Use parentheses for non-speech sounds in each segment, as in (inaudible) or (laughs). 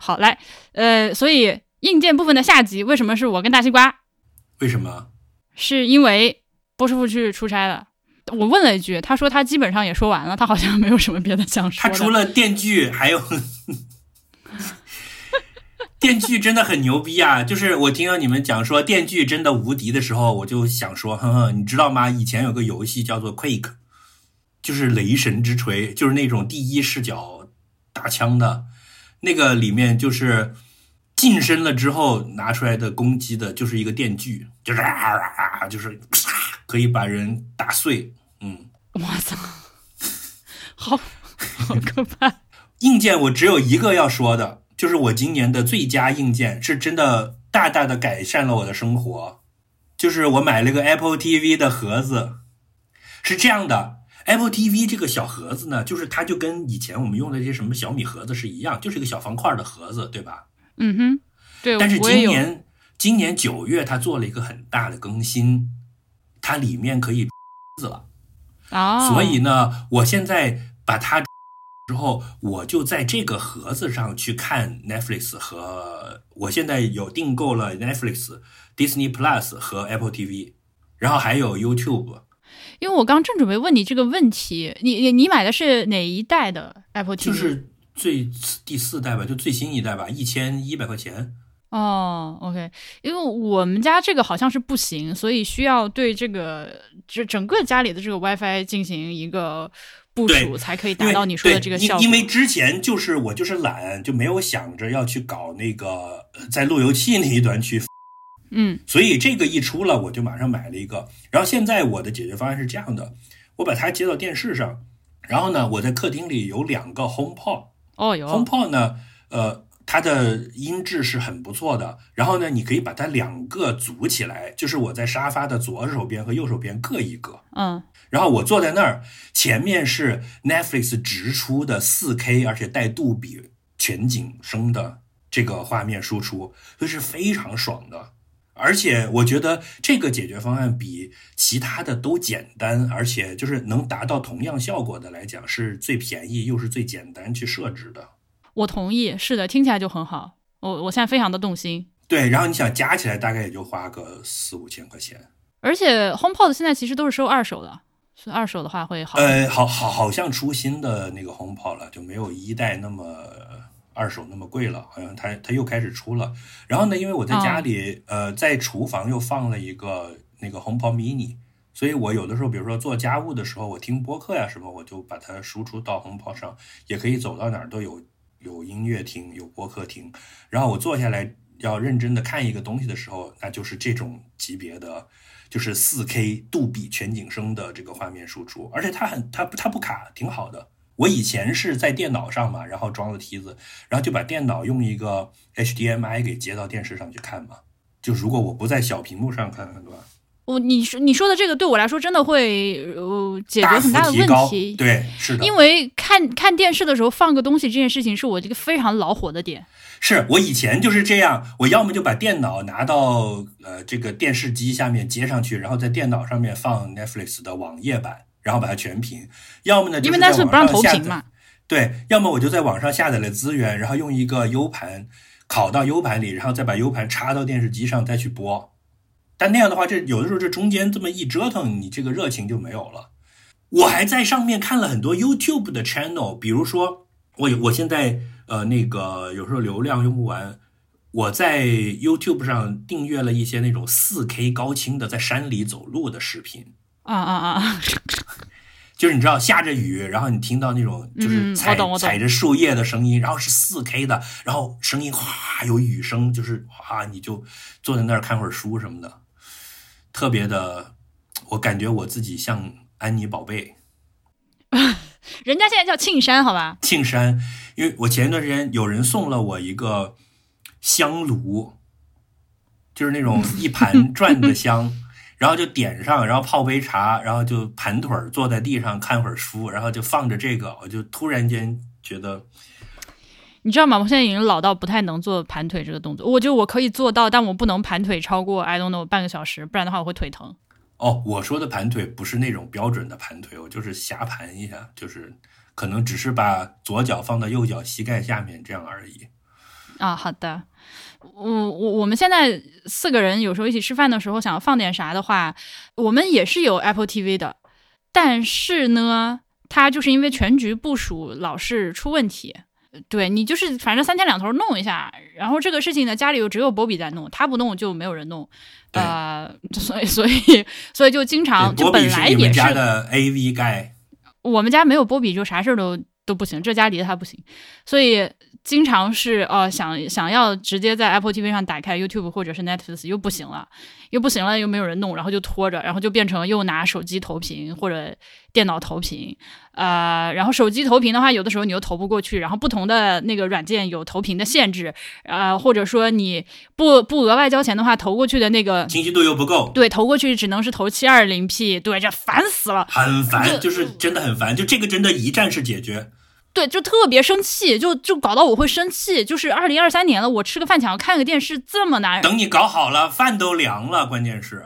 好，来，呃，所以硬件部分的下集为什么是我跟大西瓜？为什么？是因为波师傅去出差了。我问了一句，他说他基本上也说完了，他好像没有什么别的想说他除了电锯，还有 (laughs) 电锯真的很牛逼啊！就是我听到你们讲说电锯真的无敌的时候，我就想说，哼哼，你知道吗？以前有个游戏叫做 Quake，就是雷神之锤，就是那种第一视角打枪的，那个里面就是近身了之后拿出来的攻击的，就是一个电锯，就是啊啊啊，就是可以把人打碎。嗯，我操，好好可怕！(laughs) 硬件我只有一个要说的，就是我今年的最佳硬件是真的大大的改善了我的生活，就是我买了个 Apple TV 的盒子，是这样的，Apple TV 这个小盒子呢，就是它就跟以前我们用的这些什么小米盒子是一样，就是一个小方块的盒子，对吧？嗯哼，对。但是今年今年九月它做了一个很大的更新，它里面可以字了。啊，所以呢，我现在把它之后，我就在这个盒子上去看 Netflix 和我现在有订购了 Netflix、Disney Plus 和 Apple TV，然后还有 YouTube。因为我刚正准备问你这个问题，你你你买的是哪一代的 Apple TV？就是最第四代吧，就最新一代吧，一千一百块钱。哦，OK，因为我们家这个好像是不行，所以需要对这个这整个家里的这个 WiFi 进行一个部署，才可以达到你说的这个效果。因为之前就是我就是懒，就没有想着要去搞那个在路由器那一端去，嗯，所以这个一出了，我就马上买了一个。然后现在我的解决方案是这样的，我把它接到电视上，然后呢，我在客厅里有两个 HomePod，哦，有 HomePod 呢，呃。它的音质是很不错的，然后呢，你可以把它两个组起来，就是我在沙发的左手边和右手边各一个，嗯，然后我坐在那儿，前面是 Netflix 直出的 4K，而且带杜比全景声的这个画面输出，所以是非常爽的。而且我觉得这个解决方案比其他的都简单，而且就是能达到同样效果的来讲，是最便宜又是最简单去设置的。我同意，是的，听起来就很好。我我现在非常的动心。对，然后你想加起来大概也就花个四五千块钱。而且 HomePod 现在其实都是收二手的，是二手的话会好。呃，好好好像出新的那个 HomePod 了，就没有一代那么二手那么贵了。好像它它又开始出了。然后呢，因为我在家里，呃，在厨房又放了一个那个 HomePod Mini，所以我有的时候，比如说做家务的时候，我听播客呀什么，我就把它输出到 HomePod 上，也可以走到哪儿都有。有音乐听，有播客听，然后我坐下来要认真的看一个东西的时候，那就是这种级别的，就是四 K 杜比全景声的这个画面输出，而且它很它它不卡，挺好的。我以前是在电脑上嘛，然后装了梯子，然后就把电脑用一个 HDMI 给接到电视上去看嘛。就如果我不在小屏幕上看，对吧？我你说你说的这个对我来说真的会呃解决很大的问题，对，是的。因为看看电视的时候放个东西这件事情是我这个非常恼火的点。是我以前就是这样，我要么就把电脑拿到呃这个电视机下面接上去，然后在电脑上面放 Netflix 的网页版，然后把它全屏；要么呢，因为那是不让投屏嘛。对，要么我就在网上下载了资源，然后用一个 U 盘拷到 U 盘里，然后再把 U 盘插到电视机上再去播。但那样的话，这有的时候这中间这么一折腾，你这个热情就没有了。我还在上面看了很多 YouTube 的 channel，比如说我我现在呃那个有时候流量用不完，我在 YouTube 上订阅了一些那种 4K 高清的在山里走路的视频。啊啊啊！(laughs) 就是你知道下着雨，然后你听到那种就是踩踩着树叶的声音，然后是四 K 的，然后声音哗有雨声，就是哗你就坐在那儿看会儿书什么的。特别的，我感觉我自己像安妮宝贝，(laughs) 人家现在叫庆山，好吧？庆山，因为我前一段时间有人送了我一个香炉，就是那种 (laughs) 一盘转的香，然后就点上，然后泡杯茶，然后就盘腿坐在地上看会儿书，然后就放着这个，我就突然间觉得。你知道吗？我现在已经老到不太能做盘腿这个动作。我就我可以做到，但我不能盘腿超过 I don't know 半个小时，不然的话我会腿疼。哦，我说的盘腿不是那种标准的盘腿，我就是瞎盘一下，就是可能只是把左脚放到右脚膝盖下面这样而已。啊，好的。我我我们现在四个人有时候一起吃饭的时候，想要放点啥的话，我们也是有 Apple TV 的，但是呢，它就是因为全局部署老是出问题。对你就是反正三天两头弄一下，然后这个事情呢，家里又只有波比在弄，他不弄就没有人弄，呃，所以所以所以就经常就本来也是家的 AV 盖，我们家没有波比就啥事儿都都不行，这家离他不行，所以。经常是哦想想要直接在 Apple TV 上打开 YouTube 或者是 Netflix 又不行了，又不行了，又没有人弄，然后就拖着，然后就变成又拿手机投屏或者电脑投屏，呃，然后手机投屏的话，有的时候你又投不过去，然后不同的那个软件有投屏的限制，呃，或者说你不不额外交钱的话，投过去的那个清晰度又不够，对，投过去只能是投七二零 P，对，这烦死了，很烦，就是真的很烦，就这个真的一站式解决。对，就特别生气，就就搞到我会生气。就是二零二三年了，我吃个饭想要看个电视这么难。等你搞好了，饭都凉了，关键是。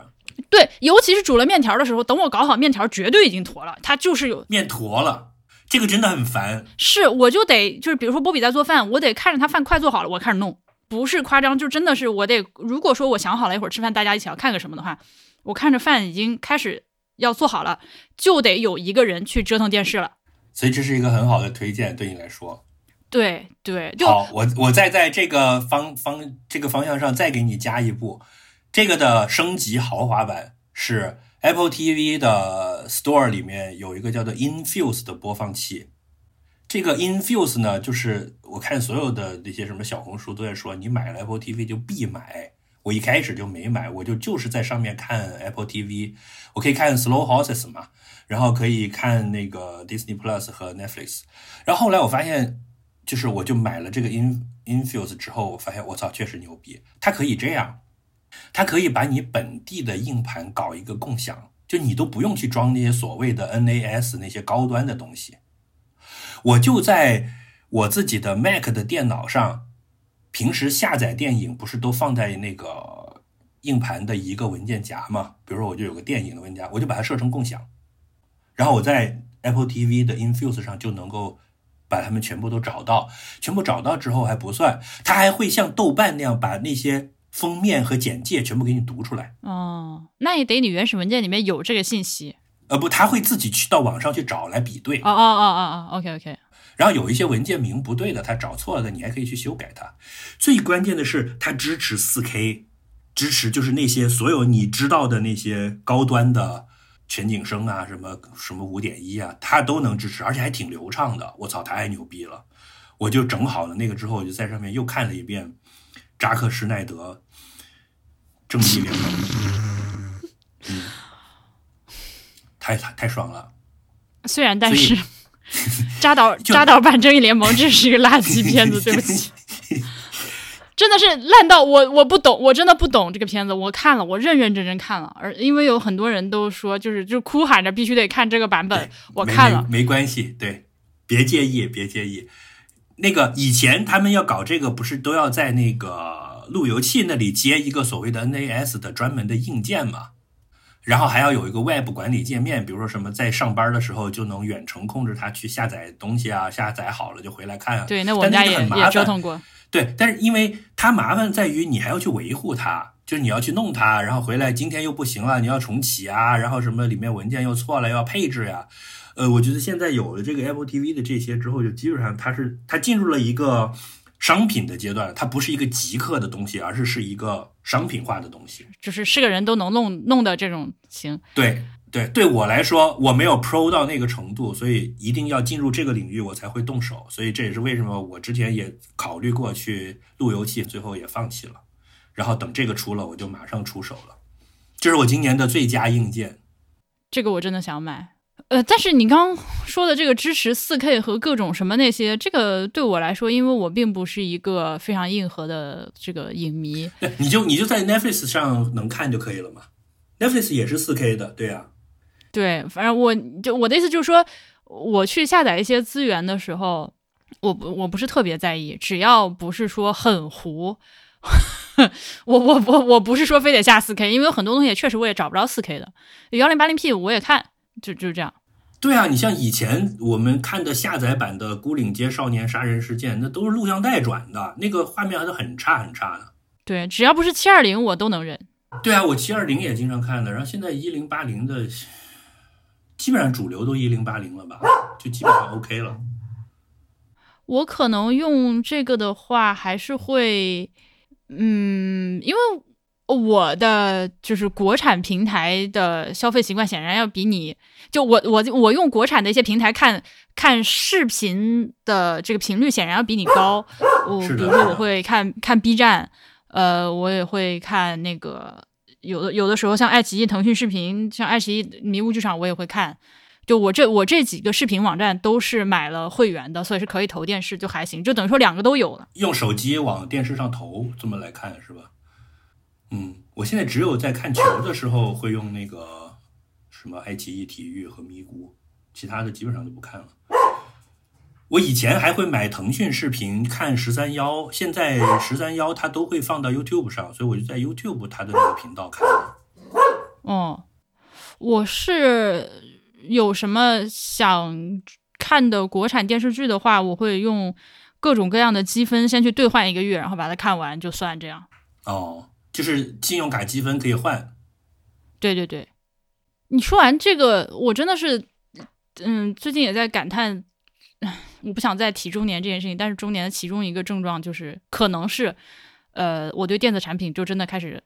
对，尤其是煮了面条的时候，等我搞好面条，绝对已经坨了。它就是有面坨了，这个真的很烦。是，我就得就是比如说波比在做饭，我得看着他饭快做好了，我开始弄，不是夸张，就真的是我得。如果说我想好了一会儿吃饭，大家一起要看个什么的话，我看着饭已经开始要做好了，就得有一个人去折腾电视了。所以这是一个很好的推荐，对你来说。对对，好，我我再在这个方方这个方向上再给你加一步，这个的升级豪华版是 Apple TV 的 Store 里面有一个叫做 Infuse 的播放器。这个 Infuse 呢，就是我看所有的那些什么小红书都在说，你买了 Apple TV 就必买。我一开始就没买，我就就是在上面看 Apple TV，我可以看 Slow Horses 嘛。然后可以看那个 Disney Plus 和 Netflix，然后后来我发现，就是我就买了这个 In Infuse 之后，我发现我操，确实牛逼！它可以这样，它可以把你本地的硬盘搞一个共享，就你都不用去装那些所谓的 NAS 那些高端的东西，我就在我自己的 Mac 的电脑上，平时下载电影不是都放在那个硬盘的一个文件夹吗？比如说我就有个电影的文件夹，我就把它设成共享。然后我在 Apple TV 的 Infuse 上就能够把它们全部都找到，全部找到之后还不算，它还会像豆瓣那样把那些封面和简介全部给你读出来。哦，那也得你原始文件里面有这个信息。呃，不，他会自己去到网上去找来比对。哦哦哦哦哦，OK OK。然后有一些文件名不对的，他找错了的，你还可以去修改它。最关键的是，它支持 4K，支持就是那些所有你知道的那些高端的。全景声啊，什么什么五点一啊，它都能支持，而且还挺流畅的。我操，太牛逼了！我就整好了那个之后，我就在上面又看了一遍扎克施奈德《正义联盟》，嗯，太太爽了。虽然，但是 (laughs) 扎导 (laughs) 扎导版《正义联盟》这是一个垃圾片子，(laughs) 对不起。真的是烂到我我不懂，我真的不懂这个片子。我看了，我认认真真看了，而因为有很多人都说，就是就哭喊着必须得看这个版本。我看了，没关系，对，别介意，别介意。那个以前他们要搞这个，不是都要在那个路由器那里接一个所谓的 NAS 的专门的硬件嘛？然后还要有一个外部管理界面，比如说什么在上班的时候就能远程控制它去下载东西啊，下载好了就回来看啊。对，那我们家也也折腾过。对，但是因为它麻烦在于你还要去维护它，就是你要去弄它，然后回来今天又不行了，你要重启啊，然后什么里面文件又错了，要配置呀。呃，我觉得现在有了这个 Apple TV 的这些之后，就基本上它是它进入了一个商品的阶段，它不是一个极客的东西，而是是一个商品化的东西，就是是个人都能弄弄的这种型。对。对，对我来说，我没有 pro 到那个程度，所以一定要进入这个领域，我才会动手。所以这也是为什么我之前也考虑过去路由器，最后也放弃了。然后等这个出了，我就马上出手了。这是我今年的最佳硬件。这个我真的想买。呃，但是你刚说的这个支持 4K 和各种什么那些，这个对我来说，因为我并不是一个非常硬核的这个影迷。你就你就在 Netflix 上能看就可以了嘛？Netflix 也是 4K 的，对呀。对，反正我就我的意思就是说，我去下载一些资源的时候，我不我不是特别在意，只要不是说很糊，(laughs) 我我我我不是说非得下四 K，因为有很多东西确实我也找不着四 K 的，幺零八零 P 我也看，就就是这样。对啊，你像以前我们看的下载版的《孤岭街少年杀人事件》，那都是录像带转的，那个画面还是很差很差的。对，只要不是七二零，我都能忍。对啊，我七二零也经常看的，然后现在一零八零的，基本上主流都一零八零了吧，就基本上 OK 了。我可能用这个的话，还是会，嗯，因为我的就是国产平台的消费习惯，显然要比你就我我我用国产的一些平台看看视频的这个频率，显然要比你高。(laughs) 我比如说我会看看 B 站。呃，我也会看那个，有的有的时候像爱奇艺、腾讯视频，像爱奇艺迷雾剧场，我也会看。就我这我这几个视频网站都是买了会员的，所以是可以投电视，就还行，就等于说两个都有了。用手机往电视上投，这么来看是吧？嗯，我现在只有在看球的时候会用那个什么爱奇艺体育和咪咕，其他的基本上就不看了。我以前还会买腾讯视频看十三幺，现在十三幺它都会放到 YouTube 上，所以我就在 YouTube 它的那个频道看。哦，我是有什么想看的国产电视剧的话，我会用各种各样的积分先去兑换一个月，然后把它看完就算这样。哦，就是信用卡积分可以换。对对对，你说完这个，我真的是，嗯，最近也在感叹。我不想再提中年这件事情，但是中年的其中一个症状就是，可能是，呃，我对电子产品就真的开始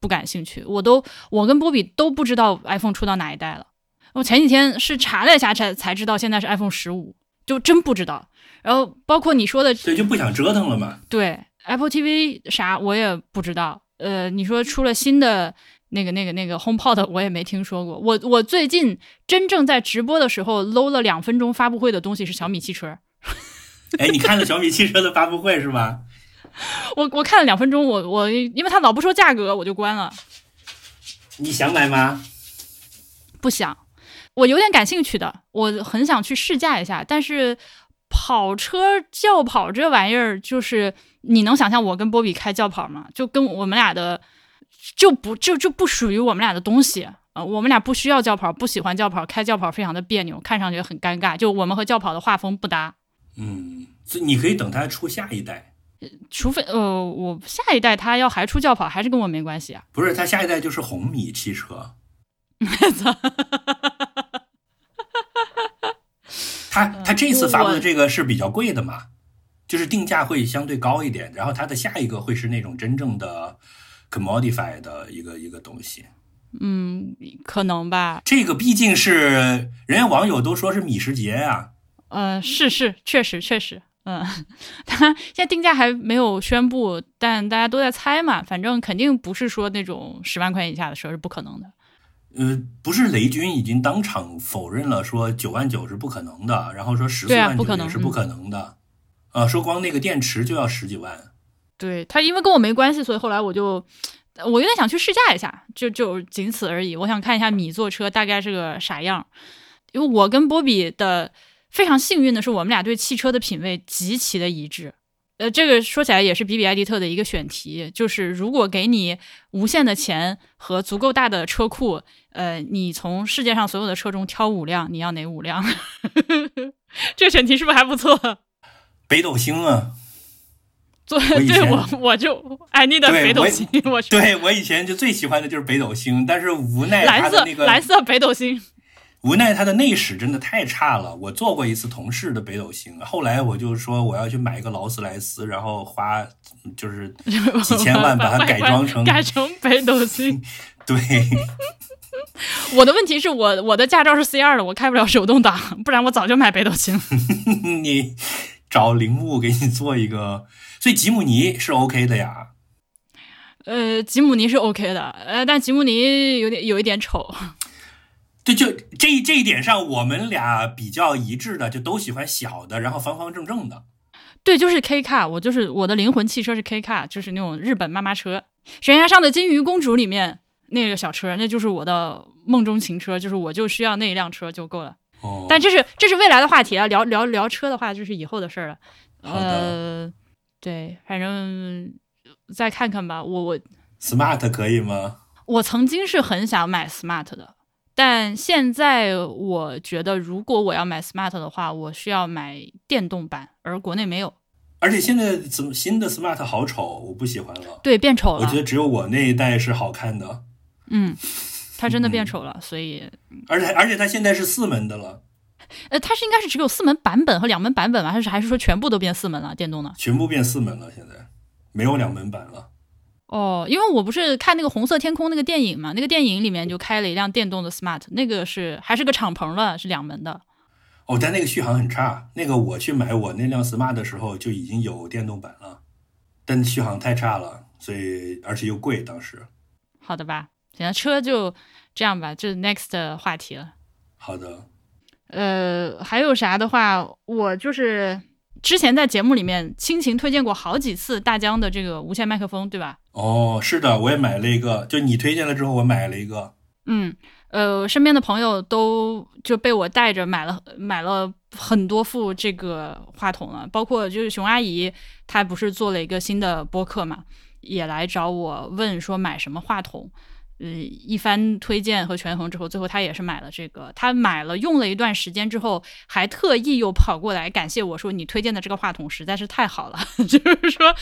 不感兴趣。我都，我跟波比都不知道 iPhone 出到哪一代了。我前几天是查了一下才才知道，现在是 iPhone 十五，就真不知道。然后包括你说的，对，就不想折腾了嘛。对，Apple TV 啥我也不知道。呃，你说出了新的。那个、那个、那个 HomePod 我也没听说过。我我最近真正在直播的时候搂了两分钟发布会的东西是小米汽车。哎，你看了小米汽车的发布会是吧？(laughs) 我我看了两分钟，我我因为他老不说价格，我就关了。你想买吗？不想。我有点感兴趣的，我很想去试驾一下。但是跑车轿跑这玩意儿，就是你能想象我跟波比开轿跑吗？就跟我们俩的。就不就就不属于我们俩的东西啊！我们俩不需要轿跑，不喜欢轿跑，开轿跑非常的别扭，看上去很尴尬。就我们和轿跑的画风不搭。嗯，所以你可以等他出下一代，除非呃，我下一代他要还出轿跑，还是跟我没关系啊？不是，他下一代就是红米汽车。操！(laughs) 他他这次发布的这个是比较贵的嘛，就是定价会相对高一点，然后它的下一个会是那种真正的。Commodify 的一个一个东西，嗯，可能吧。这个毕竟是人家网友都说是米时节呀。嗯，是是，确实确实，嗯，他现在定价还没有宣布，但大家都在猜嘛。反正肯定不是说那种十万块钱以下的车是不可能的。呃，不是，雷军已经当场否认了，说九万九是不可能的，然后说十四万九也是不可能的。啊，说光那个电池就要十几万。对他，因为跟我没关系，所以后来我就，我有点想去试驾一下，就就仅此而已。我想看一下米座车大概是个啥样，因为我跟波比的非常幸运的是，我们俩对汽车的品味极其的一致。呃，这个说起来也是比比埃迪特的一个选题，就是如果给你无限的钱和足够大的车库，呃，你从世界上所有的车中挑五辆，你要哪五辆？(laughs) 这个选题是不是还不错？北斗星啊。对，我我就哎，你的北斗星，我对我以前就最喜欢的就是北斗星，但是无奈蓝色那个蓝色北斗星，无奈它的内饰真的太差了。我做过一次同事的北斗星，后来我就说我要去买一个劳斯莱斯，然后花就是 (laughs) 几千万把它改装成改成北斗星。(laughs) 对，(laughs) 我的问题是我我的驾照是 C 二的，我开不了手动挡，不然我早就买北斗星。你找铃木给你做一个。所以吉姆尼是 OK 的呀，呃，吉姆尼是 OK 的，呃，但吉姆尼有点有一点丑。(laughs) 对，就这这一点上，我们俩比较一致的，就都喜欢小的，然后方方正正的。对，就是 K car，我就是我的灵魂汽车是 K car，就是那种日本妈妈车，悬崖上的金鱼公主里面那个小车，那就是我的梦中情车，就是我就需要那一辆车就够了。哦，但这是这是未来的话题啊，聊聊聊车的话，就是以后的事儿了。好的。对，反正再看看吧。我我 smart 可以吗？我曾经是很想买 smart 的，但现在我觉得，如果我要买 Smart 的话，我需要买电动版，而国内没有。而且现在怎么新的 Smart 好丑，我不喜欢了。对，变丑了。我觉得只有我那一代是好看的。嗯，它真的变丑了，所以。而且而且它现在是四门的了。呃，它是应该是只有四门版本和两门版本吗？还是还是说全部都变四门了？电动的？全部变四门了，现在没有两门版了。哦，因为我不是看那个《红色天空》那个电影嘛，那个电影里面就开了一辆电动的 Smart，那个是还是个敞篷了，是两门的。哦，但那个续航很差。那个我去买我那辆 Smart 的时候就已经有电动版了，但续航太差了，所以而且又贵，当时。好的吧，行了，车就这样吧，这是 next 话题了。好的。呃，还有啥的话，我就是。之前在节目里面亲情推荐过好几次大疆的这个无线麦克风，对吧？哦，是的，我也买了一个，就你推荐了之后，我买了一个。嗯，呃，身边的朋友都就被我带着买了买了很多副这个话筒了，包括就是熊阿姨，她不是做了一个新的播客嘛，也来找我问说买什么话筒。呃，一番推荐和权衡之后，最后他也是买了这个。他买了用了一段时间之后，还特意又跑过来感谢我说：“你推荐的这个话筒实在是太好了。(laughs) ”就是说，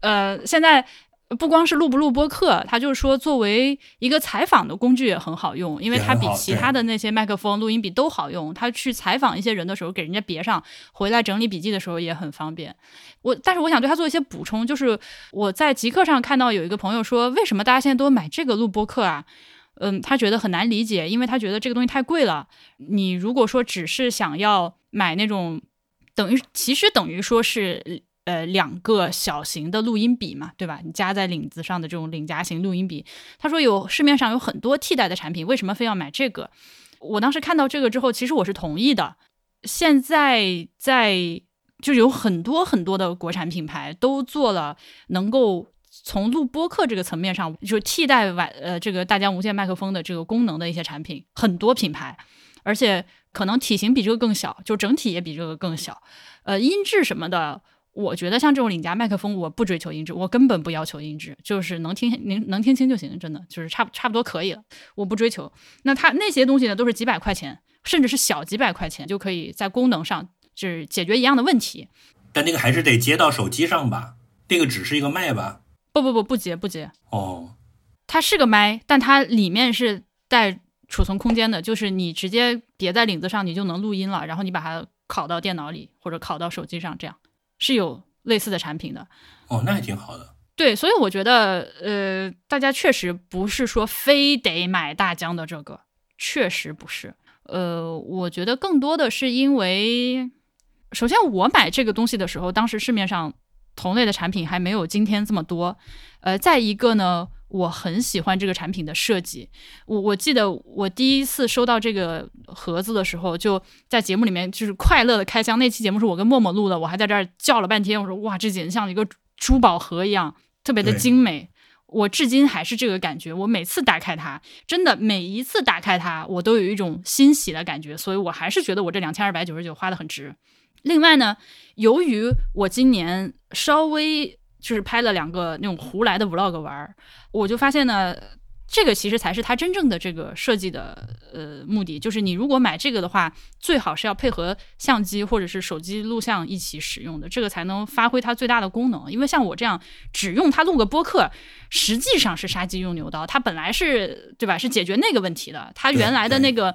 呃，现在。不光是录不录播客，他就是说作为一个采访的工具也很好用，因为它比其他的那些麦克风、录音笔都好用。他去采访一些人的时候，给人家别上，回来整理笔记的时候也很方便。我但是我想对他做一些补充，就是我在极客上看到有一个朋友说，为什么大家现在都买这个录播课啊？嗯，他觉得很难理解，因为他觉得这个东西太贵了。你如果说只是想要买那种，等于其实等于说是。呃，两个小型的录音笔嘛，对吧？你夹在领子上的这种领夹型录音笔，他说有市面上有很多替代的产品，为什么非要买这个？我当时看到这个之后，其实我是同意的。现在在就有很多很多的国产品牌都做了能够从录播客这个层面上就替代完呃这个大疆无线麦克风的这个功能的一些产品，很多品牌，而且可能体型比这个更小，就整体也比这个更小，呃，音质什么的。我觉得像这种领夹麦克风，我不追求音质，我根本不要求音质，就是能听能能听清就行，真的就是差差不多可以了，我不追求。那它那些东西呢，都是几百块钱，甚至是小几百块钱就可以在功能上就是解决一样的问题。但那个还是得接到手机上吧？那个只是一个麦吧？不不不不接不接。哦，它是个麦，但它里面是带储存空间的，就是你直接别在领子上，你就能录音了，然后你把它拷到电脑里或者拷到手机上这样。是有类似的产品的哦，那还挺好的。对，所以我觉得，呃，大家确实不是说非得买大疆的这个，确实不是。呃，我觉得更多的是因为，首先我买这个东西的时候，当时市面上同类的产品还没有今天这么多。呃，再一个呢。我很喜欢这个产品的设计。我我记得我第一次收到这个盒子的时候，就在节目里面就是快乐的开箱。那期节目是我跟默默录的，我还在这儿叫了半天。我说哇，这简直像一个珠宝盒一样，特别的精美。我至今还是这个感觉。我每次打开它，真的每一次打开它，我都有一种欣喜的感觉。所以我还是觉得我这两千二百九十九花的很值。另外呢，由于我今年稍微。就是拍了两个那种胡来的 vlog 玩儿，我就发现呢，这个其实才是它真正的这个设计的呃目的。就是你如果买这个的话，最好是要配合相机或者是手机录像一起使用的，这个才能发挥它最大的功能。因为像我这样只用它录个播客，实际上是杀鸡用牛刀。它本来是对吧？是解决那个问题的。它原来的那个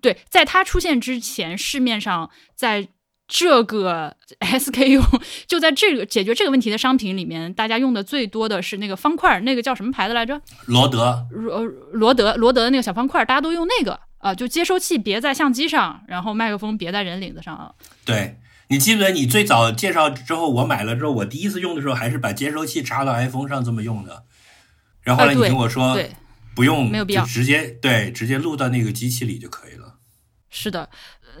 对，在它出现之前，市面上在。这个 SKU (laughs) 就在这个解决这个问题的商品里面，大家用的最多的是那个方块，那个叫什么牌子来着？罗德，罗罗德，罗德的那个小方块，大家都用那个啊，就接收器别在相机上，然后麦克风别在人领子上啊。对你记不得你最早介绍之后，我买了之后，我第一次用的时候还是把接收器插到 iPhone 上这么用的，然后后来你跟我说不用，没有必要，直接对直接录到那个机器里就可以了。是的。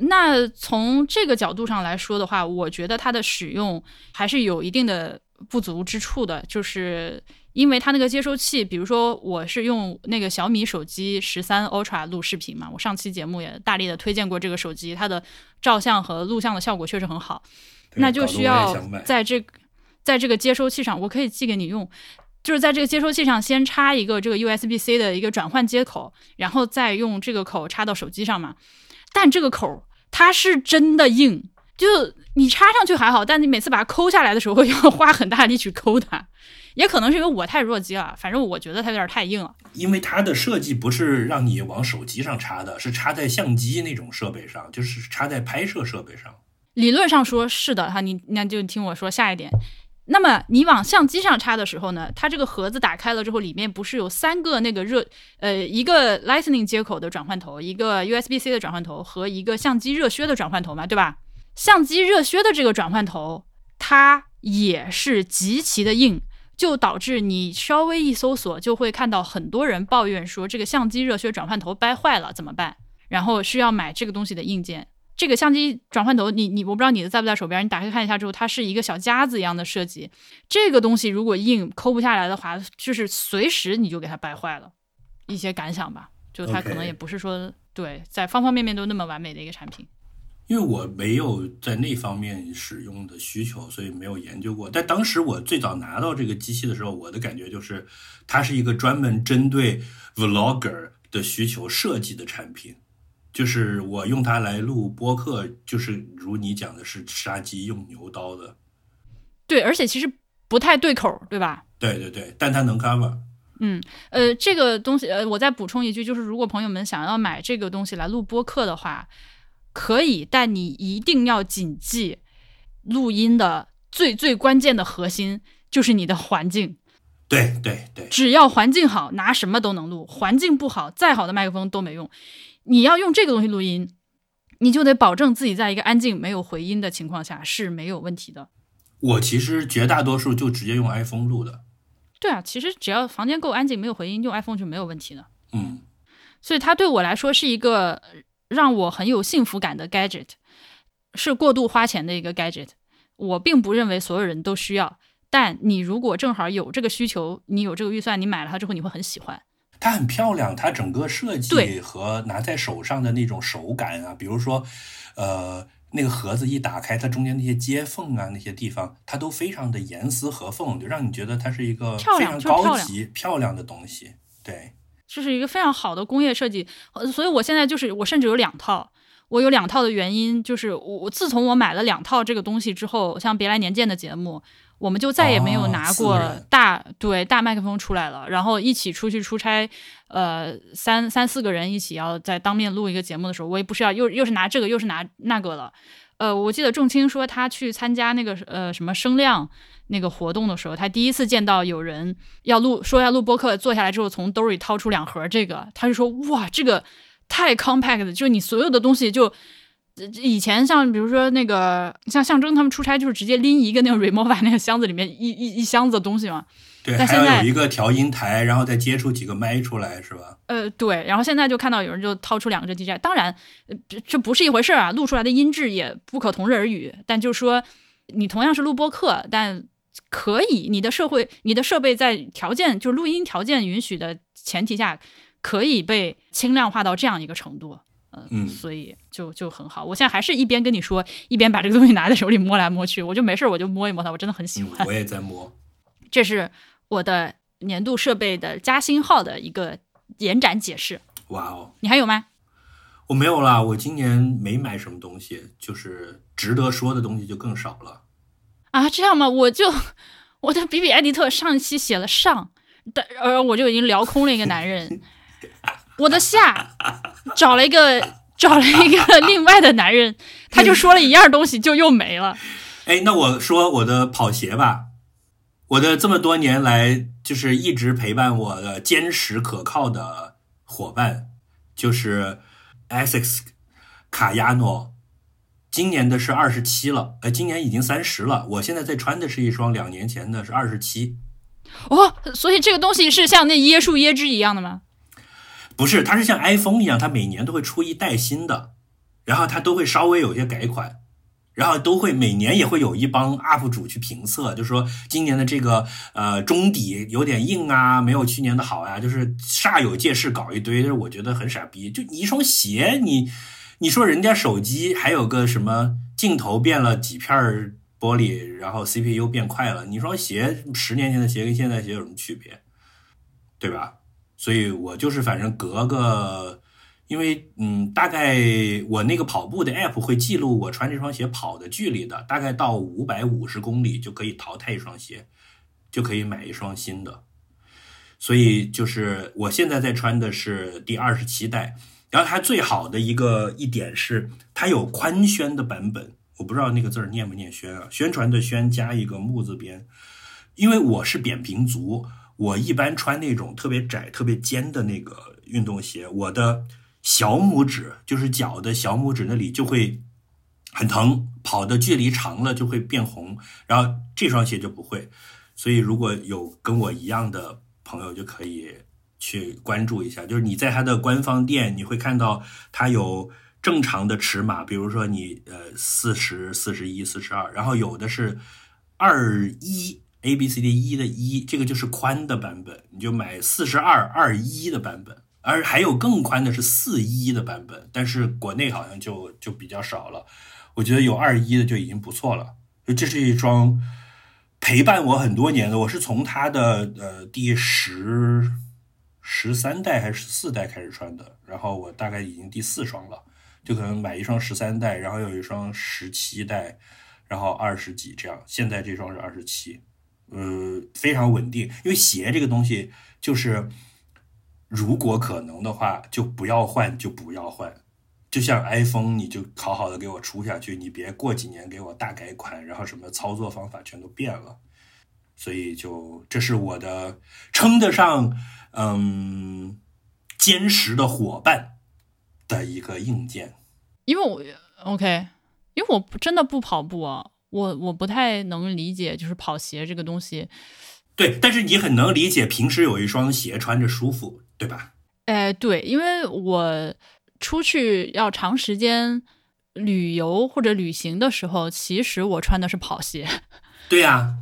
那从这个角度上来说的话，我觉得它的使用还是有一定的不足之处的，就是因为它那个接收器，比如说我是用那个小米手机十三 Ultra 录视频嘛，我上期节目也大力的推荐过这个手机，它的照相和录像的效果确实很好，那就需要在这在这个接收器上，我可以寄给你用。就是在这个接收器上先插一个这个 USB-C 的一个转换接口，然后再用这个口插到手机上嘛。但这个口它是真的硬，就你插上去还好，但你每次把它抠下来的时候要花很大力去抠它。也可能是因为我太弱鸡了，反正我觉得它有点太硬了。因为它的设计不是让你往手机上插的，是插在相机那种设备上，就是插在拍摄设备上。理论上说是的哈，你那就听我说下一点。那么你往相机上插的时候呢，它这个盒子打开了之后，里面不是有三个那个热呃一个 Lightning 接口的转换头，一个 USB-C 的转换头和一个相机热靴的转换头嘛，对吧？相机热靴的这个转换头它也是极其的硬。就导致你稍微一搜索，就会看到很多人抱怨说这个相机热靴转换头掰坏了怎么办？然后需要买这个东西的硬件。这个相机转换头，你你我不知道你的在不在手边，你打开看一下之后，它是一个小夹子一样的设计。这个东西如果硬抠不下来的话，就是随时你就给它掰坏了。一些感想吧，就它可能也不是说对在方方面面都那么完美的一个产品。因为我没有在那方面使用的需求，所以没有研究过。但当时我最早拿到这个机器的时候，我的感觉就是，它是一个专门针对 vlogger 的需求设计的产品。就是我用它来录播客，就是如你讲的是杀鸡用牛刀的。对，而且其实不太对口，对吧？对对对，但它能 cover。嗯，呃，这个东西，呃，我再补充一句，就是如果朋友们想要买这个东西来录播客的话。可以，但你一定要谨记，录音的最最关键的核心就是你的环境。对对对，只要环境好，拿什么都能录；环境不好，再好的麦克风都没用。你要用这个东西录音，你就得保证自己在一个安静、没有回音的情况下是没有问题的。我其实绝大多数就直接用 iPhone 录的。对啊，其实只要房间够安静、没有回音，用 iPhone 就没有问题的。嗯，所以它对我来说是一个。让我很有幸福感的 gadget 是过度花钱的一个 gadget，我并不认为所有人都需要，但你如果正好有这个需求，你有这个预算，你买了它之后，你会很喜欢。它很漂亮，它整个设计和拿在手上的那种手感啊，比如说，呃，那个盒子一打开，它中间那些接缝啊，那些地方，它都非常的严丝合缝，就让你觉得它是一个非常高级漂亮的东西。对。这是一个非常好的工业设计，所以我现在就是我甚至有两套。我有两套的原因就是，我我自从我买了两套这个东西之后，像别来年鉴的节目，我们就再也没有拿过大对大麦克风出来了。然后一起出去出差，呃，三三四个人一起要在当面录一个节目的时候，我也不是要又又是拿这个又是拿那个了。呃，我记得仲青说他去参加那个呃什么声量那个活动的时候，他第一次见到有人要录说要录播客，坐下来之后从兜里掏出两盒这个，他就说哇，这个太 compact，就是你所有的东西就以前像比如说那个像象征他们出差就是直接拎一个那个 remova (laughs) 那个箱子里面一一一箱子东西嘛。对，还要有一个调音台，然后再接出几个麦出来，是吧？呃，对。然后现在就看到有人就掏出两个这 DJI，当然，这这不是一回事儿啊，录出来的音质也不可同日而语。但就是说，你同样是录播客，但可以，你的社会、你的设备在条件，就是录音条件允许的前提下，可以被轻量化到这样一个程度。嗯，所以就就很好。我现在还是一边跟你说，一边把这个东西拿在手里摸来摸去，我就没事儿，我就摸一摸它，我真的很喜欢。我也在摸，这是。我的年度设备的加星号的一个延展解释。哇哦，你还有吗？我没有啦，我今年没买什么东西，就是值得说的东西就更少了。啊，这样吗？我就我的比比艾迪特上一期写了上，但呃我就已经聊空了一个男人。(laughs) 我的下找了一个找了一个另外的男人，他就说了一样东西就又没了。哎，那我说我的跑鞋吧。我的这么多年来，就是一直陪伴我的坚实可靠的伙伴，就是 Essex 卡亚诺。今年的是二十七了，呃，今年已经三十了。我现在在穿的是一双两年前的，是二十七。哦，所以这个东西是像那椰树椰汁一样的吗？不是，它是像 iPhone 一样，它每年都会出一代新的，然后它都会稍微有些改款。然后都会每年也会有一帮 UP 主去评测，就说今年的这个呃中底有点硬啊，没有去年的好呀，就是煞有介事搞一堆，就是我觉得很傻逼。就你一双鞋，你你说人家手机还有个什么镜头变了几片玻璃，然后 CPU 变快了。你双鞋十年前的鞋跟现在鞋有什么区别？对吧？所以我就是反正隔个，因为嗯，大概我那个跑步的 app 会记录我穿这双鞋跑的距离的，大概到五百五十公里就可以淘汰一双鞋，就可以买一双新的。所以就是我现在在穿的是第二十七代，然后它最好的一个一点是它有宽宣的版本，我不知道那个字儿念不念宣啊？宣传的宣加一个木字边，因为我是扁平足。我一般穿那种特别窄、特别尖的那个运动鞋，我的小拇指就是脚的小拇指那里就会很疼，跑的距离长了就会变红。然后这双鞋就不会，所以如果有跟我一样的朋友，就可以去关注一下。就是你在它的官方店，你会看到它有正常的尺码，比如说你呃四十四十一、四十二，然后有的是二一。A B C D 一的一，这个就是宽的版本，你就买四十二二一的版本，而还有更宽的是四一的版本，但是国内好像就就比较少了。我觉得有二一的就已经不错了。就这是一双陪伴我很多年的，我是从它的呃第十十三代还是十四代开始穿的，然后我大概已经第四双了，就可能买一双十三代，然后有一双十七代，然后二十几这样，现在这双是二十七。呃，非常稳定，因为鞋这个东西就是，如果可能的话，就不要换，就不要换。就像 iPhone，你就好好的给我出下去，你别过几年给我大改款，然后什么操作方法全都变了。所以就这是我的称得上嗯坚实的伙伴的一个硬件。因为我 OK，因为我真的不跑步啊。我我不太能理解，就是跑鞋这个东西。对，但是你很能理解，平时有一双鞋穿着舒服，对吧？哎，对，因为我出去要长时间旅游或者旅行的时候，其实我穿的是跑鞋。(laughs) 对呀，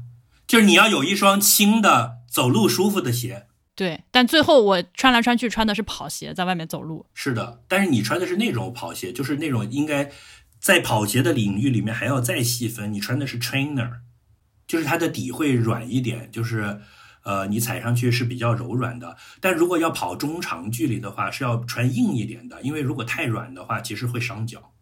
就是你要有一双轻的、走路舒服的鞋。对，但最后我穿来穿去穿的是跑鞋，在外面走路。是的，但是你穿的是那种跑鞋，就是那种应该。在跑鞋的领域里面还要再细分，你穿的是 trainer，就是它的底会软一点，就是呃你踩上去是比较柔软的。但如果要跑中长距离的话，是要穿硬一点的，因为如果太软的话，其实会伤脚。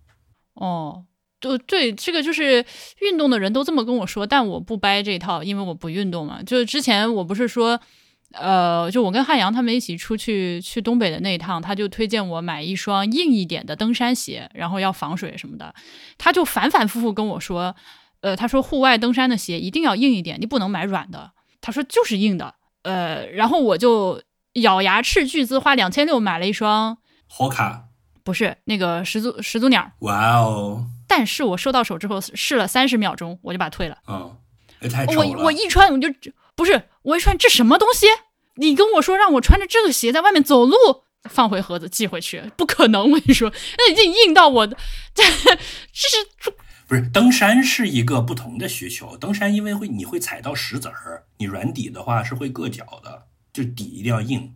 哦，对对，这个就是运动的人都这么跟我说，但我不掰这套，因为我不运动嘛。就是之前我不是说。呃，就我跟汉阳他们一起出去去东北的那一趟，他就推荐我买一双硬一点的登山鞋，然后要防水什么的。他就反反复复跟我说，呃，他说户外登山的鞋一定要硬一点，你不能买软的。他说就是硬的。呃，然后我就咬牙斥巨资花两千六买了一双好卡，不是那个始祖始祖鸟。哇哦！但是我收到手之后试了三十秒钟，我就把它退了。嗯，太丑了。我我一穿我就不是我一穿这什么东西？你跟我说让我穿着这个鞋在外面走路，放回盒子寄回去，不可能！我跟你说，那已经硬到我，这这是不是登山是一个不同的需求？登山因为会你会踩到石子儿，你软底的话是会硌脚的，就底一定要硬。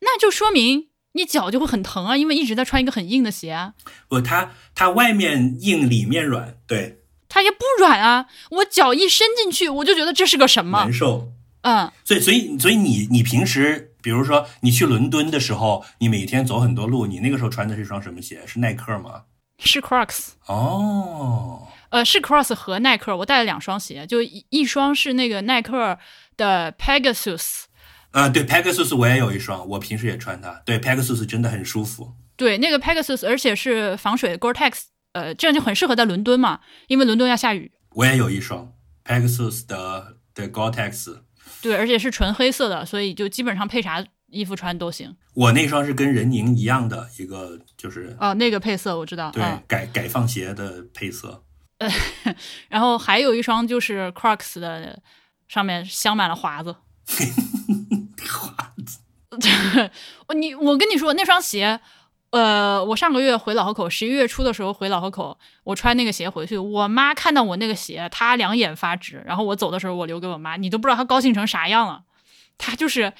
那就说明你脚就会很疼啊，因为一直在穿一个很硬的鞋啊。不，它它外面硬，里面软，对，它也不软啊。我脚一伸进去，我就觉得这是个什么难受。嗯，所以所以所以你你平时比如说你去伦敦的时候，你每天走很多路，你那个时候穿的是一双什么鞋？是耐克吗？是 Crocs。哦，呃，是 Crocs 和耐克，我带了两双鞋，就一一双是那个耐克的 Pegasus。呃，对，Pegasus 我也有一双，我平时也穿它。对，Pegasus 真的很舒服。对，那个 Pegasus，而且是防水 Gore-Tex，呃，这样就很适合在伦敦嘛，因为伦敦要下雨。我也有一双 Pegasus 的的 Gore-Tex。对，而且是纯黑色的，所以就基本上配啥衣服穿都行。我那双是跟任宁一样的一个，就是哦，那个配色我知道，对，改改放鞋的配色。呃，(laughs) 然后还有一双就是 Crocs 的，上面镶满了华子。(laughs) 华子，(laughs) 你我跟你说那双鞋。呃，我上个月回老河口，十一月初的时候回老河口，我穿那个鞋回去，我妈看到我那个鞋，她两眼发直。然后我走的时候，我留给我妈，你都不知道她高兴成啥样了。她就是，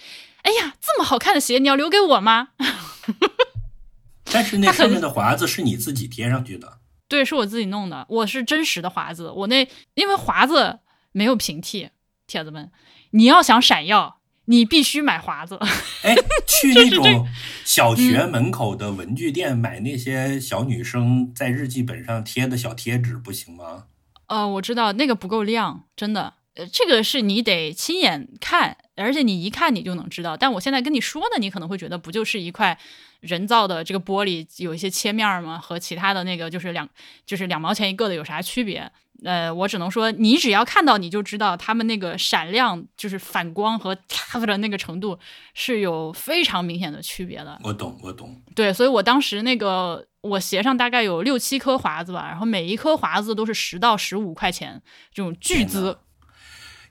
哎呀，这么好看的鞋，你要留给我吗？(laughs) 但是那上面的华子是你自己贴上去的。对，是我自己弄的，我是真实的华子。我那因为华子没有平替，铁子们，你要想闪耀，你必须买华子。(laughs) 哎，去 (laughs) 那种小学门口的文具店买那些小女生在日记本上贴的小贴纸不行吗？呃，我知道那个不够亮，真的。呃，这个是你得亲眼看，而且你一看你就能知道。但我现在跟你说呢，你可能会觉得不就是一块人造的这个玻璃有一些切面吗？和其他的那个就是两就是两毛钱一个的有啥区别？呃，我只能说，你只要看到你就知道，他们那个闪亮就是反光和 (laughs) 擦的那个程度是有非常明显的区别的。我懂，我懂。对，所以我当时那个我鞋上大概有六七颗华子吧，然后每一颗华子都是十到十五块钱这种巨资。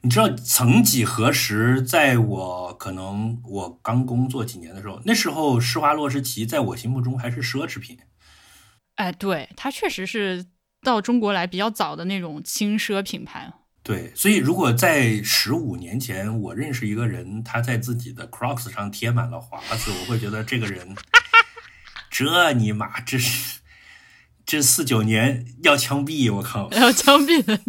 你知道，曾几何时，在我可能我刚工作几年的时候，那时候施华洛世奇在我心目中还是奢侈品。哎，对，它确实是到中国来比较早的那种轻奢品牌。对，所以如果在十五年前，我认识一个人，他在自己的 Crocs 上贴满了华子，我会觉得这个人，(laughs) 这尼玛，这是这四九年要枪毙！我靠，要枪毙的。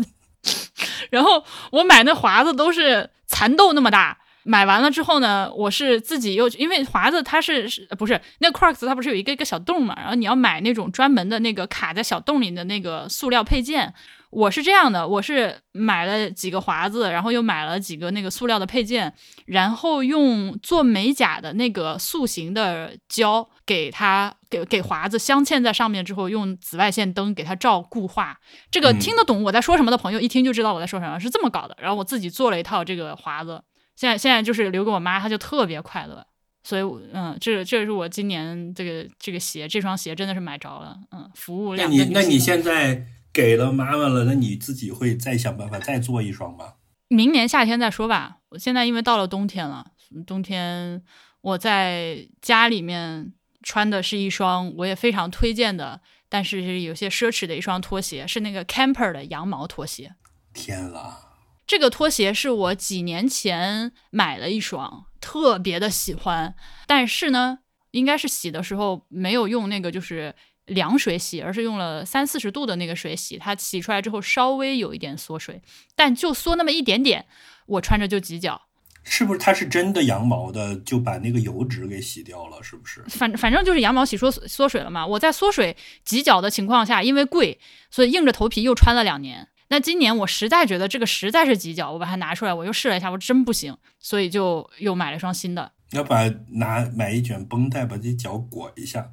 然后我买那华子都是蚕豆那么大，买完了之后呢，我是自己又因为华子它是是不是那 Crocs 它不是有一个一个小洞嘛，然后你要买那种专门的那个卡在小洞里的那个塑料配件。我是这样的，我是买了几个华子，然后又买了几个那个塑料的配件，然后用做美甲的那个塑形的胶给它给给华子镶嵌在上面之后，用紫外线灯给它照固化。这个听得懂我在说什么的朋友一听就知道我在说什么，是这么搞的。然后我自己做了一套这个华子，现在现在就是留给我妈，她就特别快乐。所以，嗯，这这是我今年这个这个鞋，这双鞋真的是买着了，嗯，服务量。那你那你现在？给了妈妈了，那你自己会再想办法再做一双吗？明年夏天再说吧。我现在因为到了冬天了，冬天我在家里面穿的是一双我也非常推荐的，但是有些奢侈的一双拖鞋，是那个 Camper 的羊毛拖鞋。天啦！这个拖鞋是我几年前买了一双，特别的喜欢，但是呢，应该是洗的时候没有用那个就是。凉水洗，而是用了三四十度的那个水洗，它洗出来之后稍微有一点缩水，但就缩那么一点点，我穿着就挤脚。是不是它是真的羊毛的，就把那个油脂给洗掉了？是不是？反反正就是羊毛洗缩缩水了嘛。我在缩水挤脚的情况下，因为贵，所以硬着头皮又穿了两年。那今年我实在觉得这个实在是挤脚，我把它拿出来，我又试了一下，我真不行，所以就又买了一双新的。要把拿买一卷绷带把这脚裹一下。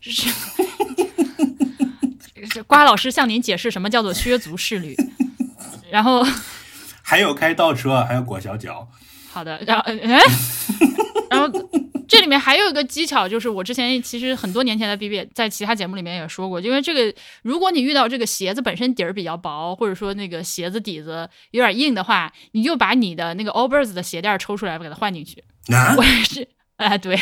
是，是瓜老师向您解释什么叫做削足适履，然后还有开倒车，还有裹小脚。好的，然后哎，然后这里面还有一个技巧，就是我之前其实很多年前的 B B 在其他节目里面也说过，因为这个，如果你遇到这个鞋子本身底儿比较薄，或者说那个鞋子底子有点硬的话，你就把你的那个 Allbirds 的鞋垫抽出来，给它换进去。(laughs) 我也是，哎，对。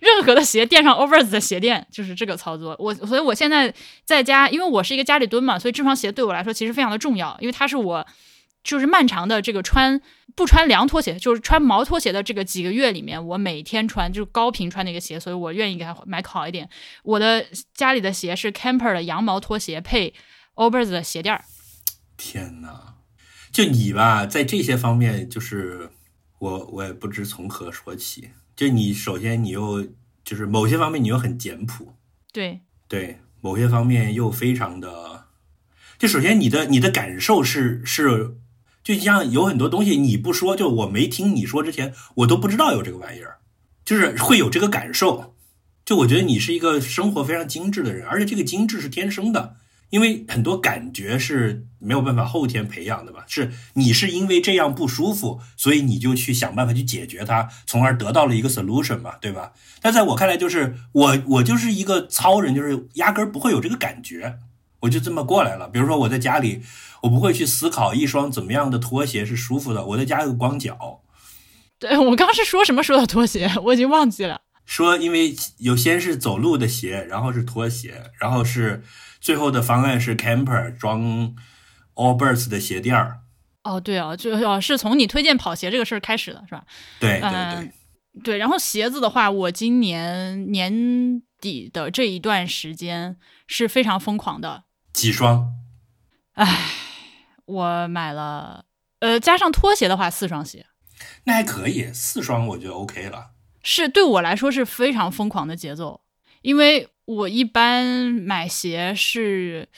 任何的鞋垫上 Overs 的鞋垫就是这个操作。我所以我现在在家，因为我是一个家里蹲嘛，所以这双鞋对我来说其实非常的重要，因为它是我就是漫长的这个穿不穿凉拖鞋，就是穿毛拖鞋的这个几个月里面，我每天穿就是高频穿的一个鞋，所以我愿意给它买好一点。我的家里的鞋是 Camper 的羊毛拖鞋配 Overs 的鞋垫儿。天哪，就你吧，在这些方面，就是我我也不知从何说起。就你首先你又就是某些方面你又很简朴，对对，某些方面又非常的，就首先你的你的感受是是，就像有很多东西你不说，就我没听你说之前，我都不知道有这个玩意儿，就是会有这个感受。就我觉得你是一个生活非常精致的人，而且这个精致是天生的。因为很多感觉是没有办法后天培养的吧？是你是因为这样不舒服，所以你就去想办法去解决它，从而得到了一个 solution 嘛，对吧？但在我看来，就是我我就是一个糙人，就是压根儿不会有这个感觉，我就这么过来了。比如说我在家里，我不会去思考一双怎么样的拖鞋是舒服的，我在家有光脚。对我刚刚是说什么说的拖鞋，我已经忘记了。说因为有先是走路的鞋，然后是拖鞋，然后是。最后的方案是 Camper 装 Allbirds 的鞋垫儿。哦，对啊，就哦是从你推荐跑鞋这个事儿开始的，是吧？对对对对。然后鞋子的话，我今年年底的这一段时间是非常疯狂的。几双？唉，我买了，呃，加上拖鞋的话，四双鞋。那还可以，四双我觉得 OK 了。是对我来说是非常疯狂的节奏，因为我一般买鞋是，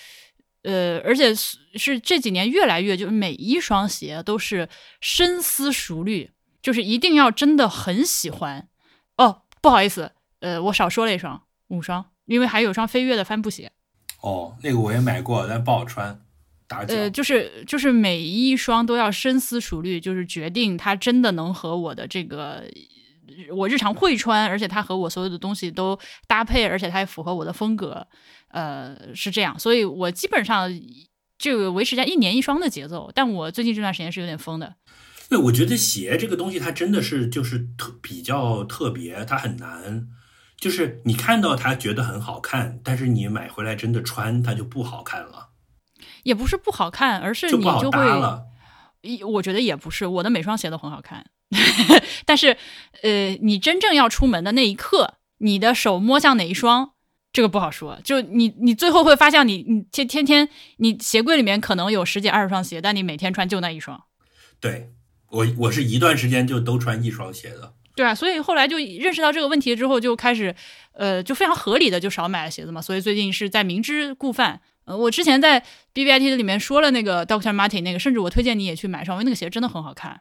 呃，而且是是这几年越来越，就是每一双鞋都是深思熟虑，就是一定要真的很喜欢。哦，不好意思，呃，我少说了一双，五双，因为还有双飞跃的帆布鞋。哦，那个我也买过，但不好穿，打脚。呃，就是就是每一双都要深思熟虑，就是决定它真的能和我的这个我日常会穿，而且它和我所有的东西都搭配，而且它也符合我的风格，呃，是这样。所以我基本上就维持在一年一双的节奏，但我最近这段时间是有点疯的。对，我觉得鞋这个东西它真的是就是特比较特别，它很难。就是你看到它觉得很好看，但是你买回来真的穿它就不好看了。也不是不好看，而是你就会。一我觉得也不是，我的每双鞋都很好看，(laughs) 但是呃，你真正要出门的那一刻，你的手摸向哪一双，这个不好说。就你你最后会发现，你你天天天你鞋柜里面可能有十几二十双鞋，但你每天穿就那一双。对我我是一段时间就都穿一双鞋的。对啊，所以后来就认识到这个问题之后，就开始，呃，就非常合理的就少买了鞋子嘛。所以最近是在明知故犯。呃，我之前在 B B I T 的里面说了那个 Doctor Martin 那个，甚至我推荐你也去买双，因为那个鞋真的很好看。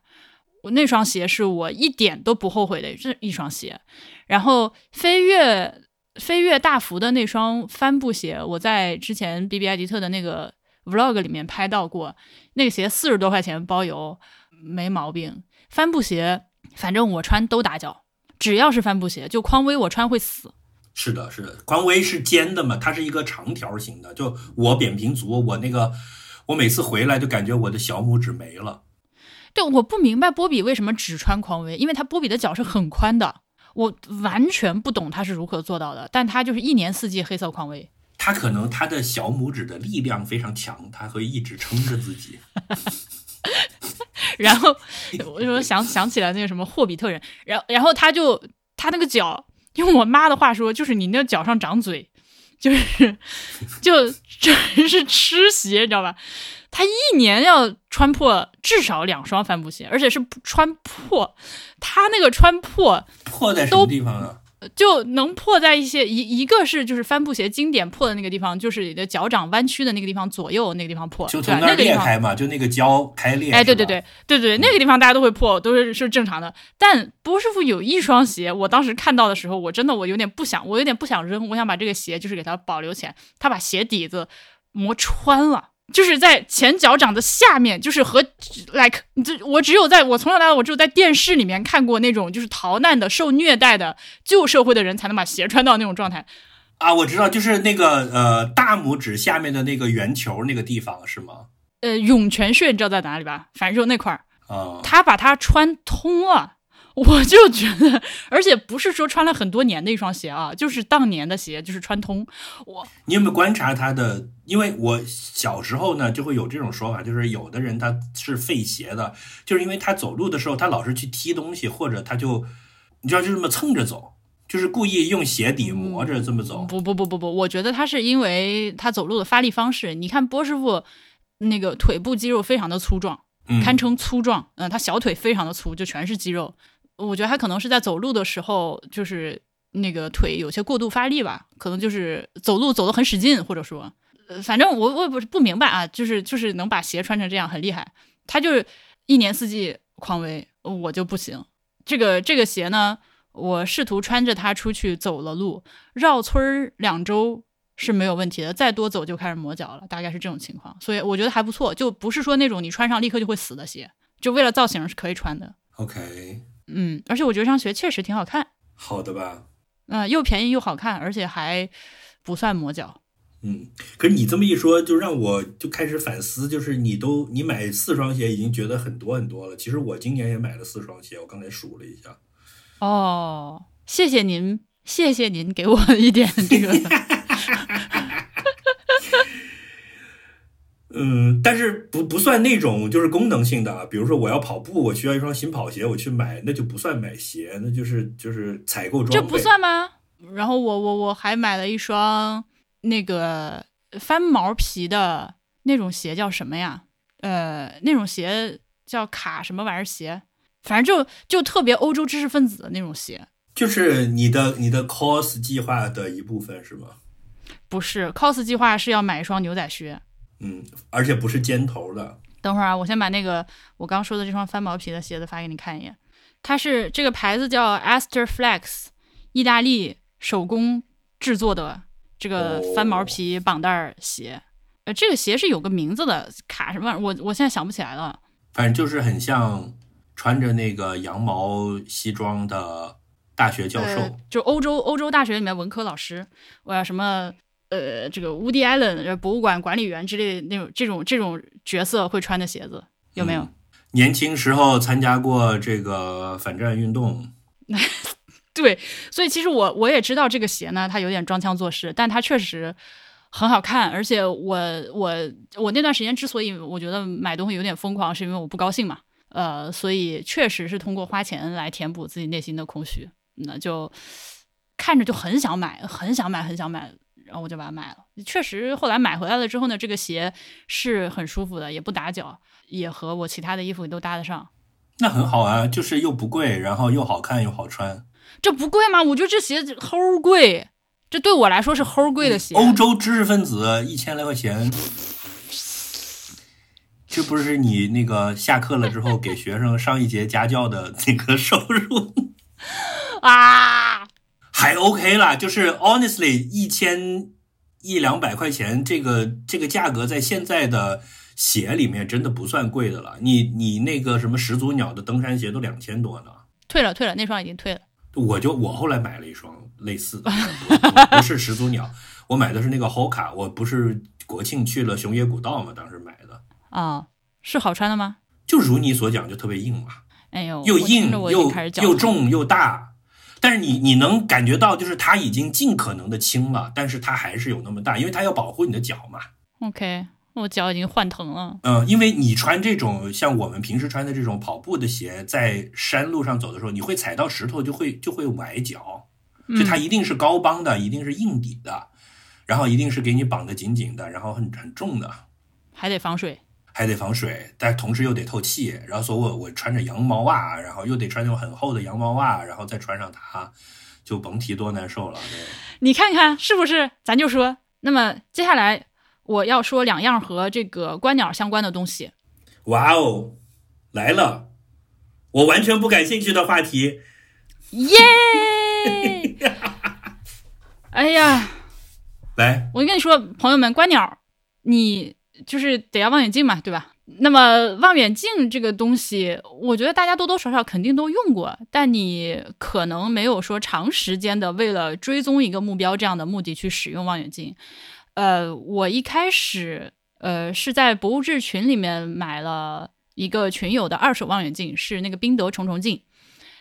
我那双鞋是我一点都不后悔的这一双鞋。然后飞跃飞跃大幅的那双帆布鞋，我在之前 B B I 迪特的那个 Vlog 里面拍到过，那个鞋四十多块钱包邮，没毛病。帆布鞋。反正我穿都打脚，只要是帆布鞋，就匡威我穿会死。是的，是的，匡威是尖的嘛，它是一个长条形的。就我扁平足，我那个我每次回来就感觉我的小拇指没了。对，我不明白波比为什么只穿匡威，因为他波比的脚是很宽的，我完全不懂他是如何做到的。但他就是一年四季黑色匡威。他可能他的小拇指的力量非常强，他会一直撑着自己。(laughs) (laughs) 然后我就想想起来那个什么霍比特人，然后然后他就他那个脚，用我妈的话说，就是你那脚上长嘴，就是 (laughs) 就真是吃鞋，你知道吧？他一年要穿破至少两双帆布鞋，而且是穿破，他那个穿破破在什么地方呢？就能破在一些一一个是就是帆布鞋经典破的那个地方，就是你的脚掌弯曲的那个地方左右那个地方破，就从那裂开嘛，就那个胶开裂。哎，对对对对对，那个地方大家都会破，都是是正常的。但波师傅有一双鞋，我当时看到的时候，我真的我有点不想，我有点不想扔，我想把这个鞋就是给它保留起来。他把鞋底子磨穿了。就是在前脚掌的下面，就是和 like 你这我只有在我从小到大我只有在电视里面看过那种就是逃难的受虐待的旧社会的人才能把鞋穿到那种状态啊，我知道，就是那个呃大拇指下面的那个圆球那个地方是吗？呃，涌泉穴你知道在哪里吧？反正就那块儿啊，他把它穿通了。我就觉得，而且不是说穿了很多年的一双鞋啊，就是当年的鞋，就是穿通。我，你有没有观察他的？因为我小时候呢，就会有这种说法，就是有的人他是废鞋的，就是因为他走路的时候他老是去踢东西，或者他就你知道就这么蹭着走，就是故意用鞋底磨着这么走。不不不不不，我觉得他是因为他走路的发力方式。你看波师傅那个腿部肌肉非常的粗壮，堪称粗壮。嗯，他小腿非常的粗，就全是肌肉。我觉得他可能是在走路的时候，就是那个腿有些过度发力吧，可能就是走路走得很使劲，或者说，呃，反正我我也不是不明白啊，就是就是能把鞋穿成这样很厉害。他就是一年四季匡威，我就不行。这个这个鞋呢，我试图穿着它出去走了路，绕村儿两周是没有问题的，再多走就开始磨脚了，大概是这种情况。所以我觉得还不错，就不是说那种你穿上立刻就会死的鞋，就为了造型是可以穿的。OK。嗯，而且我觉得这双鞋确实挺好看，好的吧？嗯，又便宜又好看，而且还不算磨脚。嗯，可是你这么一说，就让我就开始反思，就是你都你买四双鞋已经觉得很多很多了。其实我今年也买了四双鞋，我刚才数了一下。哦，谢谢您，谢谢您给我一点这个。嗯，但是不不算那种就是功能性的啊，比如说我要跑步，我需要一双新跑鞋，我去买，那就不算买鞋，那就是就是采购装备。这不算吗？然后我我我还买了一双那个翻毛皮的那种鞋，叫什么呀？呃，那种鞋叫卡什么玩意儿鞋？反正就就特别欧洲知识分子的那种鞋。就是你的你的 cos 计划的一部分是吗？不是，cos 计划是要买一双牛仔靴。嗯，而且不是尖头的。等会儿啊，我先把那个我刚说的这双翻毛皮的鞋子发给你看一眼。它是这个牌子叫 Aster Flex，意大利手工制作的这个翻毛皮绑带鞋。呃，这个鞋是有个名字的，卡什么？我我现在想不起来了。反正就是很像穿着那个羊毛西装的大学教授，就欧洲欧洲大学里面文科老师，我要什么呃，这个 Woody Allen 博物馆管理员之类的那种这种这种角色会穿的鞋子，有没有？年轻时候参加过这个反战运动，(laughs) 对，所以其实我我也知道这个鞋呢，它有点装腔作势，但它确实很好看。而且我我我那段时间之所以我觉得买东西有点疯狂，是因为我不高兴嘛，呃，所以确实是通过花钱来填补自己内心的空虚，那就看着就很想买，很想买，很想买，然后我就把它买了。确实后来买回来了之后呢，这个鞋是很舒服的，也不打脚。也和我其他的衣服都搭得上，那很好啊，就是又不贵，然后又好看又好穿，这不贵吗？我觉得这鞋子齁贵，这对我来说是齁贵的鞋。欧洲知识分子一千来块钱，这不是你那个下课了之后给学生上一节家教的那个收入 (laughs) 啊？还 OK 啦，就是 honestly 一千一两百块钱，这个这个价格在现在的。鞋里面真的不算贵的了，你你那个什么始祖鸟的登山鞋都两千多呢。退了退了，那双已经退了。我就我后来买了一双类似的，(laughs) 不是始祖鸟，我买的是那个 Hoka。我不是国庆去了熊野古道嘛，当时买的。啊，是好穿的吗？就如你所讲，就特别硬嘛。哎呦，又硬又又重又大，但是你你能感觉到，就是它已经尽可能的轻了，但是它还是有那么大，因为它要保护你的脚嘛。OK。我脚已经换疼了。嗯，因为你穿这种像我们平时穿的这种跑步的鞋，在山路上走的时候，你会踩到石头，就会就会崴脚。就它一定是高帮的，一定是硬底的，然后一定是给你绑得紧紧的，然后很很重的，还得防水，还得防水，但同时又得透气。然后所以我我穿着羊毛袜，然后又得穿那种很厚的羊毛袜，然后再穿上它，就甭提多难受了。你看看是不是？咱就说，那么接下来。我要说两样和这个观鸟相关的东西。哇哦，来了！我完全不感兴趣的话题。耶！(laughs) 哎呀，来，我跟你说，朋友们，观鸟，你就是得要望远镜嘛，对吧？那么望远镜这个东西，我觉得大家多多少少肯定都用过，但你可能没有说长时间的为了追踪一个目标这样的目的去使用望远镜。呃，我一开始呃是在博物志群里面买了一个群友的二手望远镜，是那个宾得重重镜，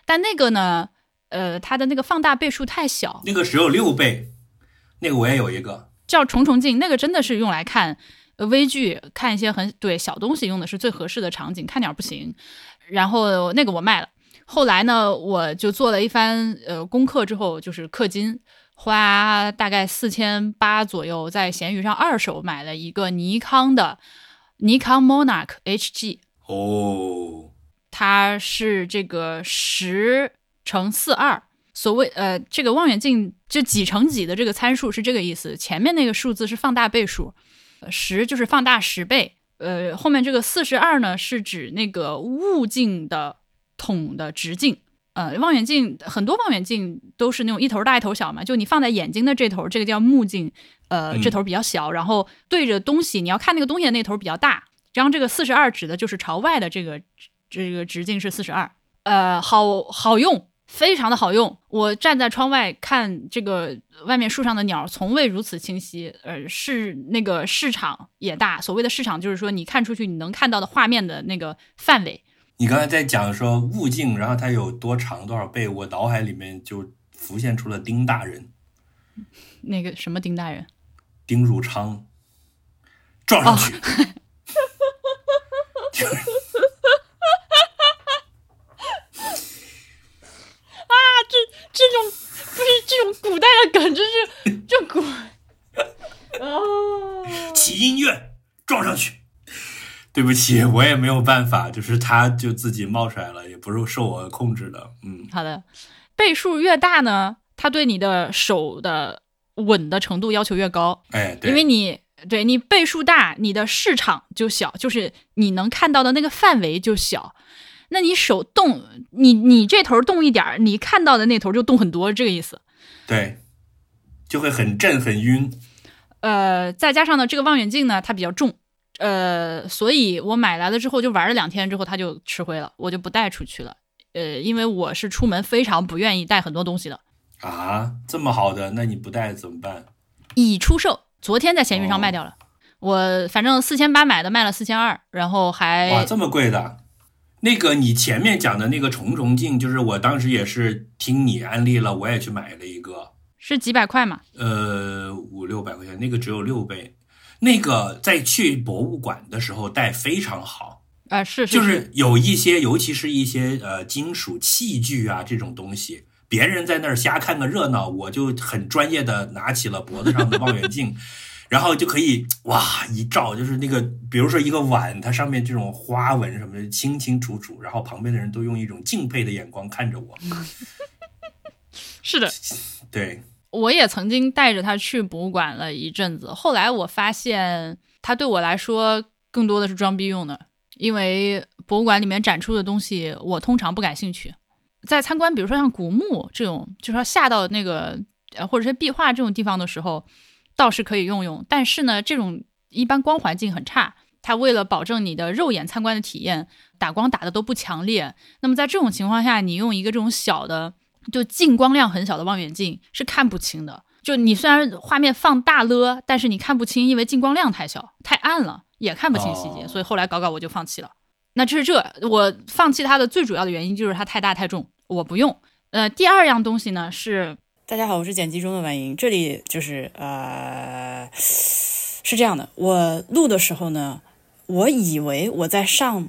但那个呢，呃，它的那个放大倍数太小，那个只有六倍，那个我也有一个叫重重镜，那个真的是用来看微距，看一些很对小东西用的是最合适的场景，看点不行。然后那个我卖了，后来呢，我就做了一番呃功课之后，就是氪金。花大概四千八左右，在闲鱼上二手买了一个尼康的尼康 Monarch HG。哦，它是这个十乘四二，所谓呃，这个望远镜就几乘几的这个参数是这个意思。前面那个数字是放大倍数，十就是放大十倍，呃，后面这个四十二呢是指那个物镜的筒的直径。呃，望远镜很多望远镜都是那种一头大一头小嘛，就你放在眼睛的这头，这个叫目镜，呃，这头比较小，然后对着东西，你要看那个东西的那头比较大。然后这个四十二指的就是朝外的这个这个直径是四十二，呃，好好用，非常的好用。我站在窗外看这个外面树上的鸟，从未如此清晰。呃，是那个市场也大，所谓的市场就是说你看出去你能看到的画面的那个范围。你刚才在讲说物镜，然后它有多长多少倍，我脑海里面就浮现出了丁大人。(laughs) 那个什么丁大人？丁汝昌撞上去 (laughs) (laughs) 这种古代的真是这鬼哦！起音乐撞上去。对不起，我也没有办法，就是它就自己冒出来了，也不是受我控制的。嗯，好的，倍数越大呢，它对你的手的稳的程度要求越高。哎，因为你对你倍数大，你的市场就小，就是你能看到的那个范围就小。那你手动，你你这头动一点，你看到的那头就动很多，这个意思。对，就会很震很晕。呃，再加上呢，这个望远镜呢，它比较重。呃，所以我买来了之后就玩了两天之后，它就吃灰了，我就不带出去了。呃，因为我是出门非常不愿意带很多东西的。啊，这么好的，那你不带怎么办？已出售，昨天在闲鱼上卖掉了。我反正四千八买的，卖了四千二，然后还哇，这么贵的。那个你前面讲的那个重重镜，就是我当时也是听你安利了，我也去买了一个，是几百块嘛？呃，五六百块钱，那个只有六倍。那个在去博物馆的时候带非常好啊，是就是有一些，尤其是一些呃金属器具啊这种东西，别人在那儿瞎看个热闹，我就很专业的拿起了脖子上的望远镜，(laughs) 然后就可以哇一照，就是那个比如说一个碗，它上面这种花纹什么的清清楚楚，然后旁边的人都用一种敬佩的眼光看着我。(laughs) 是的，对。我也曾经带着他去博物馆了一阵子，后来我发现他对我来说更多的是装逼用的，因为博物馆里面展出的东西我通常不感兴趣。在参观，比如说像古墓这种，就是要下到那个呃或者是壁画这种地方的时候，倒是可以用用。但是呢，这种一般光环境很差，它为了保证你的肉眼参观的体验，打光打的都不强烈。那么在这种情况下，你用一个这种小的。就进光量很小的望远镜是看不清的。就你虽然画面放大了，但是你看不清，因为进光量太小，太暗了，也看不清细节。所以后来搞搞我就放弃了。那这是这我放弃它的最主要的原因就是它太大太重，我不用。呃，第二样东西呢是，大家好，我是剪辑中的婉莹，这里就是呃，是这样的，我录的时候呢，我以为我在上。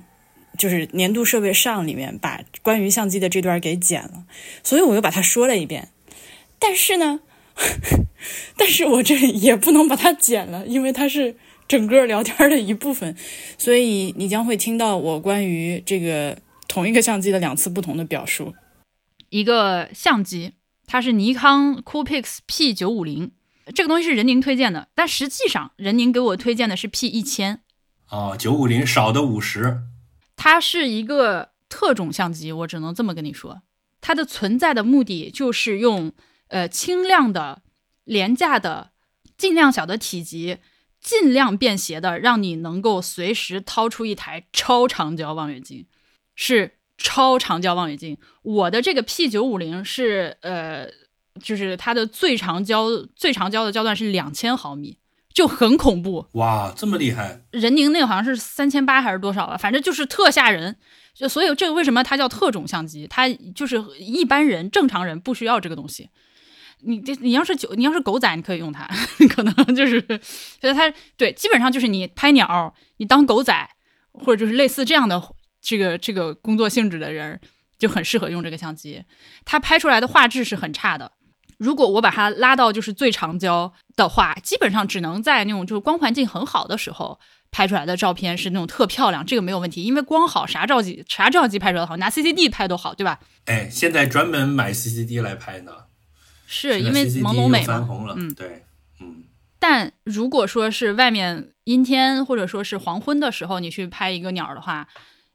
就是年度设备上里面把关于相机的这段给剪了，所以我又把它说了一遍。但是呢，(laughs) 但是我这里也不能把它剪了，因为它是整个聊天的一部分，所以你将会听到我关于这个同一个相机的两次不同的表述。一个相机，它是尼康 Coolpix P 九五零，这个东西是任宁推荐的，但实际上任宁给我推荐的是 P 一千。哦，九五零少的五十。它是一个特种相机，我只能这么跟你说，它的存在的目的就是用呃轻量的、廉价的、尽量小的体积、尽量便携的，让你能够随时掏出一台超长焦望远镜，是超长焦望远镜。我的这个 P 九五零是呃，就是它的最长焦最长焦的焦段是两千毫米。就很恐怖哇，这么厉害！任宁那个好像是三千八还是多少了，反正就是特吓人。就所以这个为什么它叫特种相机？它就是一般人正常人不需要这个东西。你这你要是狗你要是狗仔，你可以用它，(laughs) 可能就是觉得它对，基本上就是你拍鸟，你当狗仔或者就是类似这样的这个这个工作性质的人就很适合用这个相机。它拍出来的画质是很差的。如果我把它拉到就是最长焦的话，基本上只能在那种就是光环境很好的时候拍出来的照片是那种特漂亮，这个没有问题，因为光好啥照机啥照相机拍出来好，拿 CCD 拍都好，对吧？哎，现在专门买 CCD 来拍呢，是因为朦胧美嘛？嗯，对，嗯。但如果说是外面阴天或者说是黄昏的时候，你去拍一个鸟的话，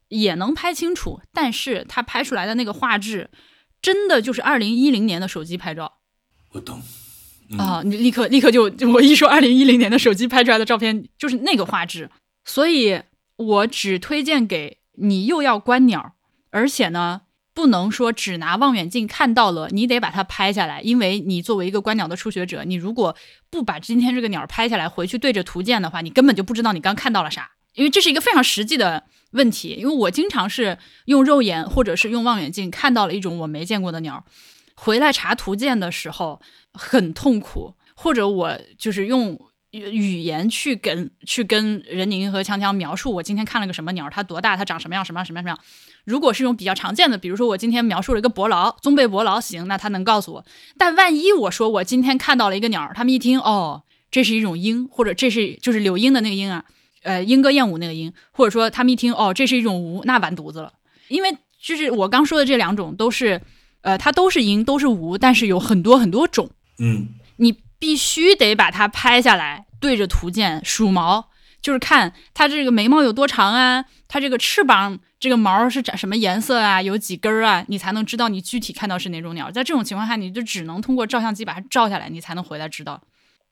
也能拍清楚，但是它拍出来的那个画质，真的就是二零一零年的手机拍照。我懂啊！你立刻立刻就我一说，二零一零年的手机拍出来的照片就是那个画质，所以我只推荐给你又要观鸟，而且呢不能说只拿望远镜看到了，你得把它拍下来，因为你作为一个观鸟的初学者，你如果不把今天这个鸟拍下来，回去对着图鉴的话，你根本就不知道你刚看到了啥，因为这是一个非常实际的问题。因为我经常是用肉眼或者是用望远镜看到了一种我没见过的鸟。回来查图鉴的时候很痛苦，或者我就是用语言去跟去跟任宁和锵锵描述我今天看了个什么鸟，它多大，它长什么样，什么样，什么样，什么样。如果是用比较常见的，比如说我今天描述了一个伯劳，棕背伯劳，行，那他能告诉我。但万一我说我今天看到了一个鸟，他们一听，哦，这是一种鹰，或者这是就是柳莺的那个鹰啊，呃，莺歌燕舞那个鹰，或者说他们一听，哦，这是一种吴，那完犊子了。因为就是我刚说的这两种都是，呃，它都是鹰，都是无，但是有很多很多种，嗯，你必须得把它拍下来，对着图鉴数毛，就是看它这个眉毛有多长啊，它这个翅膀。这个毛是长什么颜色啊？有几根儿啊？你才能知道你具体看到是哪种鸟。在这种情况下，你就只能通过照相机把它照下来，你才能回来知道。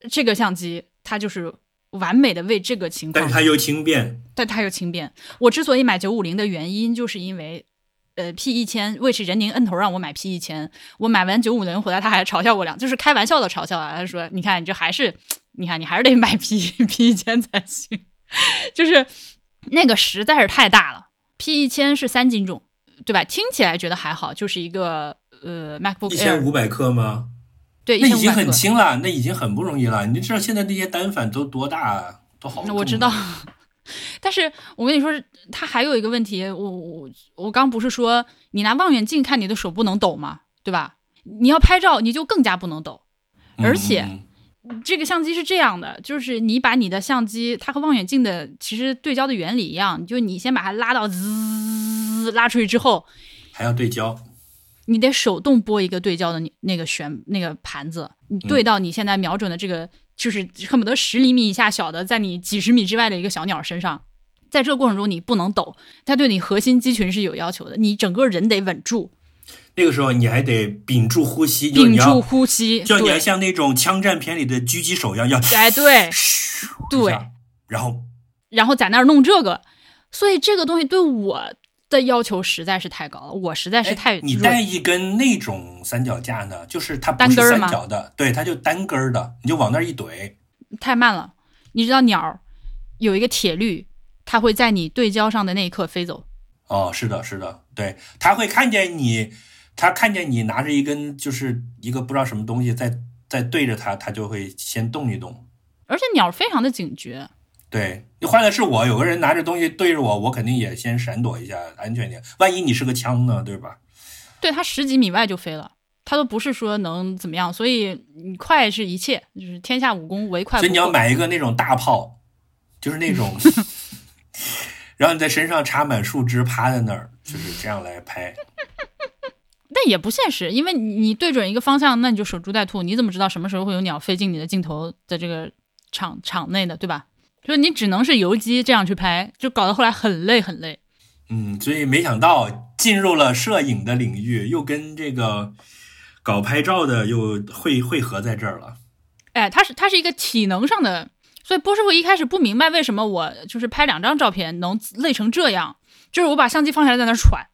这个相机它就是完美的为这个情况，但它又轻便，但它又轻便。我之所以买九五零的原因，就是因为，呃，P 一千，为是任宁摁头让我买 P 一千。我买完九五零回来，他还嘲笑我两，就是开玩笑的嘲笑啊。他说：“你看，你这还是，你看你还是得买 P P 一千才行，(laughs) 就是那个实在是太大了。” P 一千是三斤重，对吧？听起来觉得还好，就是一个呃 MacBook 一千五百克吗？对，那已经很轻了，那已经很不容易了。你知道现在那些单反都多大，都好重。我知道，但是我跟你说，它还有一个问题，我我我刚不是说你拿望远镜看你的手不能抖吗？对吧？你要拍照你就更加不能抖，而且。这个相机是这样的，就是你把你的相机，它和望远镜的其实对焦的原理一样，就你先把它拉到滋拉出去之后，还要对焦，你得手动拨一个对焦的那个旋那个盘子，你对到你现在瞄准的这个，就是恨不得十厘米以下小的，在你几十米之外的一个小鸟身上，在这个过程中你不能抖，它对你核心肌群是有要求的，你整个人得稳住。那个时候你还得屏住呼吸，屏住呼吸，就你要像那种枪战片里的狙击手一样，要哎对，对，然后然后在那儿弄这个，所以这个东西对我的要求实在是太高了，我实在是太你带一根那种三脚架呢，就是它不是三脚的，对，它就单根的，你就往那儿一怼，太慢了。你知道鸟有一个铁律，它会在你对焦上的那一刻飞走。哦，是的，是的，对，它会看见你。它看见你拿着一根，就是一个不知道什么东西在在对着它，它就会先动一动。而且鸟非常的警觉。对，你换的是我，有个人拿着东西对着我，我肯定也先闪躲一下，安全点。万一你是个枪呢，对吧？对，它十几米外就飞了，他都不是说能怎么样，所以你快是一切，就是天下武功唯快。所以你要买一个那种大炮，就是那种，(laughs) 然后你在身上插满树枝，趴在那儿，就是这样来拍。(laughs) 但也不现实，因为你对准一个方向，那你就守株待兔。你怎么知道什么时候会有鸟飞进你的镜头的这个场场内的，对吧？所以你只能是游击这样去拍，就搞得后来很累很累。嗯，所以没想到进入了摄影的领域，又跟这个搞拍照的又汇汇合在这儿了。哎，它是它是一个体能上的，所以波师傅一开始不明白为什么我就是拍两张照片能累成这样，就是我把相机放下来在那喘。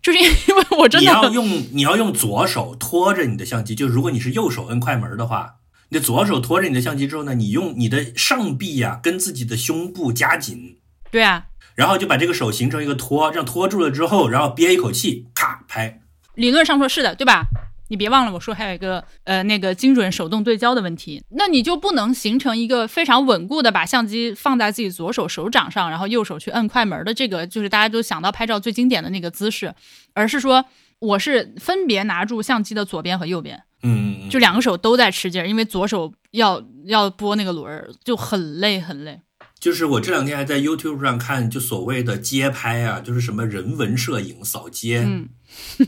就是因为我真的，你要用你要用左手托着你的相机，就如果你是右手摁快门的话，你的左手托着你的相机之后呢，你用你的上臂呀跟自己的胸部夹紧，对啊，然后就把这个手形成一个托，这样托住了之后，然后憋一口气，咔拍。理论上说是的，对吧？你别忘了，我说还有一个呃那个精准手动对焦的问题，那你就不能形成一个非常稳固的把相机放在自己左手手掌上，然后右手去摁快门的这个，就是大家都想到拍照最经典的那个姿势，而是说我是分别拿住相机的左边和右边，嗯，就两个手都在吃劲儿，因为左手要要拨那个轮儿，就很累很累。就是我这两天还在 YouTube 上看，就所谓的街拍啊，就是什么人文摄影扫街，嗯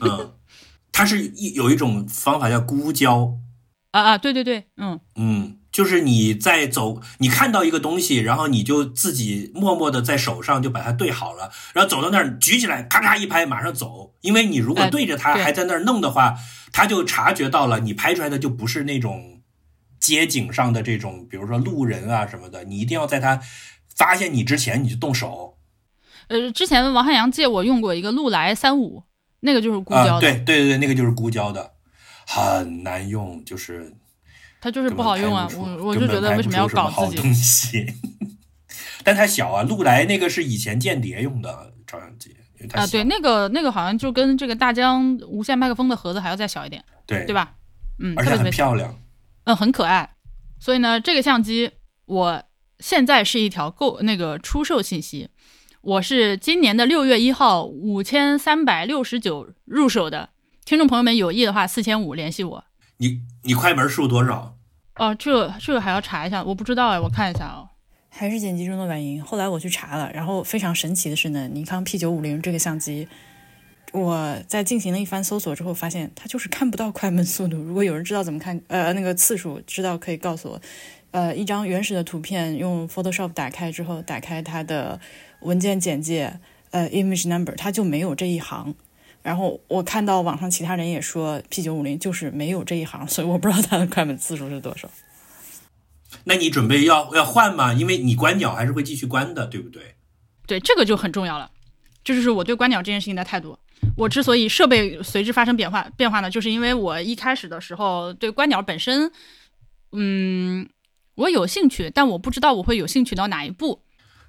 嗯。它是一有一种方法叫孤焦，啊啊，对对对，嗯嗯，就是你在走，你看到一个东西，然后你就自己默默的在手上就把它对好了，然后走到那儿举起来，咔嚓一拍，马上走。因为你如果对着它还在那儿弄的话，它就察觉到了你拍出来的就不是那种街景上的这种，比如说路人啊什么的，你一定要在他发现你之前你就动手。呃，之前王汉阳借我用过一个禄来三五。那个就是孤焦的，对对对对，那个就是孤焦的，很难用，就是它就是不好用啊！我我就觉得为什么要搞自己？(laughs) 但它小啊，禄来那个是以前间谍用的照相机啊，对，那个那个好像就跟这个大疆无线麦克风的盒子还要再小一点，对对吧？嗯，而且很漂亮，嗯，很可爱。所以呢，这个相机我现在是一条购那个出售信息，我是今年的六月一号五千三百六十九入手的。听众朋友们有意的话，四千五联系我。你你快门数多少？哦，这这个还要查一下，我不知道哎，我看一下哦。还是剪辑中的婉莹。后来我去查了，然后非常神奇的是呢，尼康 P 九五零这个相机，我在进行了一番搜索之后，发现它就是看不到快门速度。如果有人知道怎么看，呃，那个次数知道可以告诉我。呃，一张原始的图片用 Photoshop 打开之后，打开它的文件简介，呃，image number，它就没有这一行。然后我看到网上其他人也说 P 九五零就是没有这一行，所以我不知道它的快门次数是多少。那你准备要要换吗？因为你观鸟还是会继续关的，对不对？对，这个就很重要了。这就是我对观鸟这件事情的态度。我之所以设备随之发生变化变化呢，就是因为我一开始的时候对观鸟本身，嗯，我有兴趣，但我不知道我会有兴趣到哪一步。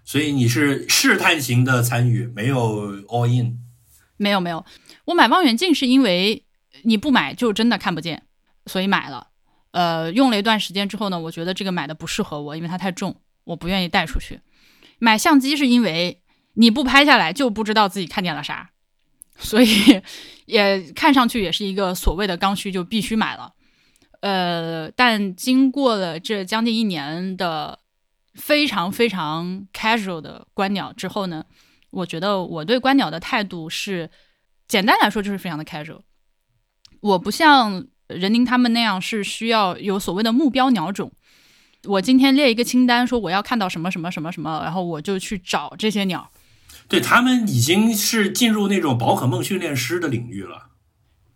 所以你是试探型的参与，没有 all in。没有没有，我买望远镜是因为你不买就真的看不见，所以买了。呃，用了一段时间之后呢，我觉得这个买的不适合我，因为它太重，我不愿意带出去。买相机是因为你不拍下来就不知道自己看见了啥，所以 (laughs) 也看上去也是一个所谓的刚需，就必须买了。呃，但经过了这将近一年的非常非常 casual 的观鸟之后呢。我觉得我对观鸟的态度是，简单来说就是非常的 casual。我不像任宁他们那样是需要有所谓的目标鸟种。我今天列一个清单，说我要看到什么什么什么什么，然后我就去找这些鸟。对他们已经是进入那种宝可梦训练师的领域了。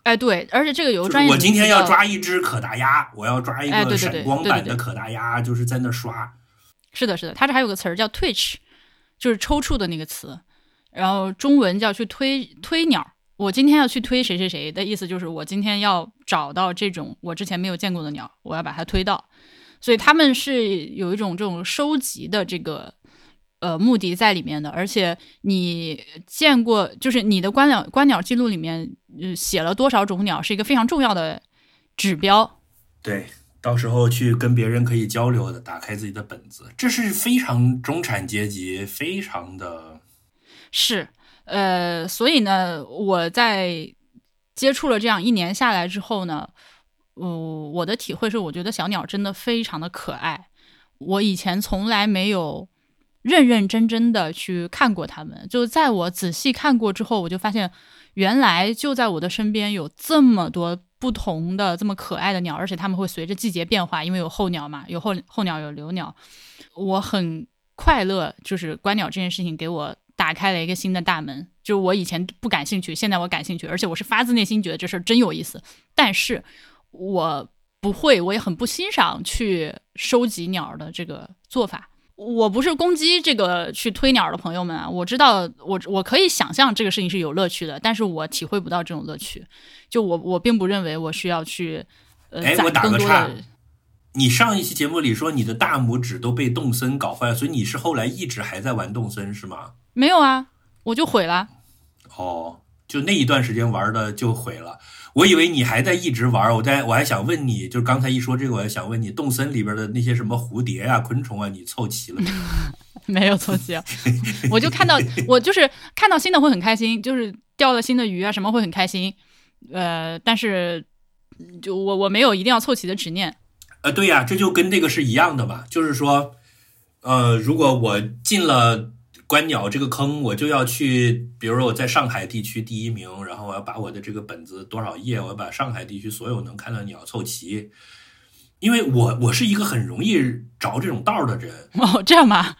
哎，对，而且这个有个专业。我今天要抓一只可达鸭，我要抓一个闪光版的可达鸭，就是在那刷。是的，是的，它这还有个词儿叫 twitch，就是抽搐的那个词。然后中文叫去推推鸟，我今天要去推谁谁谁的意思就是我今天要找到这种我之前没有见过的鸟，我要把它推到，所以他们是有一种这种收集的这个呃目的在里面的，而且你见过就是你的观鸟观鸟记录里面呃写了多少种鸟是一个非常重要的指标，对，到时候去跟别人可以交流的，打开自己的本子，这是非常中产阶级，非常的。是，呃，所以呢，我在接触了这样一年下来之后呢，嗯，我的体会是，我觉得小鸟真的非常的可爱。我以前从来没有认认真真的去看过它们，就在我仔细看过之后，我就发现，原来就在我的身边有这么多不同的这么可爱的鸟，而且它们会随着季节变化，因为有候鸟嘛，有候候鸟，有留鸟。我很快乐，就是观鸟这件事情给我。打开了一个新的大门，就是我以前不感兴趣，现在我感兴趣，而且我是发自内心觉得这事儿真有意思。但是我不会，我也很不欣赏去收集鸟的这个做法。我不是攻击这个去推鸟的朋友们啊，我知道我我可以想象这个事情是有乐趣的，但是我体会不到这种乐趣。就我我并不认为我需要去呃攒更多的。你上一期节目里说你的大拇指都被动森搞坏了，所以你是后来一直还在玩动森是吗？没有啊，我就毁了。哦，就那一段时间玩的就毁了。我以为你还在一直玩，我在我还想问你，就是刚才一说这个，我还想问你，动森里边的那些什么蝴蝶啊、昆虫啊，你凑齐了没？(laughs) 没有凑齐，我就看到 (laughs) 我就是看到新的会很开心，就是钓了新的鱼啊什么会很开心。呃，但是就我我没有一定要凑齐的执念。呃，对呀，这就跟这个是一样的嘛，就是说，呃，如果我进了。观鸟这个坑，我就要去，比如说我在上海地区第一名，然后我要把我的这个本子多少页，我要把上海地区所有能看到鸟凑齐，因为我我是一个很容易着这种道的人。哦，这样吗？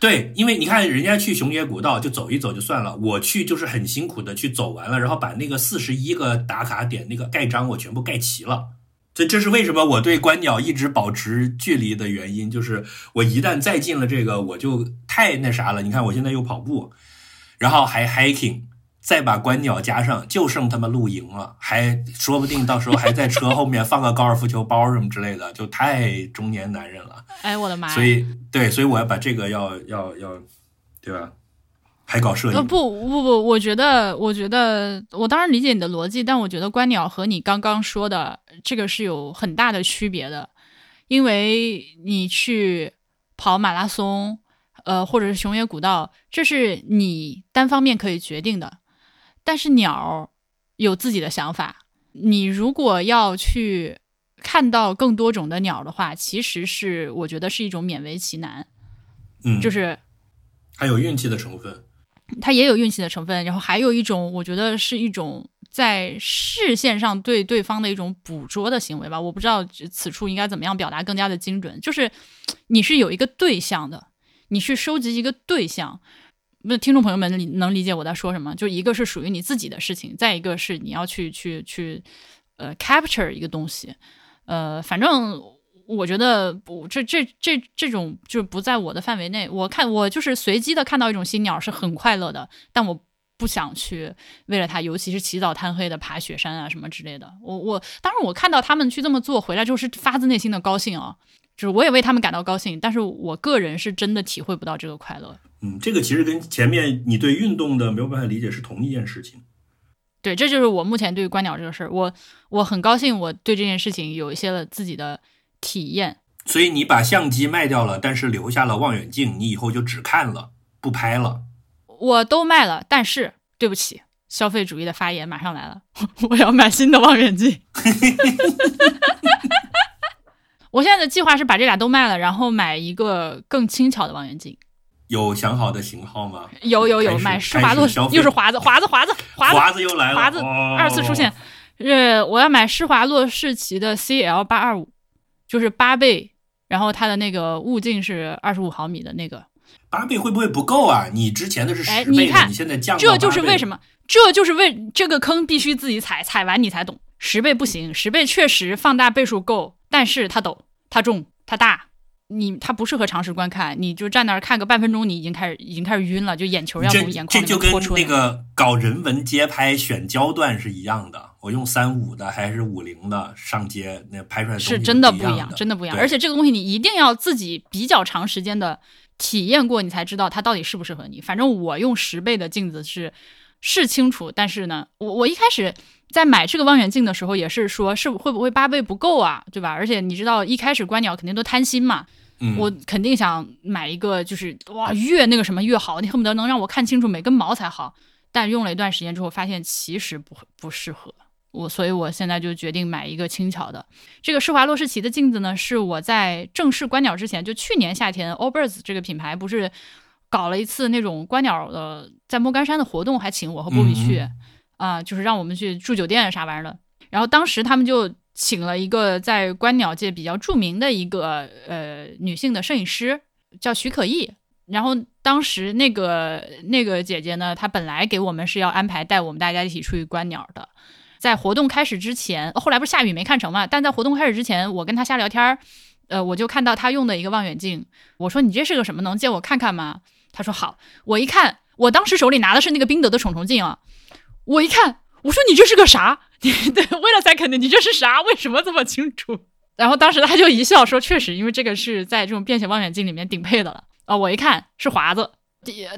对，因为你看人家去熊野古道就走一走就算了，我去就是很辛苦的去走完了，然后把那个四十一个打卡点那个盖章我全部盖齐了。这这是为什么我对观鸟一直保持距离的原因，就是我一旦再进了这个，我就太那啥了。你看我现在又跑步，然后还 hiking，再把观鸟加上，就剩他妈露营了，还说不定到时候还在车后面放个高尔夫球包什么之类的，就太中年男人了。哎，我的妈！所以对，所以我要把这个要要要，对吧？还搞摄影？呃，不不不，我觉得，我觉得，我当然理解你的逻辑，但我觉得观鸟和你刚刚说的这个是有很大的区别的，因为你去跑马拉松，呃，或者是熊野古道，这是你单方面可以决定的。但是鸟有自己的想法，你如果要去看到更多种的鸟的话，其实是我觉得是一种勉为其难，嗯，就是还有运气的成分。它也有运气的成分，然后还有一种，我觉得是一种在视线上对对方的一种捕捉的行为吧。我不知道此处应该怎么样表达更加的精准，就是你是有一个对象的，你是收集一个对象。那听众朋友们理能理解我在说什么？就一个是属于你自己的事情，再一个是你要去去去呃 capture 一个东西，呃，反正。我觉得不，这这这这种就不在我的范围内。我看我就是随机的看到一种新鸟是很快乐的，但我不想去为了它，尤其是起早贪黑的爬雪山啊什么之类的。我我当然我看到他们去这么做回来之后是发自内心的高兴啊，就是我也为他们感到高兴。但是我个人是真的体会不到这个快乐。嗯，这个其实跟前面你对运动的没有办法理解是同一件事情。对，这就是我目前对于观鸟这个事儿，我我很高兴，我对这件事情有一些了自己的。体验，所以你把相机卖掉了，但是留下了望远镜，你以后就只看了，不拍了。我都卖了，但是对不起，消费主义的发言马上来了，(laughs) 我要买新的望远镜。(laughs) 我现在的计划是把这俩都卖了，然后买一个更轻巧的望远镜。有想好的型号吗？有有有，买施华洛，又是华子，华子，华子，华子华子又来了，华子二次出现。呃，我要买施华洛世奇的 CL 八二五。就是八倍，然后它的那个物镜是二十五毫米的那个，八倍会不会不够啊？你之前的是十倍，你看你现在降，这就是为什么，这就是为这个坑必须自己踩，踩完你才懂。十倍不行，十倍确实放大倍数够，但是它陡，它重，它大。你它不适合长时观看，你就站那儿看个半分钟，你已经开始已经开始晕了，就眼球要从眼眶里脱出。这就跟那个搞人文街拍选焦段是一样的，我用三五的还是五零的上街，那拍出来是真的不一样，真的不一样。而且这个东西你一定要自己比较长时间的体验过，你才知道它到底适不适合你。反正我用十倍的镜子是是清楚，但是呢，我我一开始。在买这个望远镜的时候，也是说是会不会八倍不够啊，对吧？而且你知道一开始观鸟肯定都贪心嘛，我肯定想买一个就是哇越那个什么越好，你恨不得能让我看清楚每根毛才好。但用了一段时间之后，发现其实不不适合我，所以我现在就决定买一个轻巧的。这个施华洛世奇的镜子呢，是我在正式观鸟之前，就去年夏天，Allbirds 这个品牌不是搞了一次那种观鸟的在莫干山的活动，还请我和波比去。啊，就是让我们去住酒店啥玩意儿的。然后当时他们就请了一个在观鸟界比较著名的一个呃女性的摄影师，叫徐可意。然后当时那个那个姐姐呢，她本来给我们是要安排带我们大家一起出去观鸟的。在活动开始之前，后来不是下雨没看成嘛？但在活动开始之前，我跟他瞎聊天儿，呃，我就看到他用的一个望远镜。我说：“你这是个什么？能借我看看吗？”他说：“好。”我一看，我当时手里拿的是那个宾得的虫虫镜啊。我一看，我说你这是个啥？(laughs) 对，为了才肯定你这是啥？为什么这么清楚？然后当时他就一笑说：“确实，因为这个是在这种便携望远镜里面顶配的了。”啊，我一看是华子，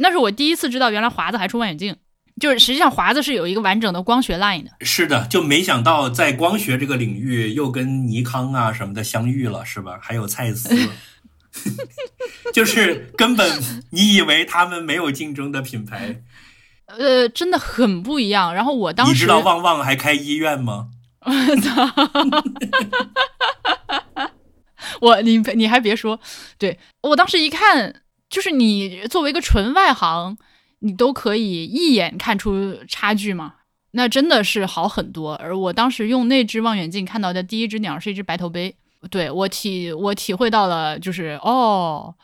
那是我第一次知道原来华子还出望远镜。就是实际上华子是有一个完整的光学 line 的。是的，就没想到在光学这个领域又跟尼康啊什么的相遇了，是吧？还有蔡司，(laughs) 就是根本你以为他们没有竞争的品牌。呃，真的很不一样。然后我当时你知道旺旺还开医院吗？(laughs) 我操！我你你还别说，对我当时一看，就是你作为一个纯外行，你都可以一眼看出差距嘛。那真的是好很多。而我当时用那只望远镜看到的第一只鸟是一只白头杯，对我体我体会到了，就是哦，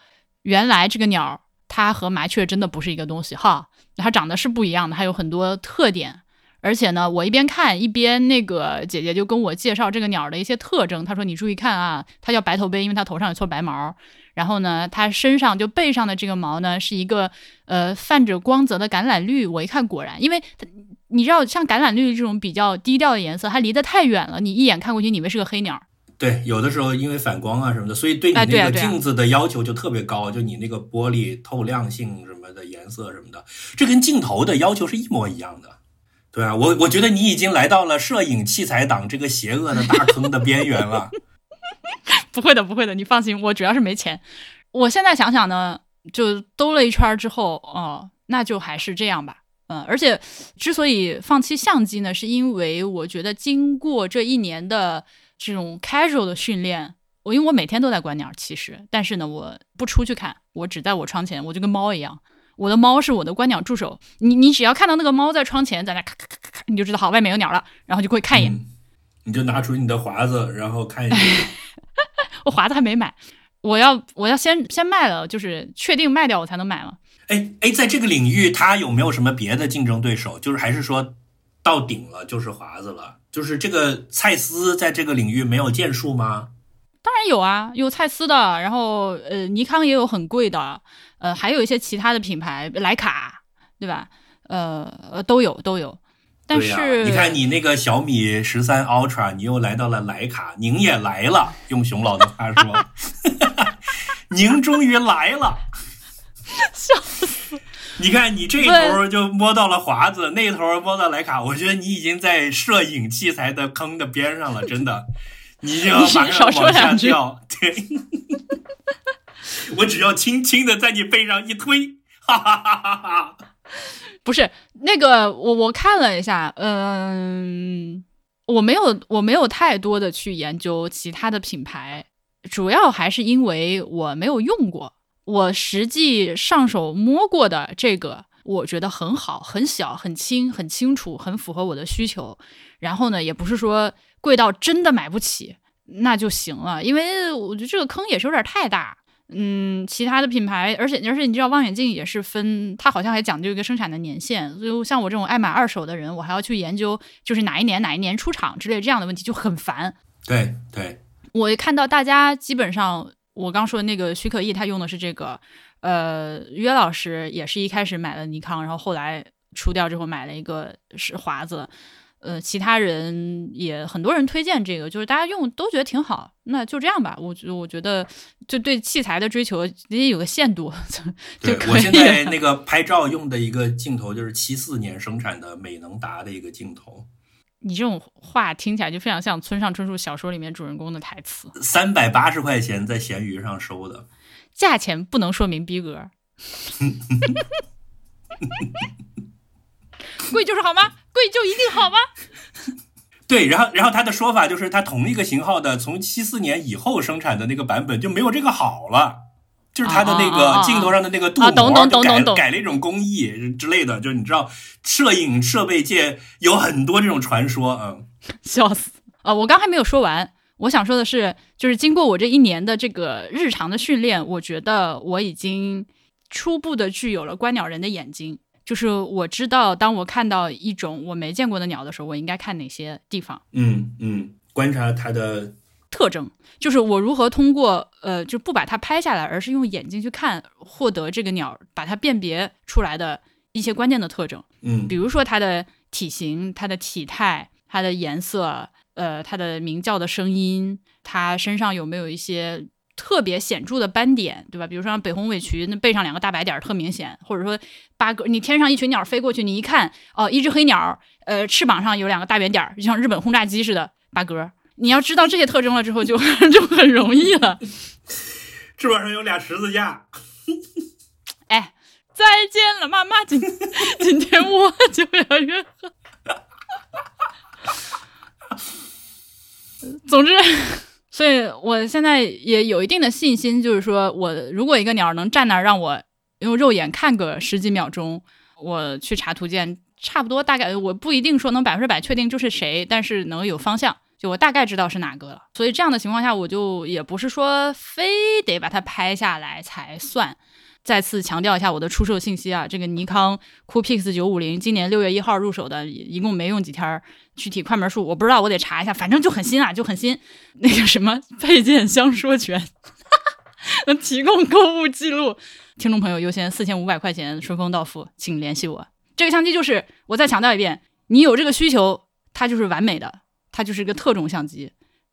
原来这个鸟它和麻雀真的不是一个东西哈。它长得是不一样的，还有很多特点。而且呢，我一边看一边那个姐姐就跟我介绍这个鸟的一些特征。她说：“你注意看啊，它叫白头杯，因为它头上有撮白毛。然后呢，它身上就背上的这个毛呢，是一个呃泛着光泽的橄榄绿。我一看，果然，因为你知道，像橄榄绿这种比较低调的颜色，它离得太远了，你一眼看过去，你以为是个黑鸟。”对，有的时候因为反光啊什么的，所以对你那个镜子的要求就特别高，就你那个玻璃透亮性什么的颜色什么的，这跟镜头的要求是一模一样的。对啊，我我觉得你已经来到了摄影器材党这个邪恶的大坑的边缘了。(laughs) 不会的，不会的，你放心，我主要是没钱。我现在想想呢，就兜了一圈之后，哦，那就还是这样吧。嗯，而且之所以放弃相机呢，是因为我觉得经过这一年的这种 casual 的训练，我因为我每天都在观鸟，其实，但是呢，我不出去看，我只在我窗前，我就跟猫一样，我的猫是我的观鸟助手。你你只要看到那个猫在窗前在那咔咔咔咔，你就知道好外面有鸟了，然后就会看一眼。你就拿出你的华子，然后看一下。(laughs) 我华子还没买，我要我要先先卖了，就是确定卖掉我才能买嘛。哎哎，在这个领域，他有没有什么别的竞争对手？就是还是说到顶了就是华子了？就是这个蔡司在这个领域没有建树吗？当然有啊，有蔡司的，然后呃，尼康也有很贵的，呃，还有一些其他的品牌，徕卡，对吧？呃呃，都有都有。但对呀、你看你那个小米十三 Ultra，你又来到了徕卡，您也来了。用熊老的话说，(laughs) 您终于来了。笑死！你看，你这头就摸到了华子，那头摸到徕卡，我觉得你已经在摄影器材的坑的边上了，真的，(laughs) 你就要马你少上往下说两句掉。对，(laughs) 我只要轻轻的在你背上一推，哈哈哈哈哈。不是那个，我我看了一下，嗯、我没有我没有太多的去研究其他的品牌，主要还是因为我没有用过，我实际上手摸过的这个，我觉得很好，很小，很轻，很清楚，很符合我的需求。然后呢，也不是说贵到真的买不起，那就行了，因为我觉得这个坑也是有点太大。嗯，其他的品牌，而且而且你知道望远镜也是分，它好像还讲究一个生产的年限，所以像我这种爱买二手的人，我还要去研究就是哪一年哪一年出厂之类这样的问题就很烦。对对，我看到大家基本上，我刚说的那个许可义他用的是这个，呃，约老师也是一开始买了尼康，然后后来出掉之后买了一个是华子。呃，其他人也很多人推荐这个，就是大家用都觉得挺好，那就这样吧。我觉我觉得就对器材的追求也有个限度 (laughs) 就对我现在那个拍照用的一个镜头就是七四年生产的美能达的一个镜头，你这种话听起来就非常像村上春树小说里面主人公的台词，三百八十块钱在闲鱼上收的。价钱不能说明逼格，(laughs) 贵就是好吗？贵就一定好吗？(laughs) 对，然后然后他的说法就是，他同一个型号的，从七四年以后生产的那个版本就没有这个好了，就是它的那个镜头上的那个镀膜改了一种工艺之类的，就是你知道，摄影设备界有很多这种传说，嗯，笑死！啊、我刚还没有说完，我想说的是，就是经过我这一年的这个日常的训练，我觉得我已经初步的具有了观鸟人的眼睛。就是我知道，当我看到一种我没见过的鸟的时候，我应该看哪些地方。嗯嗯，观察它的特征，就是我如何通过呃，就不把它拍下来，而是用眼睛去看，获得这个鸟把它辨别出来的一些关键的特征，嗯比如说它的体型、它的体态、它的颜色，呃，它的鸣叫的声音，它身上有没有一些特别显著的斑点，对吧？比如说像北红尾渠，那背上两个大白点儿特明显，或者说八哥，你天上一群鸟飞过去，你一看，哦，一只黑鸟，呃，翅膀上有两个大圆点儿，就像日本轰炸机似的八哥。你要知道这些特征了之后就，(laughs) 就很容易了。翅膀上有俩十字架，(laughs) 哎，再见了，妈妈，今今天我就要约喝。(laughs) 总之，所以我现在也有一定的信心，就是说我如果一个鸟能站那儿让我用肉眼看个十几秒钟，我去查图鉴，差不多大概我不一定说能百分之百确定就是谁，但是能有方向。就我大概知道是哪个了，所以这样的情况下，我就也不是说非得把它拍下来才算。再次强调一下我的出售信息啊，这个尼康 Coolpix 九五零今年六月一号入手的，一共没用几天，具体快门数我不知道，我得查一下，反正就很新啊，就很新。(laughs) 那个什么配件相说权，(laughs) 能提供购物记录，听众朋友优先四千五百块钱顺丰到付，请联系我。这个相机就是我再强调一遍，你有这个需求，它就是完美的，它就是一个特种相机。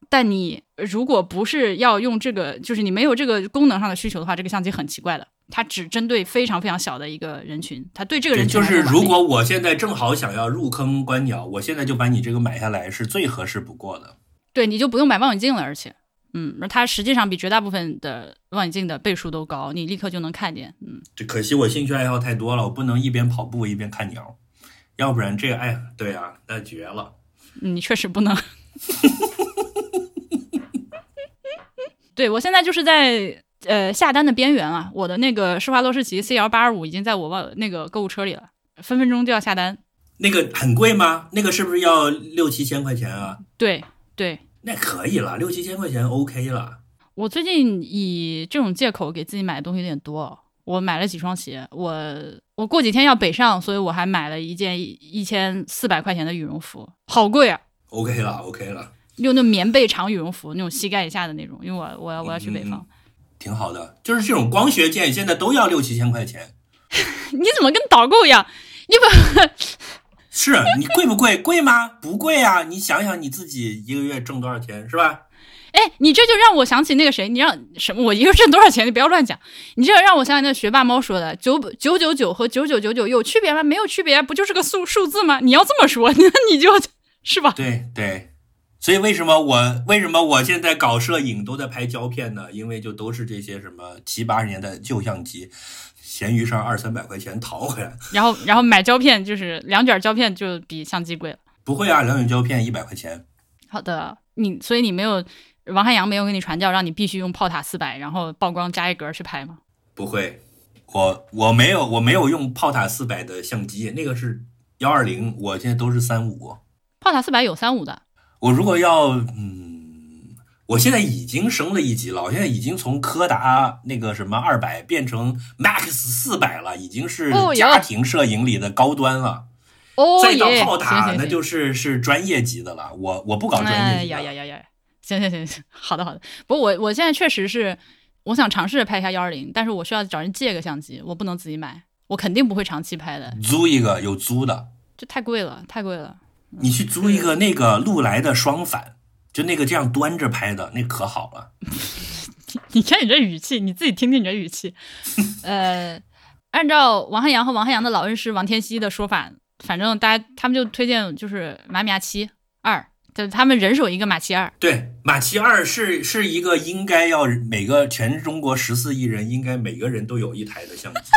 但你如果不是要用这个，就是你没有这个功能上的需求的话，这个相机很奇怪的，它只针对非常非常小的一个人群，它对这个，人群就是如果我现在正好想要入坑观鸟，我现在就把你这个买下来是最合适不过的。对你就不用买望远镜了，而且嗯，而它实际上比绝大部分的望远镜的倍数都高，你立刻就能看见。嗯，这可惜我兴趣爱好太多了，我不能一边跑步一边看鸟，要不然这个哎，对啊，那绝了。你确实不能。(laughs) 对我现在就是在呃下单的边缘啊，我的那个施华洛世奇 CL 八二五已经在我忘那个购物车里了，分分钟就要下单。那个很贵吗？那个是不是要六七千块钱啊？对对，那可以了，六七千块钱 OK 了。我最近以这种借口给自己买的东西有点多，我买了几双鞋，我我过几天要北上，所以我还买了一件一千四百块钱的羽绒服，好贵啊。OK 了，OK 了，用那棉被长羽绒服，那种膝盖以下的那种，因为我我要我要去北方。挺好的。就是这种光学键现在都要六七千块钱，(laughs) 你怎么跟导购一样？你不 (laughs) 是你贵不贵？贵吗？不贵啊！你想想你自己一个月挣多少钱，是吧？(laughs) 哎，你这就让我想起那个谁，你让什么？我一个月挣多少钱？你不要乱讲。你这让我想起那学霸猫说的九九九九和九九九九有区别吗？没有区别，不就是个数数字吗？你要这么说，那你就是吧？对对。所以为什么我为什么我现在搞摄影都在拍胶片呢？因为就都是这些什么七八十年代旧相机，闲鱼上二三百块钱淘回来。然后然后买胶片就是两卷胶片就比相机贵了。不会啊，两卷胶片一百块钱。好的，你所以你没有王汉阳没有给你传教，让你必须用炮塔四百，然后曝光加一格去拍吗？不会，我我没有我没有用炮塔四百的相机，那个是幺二零，我现在都是三五。炮塔四百有三五的。我如果要，嗯，我现在已经升了一级了，我现在已经从柯达那个什么二百变成 Max 四百了，已经是家庭摄影里的高端了。哦再到炮塔，那就是是专业级的了。我我不搞专哎业级的。呀呀呀呀！行行行行，好的好的。不过我我现在确实是，我想尝试着拍一下幺二零，但是我需要找人借个相机，我不能自己买，我肯定不会长期拍的，租一个有租的，这太贵了，太贵了。你去租一个那个禄来的双反，就那个这样端着拍的，那可好了。(laughs) 你看你这语气，你自己听听你这语气。(laughs) 呃，按照王汉阳和王汉阳的老恩师王天熙的说法，反正大家他们就推荐就是马米亚七二，就他们人手一个马七二。对，马七二是是一个应该要每个全中国十四亿人应该每个人都有一台的相机，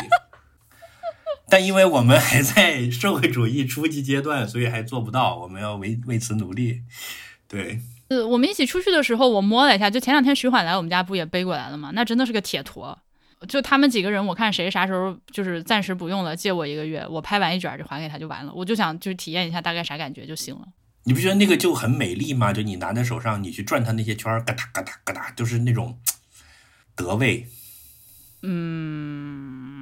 但因为我们还在社会主义初级阶段，所以还做不到，我们要为为此努力。对，呃，我们一起出去的时候，我摸了一下，就前两天徐缓来我们家不也背过来了吗？那真的是个铁坨。就他们几个人，我看谁啥时候就是暂时不用了，借我一个月，我拍完一卷就还给他就完了。我就想就是体验一下大概啥感觉就行了。你不觉得那个就很美丽吗？就你拿在手上，你去转它那些圈，嘎哒嘎哒嘎哒，就是那种德味。嗯，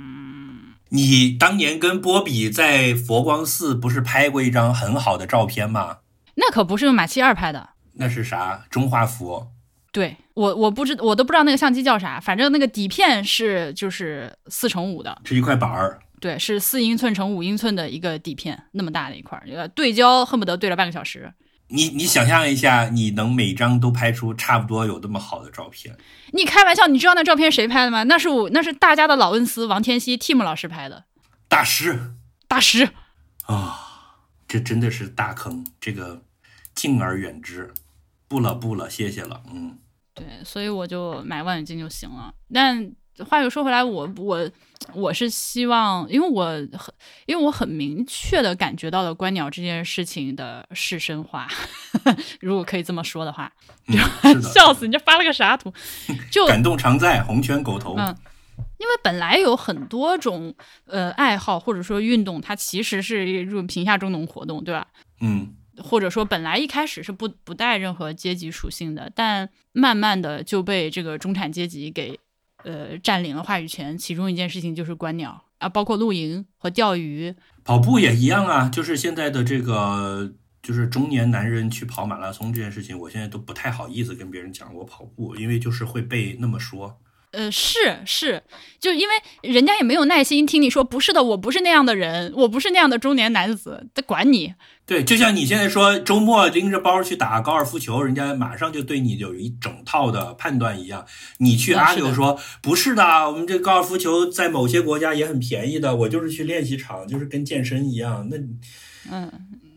你当年跟波比在佛光寺不是拍过一张很好的照片吗？那可不是用马七二拍的。那是啥？中画幅。对我，我不知我都不知道那个相机叫啥，反正那个底片是就是四乘五的，是一块板儿。对，是四英寸乘五英寸的一个底片，那么大的一块儿，这个对焦恨不得对了半个小时。你你想象一下，你能每张都拍出差不多有那么好的照片？你开玩笑？你知道那照片谁拍的吗？那是我，那是大家的老恩师王天熙 Tim 老师拍的，大师大师。啊，这真的是大坑，这个敬而远之。不了不了，谢谢了，嗯。对，所以我就买望远镜就行了。但话又说回来，我我我是希望，因为我很因为我很明确的感觉到了观鸟这件事情的是深化，(laughs) 如果可以这么说的话，(laughs) 笑死！你这发了个啥图？(laughs) 就感动常在，红圈狗头。嗯，因为本来有很多种呃爱好或者说运动，它其实是一种贫下中农活动，对吧？嗯。或者说，本来一开始是不不带任何阶级属性的，但慢慢的就被这个中产阶级给呃占领了话语权。其中一件事情就是观鸟啊，包括露营和钓鱼，跑步也一样啊。就是现在的这个，就是中年男人去跑马拉松这件事情，我现在都不太好意思跟别人讲我跑步，因为就是会被那么说。呃，是是，就因为人家也没有耐心听你说，不是的，我不是那样的人，我不是那样的中年男子，他管你。对，就像你现在说周末拎着包去打高尔夫球，人家马上就对你有一整套的判断一样。你去阿柳说、嗯、不是的，我们这高尔夫球在某些国家也很便宜的，我就是去练习场，就是跟健身一样。那，嗯，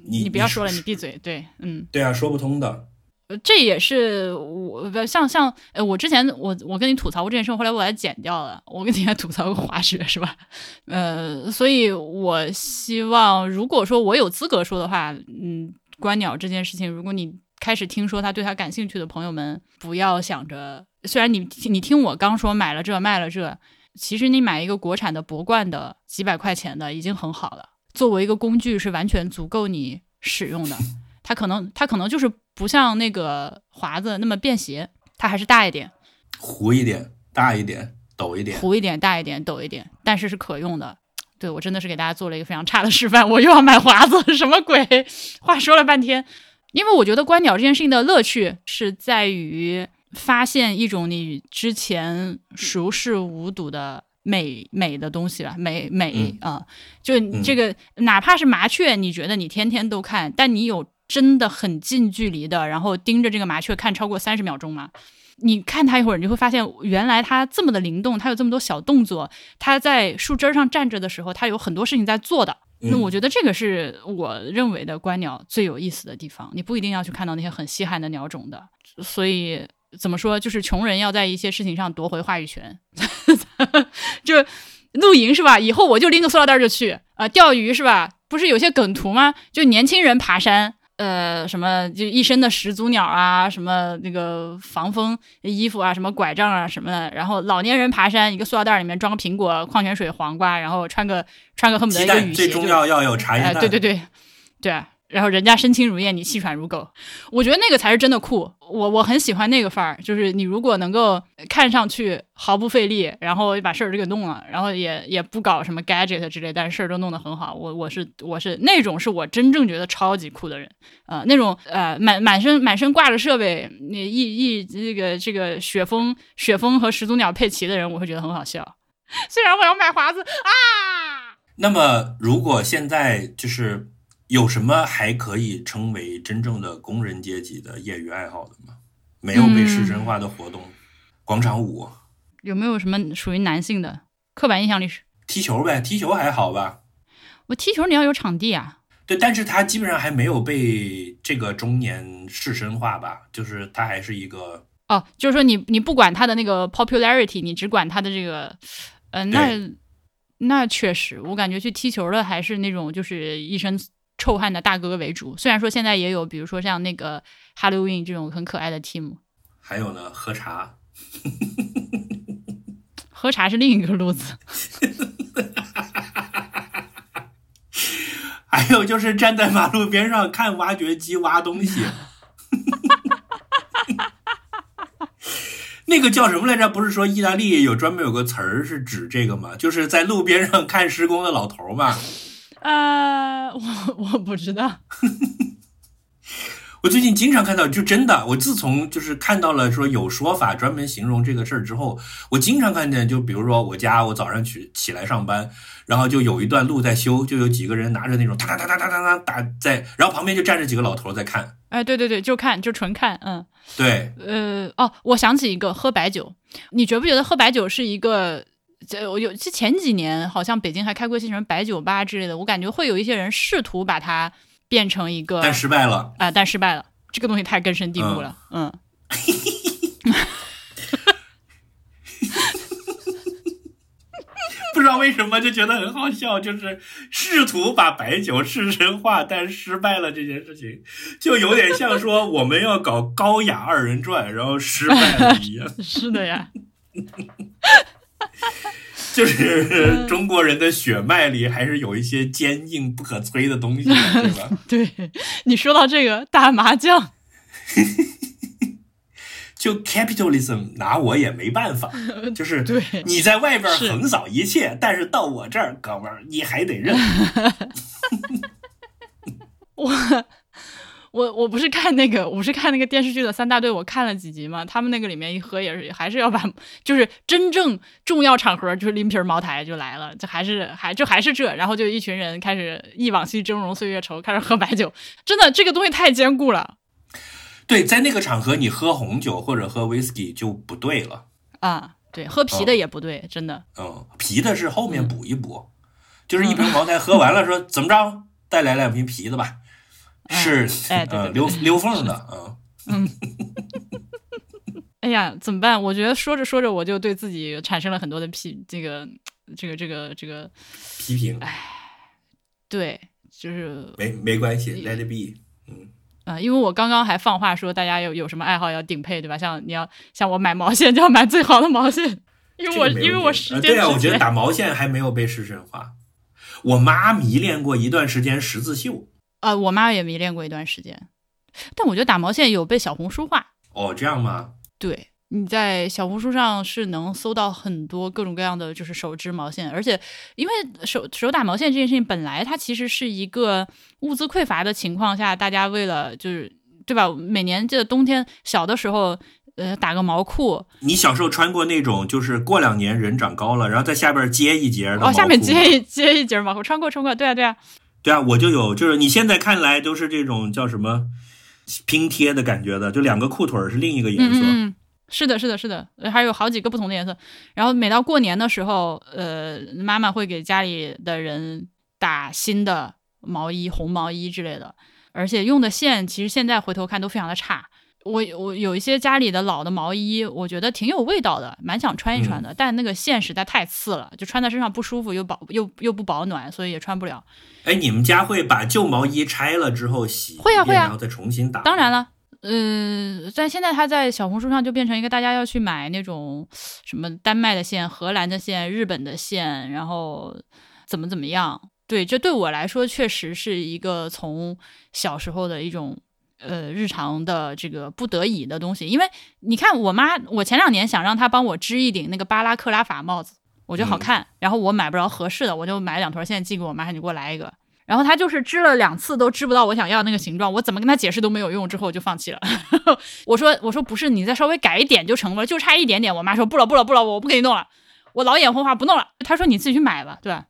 你你不要说了，你闭嘴。对，嗯，对啊，说不通的。呃这也是我不像像呃，我之前我我跟你吐槽过这件事，后来我把它剪掉了。我跟你还吐槽过滑雪是吧？呃，所以我希望，如果说我有资格说的话，嗯，观鸟这件事情，如果你开始听说他对他感兴趣的朋友们，不要想着，虽然你你听我刚说买了这卖了这，其实你买一个国产的博冠的几百块钱的已经很好了，作为一个工具是完全足够你使用的。它可能它可能就是不像那个华子那么便携，它还是大一点，糊一点，大一点，抖一点，糊一点，大一点，抖一点，但是是可用的。对我真的是给大家做了一个非常差的示范，(laughs) 我又要买华子，什么鬼？(laughs) 话说了半天，因为我觉得观鸟这件事情的乐趣是在于发现一种你之前熟视无睹的美美的东西了，美美啊、就这个、哪怕是麻雀，你觉得你天天都看，但你有真的很近距离的，然后盯着这个麻雀看超过三十秒钟吗？你看它一会儿，你就会发现原来它这么的灵动，它有这么多小动作。它在树枝上站着的时候，它有很多事情在做的。那我觉得这个是我认为的观鸟最有意思的地方。你不一定要去看到那些很稀罕的鸟种的，所以怎么说，就是穷人要在一些事情上夺回话语权。(laughs) 就露营是吧？以后我就拎个塑料袋就去啊、钓鱼是吧？不是有些梗图吗？就年轻人爬山，呃，什么就一身的始祖鸟啊，什么那个防风衣服啊，什么拐杖啊什么的，然后老年人爬山，一个塑料袋里面装个苹果、矿泉水、黄瓜，然后穿个穿个恨不得一个雨鞋，蛋最重要要有茶叶哎，蛋。对对对，对啊。然后人家身轻如燕，你气喘如狗，我觉得那个才是真的酷。我我很喜欢那个范儿，就是你如果能够看上去毫不费力，然后把事儿就给弄了，然后也也不搞什么 gadget 之类，但是事儿都弄得很好。我我是我是那种是我真正觉得超级酷的人，呃，那种呃满满身满身挂着设备，你一一这个这个雪峰雪峰和始祖鸟配齐的人，我会觉得很好笑。(laughs) 虽然我要买华子啊。那么，如果现在就是有什么还可以称为真正的工人阶级的业余爱好的吗？没有被市真化的活动，广场舞、有没有什么属于男性的刻板印象里是？踢球呗，踢球还好吧？我踢球你要有场地啊。对，但是它基本上还没有被这个中年市身化吧，就是它还是一个哦，就是说你你不管他的那个 popularity，你只管他的这个，呃，那那确实，我感觉去踢球的还是那种就是一身臭汗的大哥哥为主。虽然说现在也有，比如说像那个 Halloween 这种很可爱的 team，还有呢，喝茶。(laughs) 喝茶是另一个路子。(laughs) 还有就是站在马路边上看挖掘机挖东西，那个叫什么来着？不是说意大利有专门有个词儿是指这个吗？就是在路边上看施工的老头儿嘛。呃，我我不知道。(laughs) 我最近经常看到，就真的，我自从就是看到了说有说法专门形容这个事儿之后，我经常看见，就比如说我家，我早上去起来上班，然后就有一段路在修，就有几个人拿着那种哒哒哒哒哒哒哒打在，然后旁边就站着几个老头在看，哎，对对对，就看就纯看，嗯。对，呃，哦，我想起一个喝白酒，你觉不觉得喝白酒是一个？这我有，这前几年好像北京还开过一些什么白酒吧之类的，我感觉会有一些人试图把它变成一个，但失败了。啊、但失败了。这个东西太根深蒂固了，嗯。(laughs) 不知道为什么就觉得很好笑，就是试图把白酒市神化，但失败了这件事情，就有点像说我们要搞高雅二人转，然后失败了一样。(laughs) 是的呀，(laughs) 就是中国人的血脉里还是有一些坚硬不可摧的东西的，对吧？(laughs) 对你说到这个打麻将，(laughs) 就 capitalism 拿我也没办法，就是对你在外边横扫一切，但是到我这儿，哥们儿你还得认。我我我不是看那个，我是看那个电视剧的三大队，我看了几集嘛，他们那个里面一喝也是还是要把，就是真正重要场合就是拎瓶茅台就来了，就还是还就还是这，然后就一群人开始忆往昔峥嵘岁月稠，开始喝白酒，真的这个东西太坚固了。对，在那个场合你喝红酒或者喝 whisky 就不对了。啊，对，喝啤的也不对，真的，嗯，啤的是后面补一补，就是一瓶茅台喝完了说怎么着，再来两瓶啤的吧，是哎对对呃对溜溜缝的，嗯，嗯，(laughs) 哎呀，怎么办？我觉得说着说着，我就对自己产生了很多的批，这个，这个，这个，这个批评。哎，对，就是没没关系，Let it be。嗯，啊，因为我刚刚还放话说，大家有有什么爱好要顶配，对吧？像你要像我买毛线，(laughs) 就要买最好的毛线，因为我因为我时间对啊，我觉得打毛线还没有被市神化。我妈迷恋过一段时间十字绣，呃，我妈也迷恋过一段时间，但我觉得打毛线有被小红书化。哦，这样吗？对，你在小红书上是能搜到很多各种各样的就是手织毛线，而且因为手手打毛线这件事情本来它其实是一个物资匮乏的情况下，大家为了就是对吧？每年这冬天小的时候，呃，打个毛裤。你小时候穿过那种就是过两年人长高了，然后在下边接一节的哦，下面接一接一节毛裤，穿过穿过，对啊对啊，对啊，我就有，就是你现在看来都是这种叫什么？拼贴的感觉的，就两个裤腿是另一个颜色。嗯，是的，是的，是的，还有好几个不同的颜色。然后每到过年的时候，呃，妈妈会给家里的人打新的毛衣、红毛衣之类的，而且用的线其实现在回头看都非常的差。我我有一些家里的老的毛衣，我觉得挺有味道的，蛮想穿一穿的，但那个线实在太刺了，就穿在身上不舒服，又保又又不保暖，所以也穿不了。哎，你们家会把旧毛衣拆了之后洗？会啊会啊，然后再重新打。当然了，嗯，但现在它在小红书上就变成一个大家要去买那种什么丹麦的线、荷兰的线、日本的线，然后怎么怎么样？对，这对我来说确实是一个从小时候的一种。呃，日常的这个不得已的东西，因为你看，我妈，我前两年想让她帮我织一顶那个巴拉克拉法帽子，我觉得好看，然后我买不着合适的，我就买两团线寄给我妈，你给我来一个。然后她就是织了两次都织不到我想要那个形状，我怎么跟她解释都没有用，之后我就放弃了。(laughs) 我说我说不是，你再稍微改一点就成了，就差一点点。我妈说不了不了不了，我不给你弄了，我老眼昏花不弄了。她说你自己去买吧，对吧？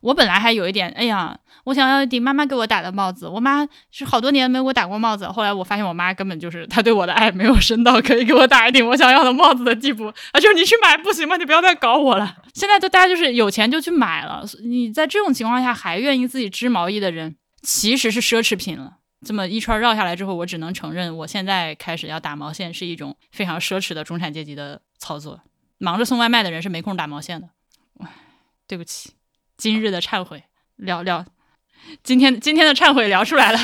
我本来还有一点，哎呀。我想要一顶妈妈给我打的帽子，我妈是好多年没给我打过帽子。后来我发现我妈根本就是她对我的爱没有深到可以给我打一顶我想要的帽子的地步。她说：“你去买不行吗？你不要再搞我了。”现在就大家就是有钱就去买了。你在这种情况下还愿意自己织毛衣的人，其实是奢侈品了。这么一圈绕下来之后，我只能承认，我现在开始要打毛线是一种非常奢侈的中产阶级的操作。忙着送外卖的人是没空打毛线的。对不起，今日的忏悔，聊聊。今天今天的忏悔聊出来了，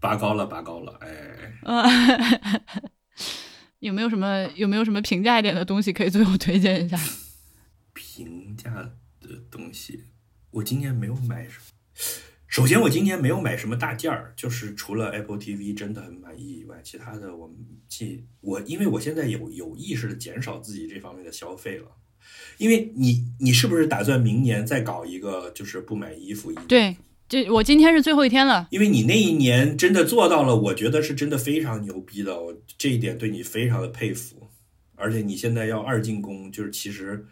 拔高了，拔高了，哎，有没有什么有没有什么平价一点的东西可以最后推荐一下？(laughs) 平价的东西，我今年没有买什么。首先，我今年没有买什么大件儿，就是除了 Apple TV 真的很满意以外，其他的我既我因为我现在有有意识的减少自己这方面的消费了。因为你，你是不是打算明年再搞一个，就是不买衣服？对，这我今天是最后一天了。因为你那一年真的做到了，我觉得是真的非常牛逼的，我这一点对你非常的佩服。而且你现在要二进宫，就是其实，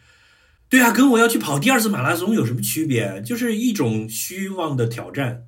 对啊，跟我要去跑第二次马拉松有什么区别？就是一种虚妄的挑战，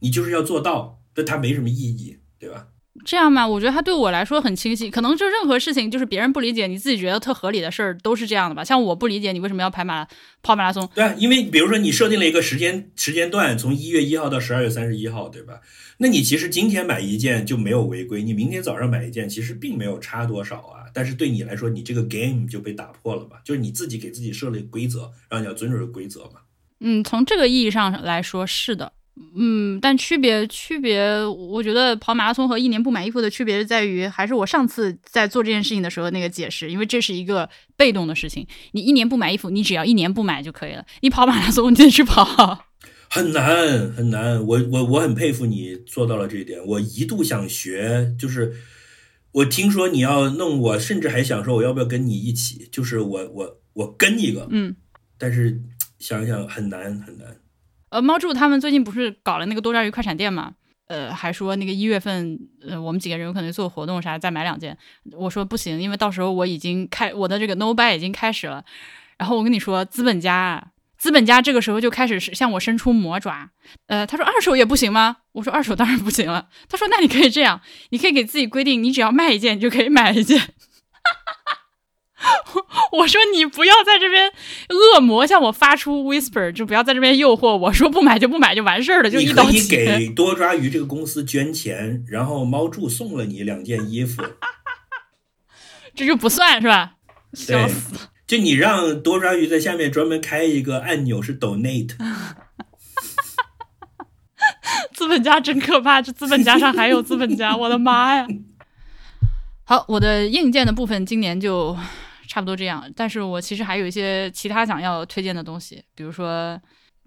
你就是要做到，但它没什么意义，对吧？这样吗？我觉得他对我来说很清晰。可能就任何事情，就是别人不理解，你自己觉得特合理的事儿，都是这样的吧？像我不理解你为什么要跑马跑马拉松。对，啊因为比如说你设定了一个时间时间段，从一月一号到十二月三十一号，对吧？那你其实今天买一件就没有违规，你明天早上买一件其实并没有差多少啊。但是对你来说，你这个 game 就被打破了嘛？就是你自己给自己设了规则，让你要遵守规则嘛？嗯，从这个意义上来说是的。嗯，但区别区别，我觉得跑马拉松和一年不买衣服的区别在于，还是我上次在做这件事情的时候那个解释，因为这是一个被动的事情。你一年不买衣服，你只要一年不买就可以了。你跑马拉松，你得去跑，(laughs) 很难很难。我我我很佩服你做到了这一点。我一度想学，就是我听说你要弄，我甚至还想说我要不要跟你一起，就是我我我跟一个，嗯，但是想想很难很难。呃，猫柱他们最近不是搞了那个多抓鱼快闪店嘛？呃，还说那个一月份，呃，我们几个人有可能做活动啥，再买两件。我说不行，因为到时候我已经开我的这个 no buy 已经开始了。然后我跟你说，资本家，资本家这个时候就开始向我伸出魔爪。呃，他说二手也不行吗？我说二手当然不行了。他说那你可以这样，你可以给自己规定，你只要卖一件，你就可以买一件。(laughs) 我说你不要在这边恶魔向我发出 whisper，就不要在这边诱惑我说不买就不买就完事儿了，就一刀切。给多抓鱼这个公司捐钱，然后猫柱送了你两件衣服。(laughs) 这就不算是吧？笑对死！，就你让多抓鱼在下面专门开一个按钮是 donate，(laughs) 资本家真可怕，这资本家上还有资本家，我的妈呀！好，我的硬件的部分今年就差不多这样，但是我其实还有一些其他想要推荐的东西，比如说，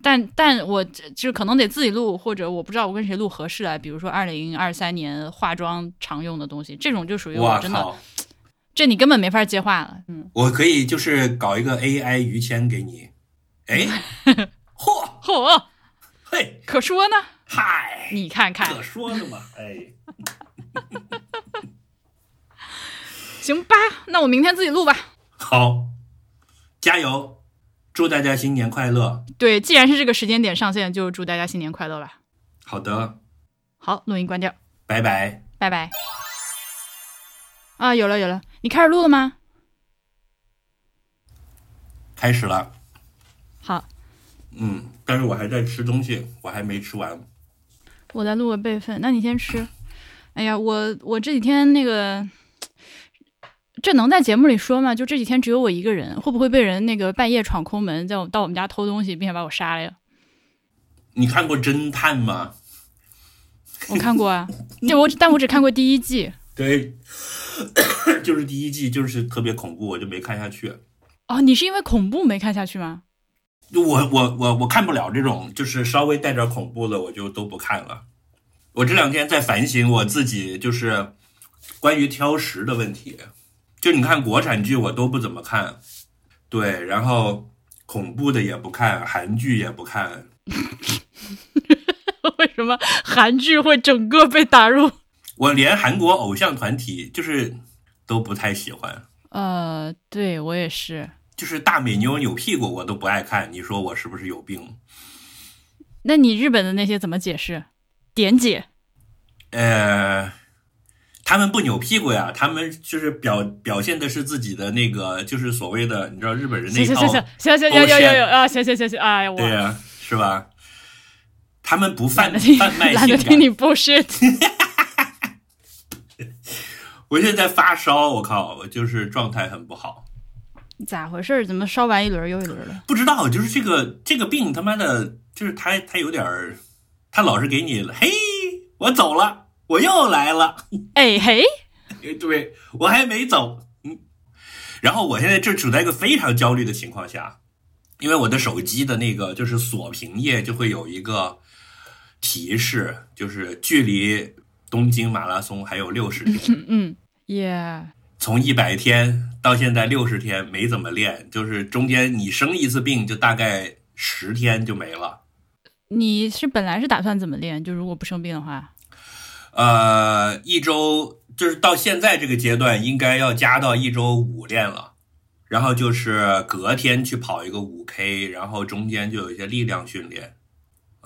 但但我就是可能得自己录，或者我不知道我跟谁录合适啊，比如说二零二三年化妆常用的东西，这种就属于我哇真的，(tsk) 这你根本没法接话了，嗯，我可以就是搞一个 AI 于谦给你，哎，(laughs) 嚯，嚯，嘿，可说呢，嗨，你看看。可，说呢嘛，哎，(laughs) 行吧，那我明天自己录吧。好，加油，祝大家新年快乐。对，既然是这个时间点上线，就祝大家新年快乐吧。好的，好，录音关掉，拜拜。拜拜。啊，有了有了，你开始录了吗？开始了，好，嗯，但是我还在吃东西，我还没吃完。我在录个备份，那你先吃。哎呀，我我这几天那个，这能在节目里说吗？就这几天只有我一个人，会不会被人那个半夜闯空门，在我到我们家偷东西，并且把我杀了呀？你看过侦探吗？我看过啊，(laughs) 就我但我只看过第一季。对，(coughs) 就是第一季就是特别恐怖，我就没看下去。哦，你是因为恐怖没看下去吗？我我我我看不了这种，就是稍微带点恐怖的，我就都不看了。我这两天在反省我自己，就是关于挑食的问题。就你看国产剧我都不怎么看，对，然后恐怖的也不看，韩剧也不看，(laughs) 为什么韩剧会整个被打入？我连韩国偶像团体就是都不太喜欢，呃，对我也是。就是大美妞扭屁股我都不爱看，你说我是不是有病？那你日本的那些怎么解释？点解？呃，他们不扭屁股呀，他们就是表表现的是自己的那个，就是所谓的，你知道日本人那套，行行行行行行，有有有有啊，行行行行，哎呀，我对呀、是吧？他们不贩贩卖性懒得听你感。bullshit。(laughs) 我现在发烧，我靠，我就是状态很不好。咋回事？怎么烧完一轮又一轮了？不知道，就是这个这个病，他妈的，就是他他有点儿，他老是给你，嘿，我走了，我又来了。哎嘿，对我还没走，嗯，然后我现在就处在一个非常焦虑的情况下，因为我的手机的那个就是锁屏页就会有一个提示，就是距离东京马拉松还有六十天，嗯耶，从一百天到现在六十天没怎么练，就是中间你生一次病就大概十天就没了。你是本来是打算怎么练？就如果不生病的话，呃，一周就是到现在这个阶段，应该要加到一周五练了，然后就是隔天去跑一个五 K，然后中间就有一些力量训练，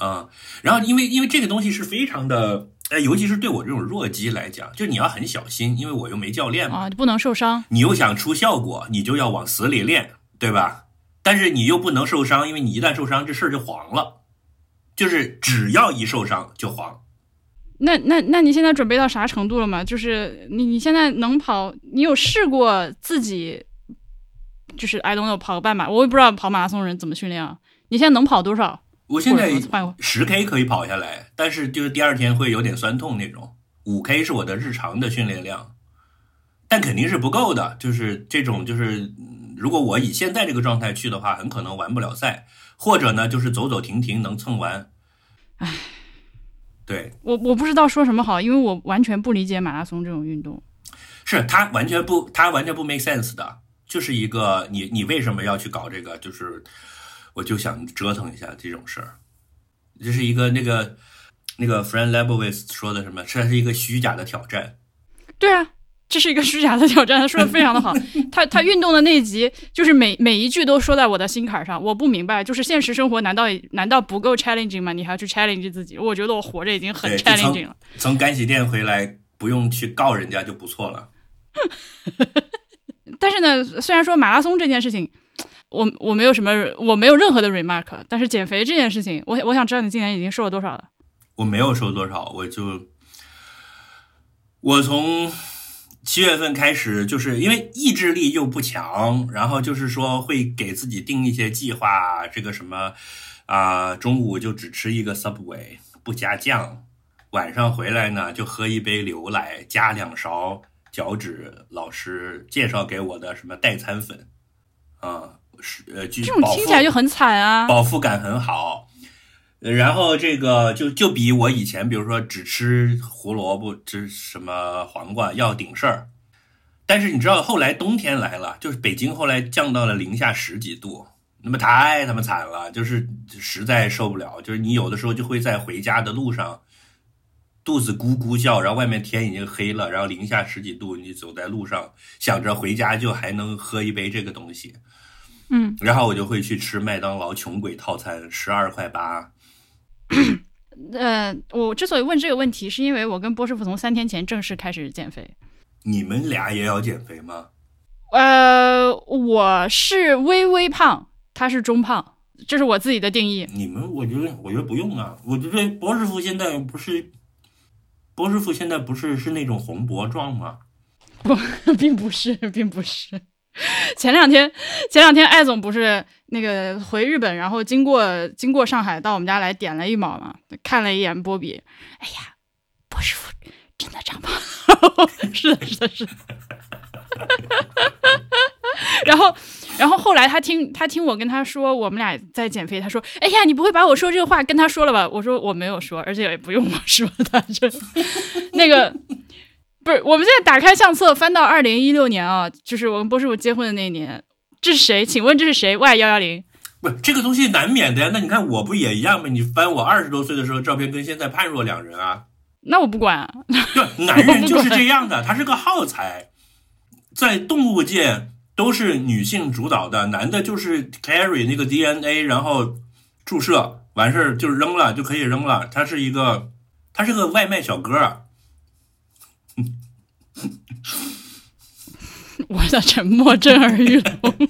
嗯，然后因为因为这个东西是非常的，呃，尤其是对我这种弱鸡来讲，就你要很小心，因为我又没教练嘛，不能受伤。你又想出效果，你就要往死里练，对吧？但是你又不能受伤，因为你一旦受伤，这事儿就黄了，就是只要一受伤就黄。那那那你现在准备到啥程度了吗？就是你你现在能跑？你有试过自己，就是 I don't know 跑个半马？我也不知道跑马拉松人怎么训练啊。你现在能跑多少？我现在十 K 可以跑下来，但是就是第二天会有点酸痛那种。五 K 是我的日常的训练量，但肯定是不够的。就是这种，就是嗯如果我以现在这个状态去的话，很可能完不了赛，或者呢，就是走走停停能蹭完。唉，对，我我不知道说什么好，因为我完全不理解马拉松这种运动。是他完全不，他完全不 make sense 的，就是一个你你为什么要去搞这个？就是我就想折腾一下这种事儿，这是一个那个那个 Fran Lebowitz 说的什么？这是一个虚假的挑战。对啊，这是一个虚假的挑战，他说的非常的好。(laughs) 他他运动的那一集，就是每每一句都说在我的心坎上。我不明白，就是现实生活难道难道不够 challenging 吗？你还要去 challenge 自己？我觉得我活着已经很 challenging 了。从干洗店回来，不用去告人家就不错了。(laughs) 但是呢，虽然说马拉松这件事情，我我没有什么，我没有任何的 remark，但是减肥这件事情，我我想知道你今年已经瘦了多少了？我没有瘦多少，我就我从七月份开始，就是因为意志力又不强，然后就是说会给自己定一些计划，这个什么啊、中午就只吃一个 Subway，不加酱，晚上回来呢就喝一杯牛奶，加两勺脚趾老师介绍给我的什么代餐粉啊，是呃，这这种听起来就很惨啊！饱腹感很好。呃然后这个就就比我以前，比如说只吃胡萝卜、吃什么黄瓜要顶事儿。但是你知道，后来冬天来了，就是北京后来降到了零下十几度，那么太他妈惨了，就是实在受不了。就是你有的时候就会在回家的路上，肚子咕咕叫，然后外面天已经黑了，然后零下十几度，你走在路上，想着回家就还能喝一杯这个东西，嗯，然后我就会去吃麦当劳穷鬼套餐，十二块八。(clears throat) 呃，我之所以问这个问题，是因为我跟波师傅从三天前正式开始减肥。你们俩也要减肥吗？呃，我是微微胖，他是中胖，这是我自己的定义。你们，我觉得，我觉得不用啊。我觉得波师傅现在不是，波师傅现在不是是那种红脖状吗？不 (laughs) 并不是，并不是。(laughs) 前两天，前两天艾总不是那个回日本，然后经过经过上海到我们家来点了一毛嘛，看了一眼波比，哎呀，波师傅真的长胖，(laughs) 是的，是的，是的。然后，然后后来他听他听我跟他说我们俩在减肥，他说：“哎呀，你不会把我说这个话跟他说了吧？”我说：“我没有说，而且也不用我说。”他这那个不是，我们现在打开相册翻到二零一六年啊，就是我跟波师傅结婚的那一年，这是谁？请问这是谁？Y 幺幺零。不是这个东西难免的呀。那你看我不也一样吗？你翻我二十多岁的时候照片，跟现在判若两人啊。那我不管、啊，对，(laughs) 男人就是这样的，他是个耗材，在动物界都是女性主导的，男的就是 carry 那个 DNA，然后注射完事儿就扔了，就可以扔了。他是一个，他是个外卖小哥。我的沉默震耳欲聋。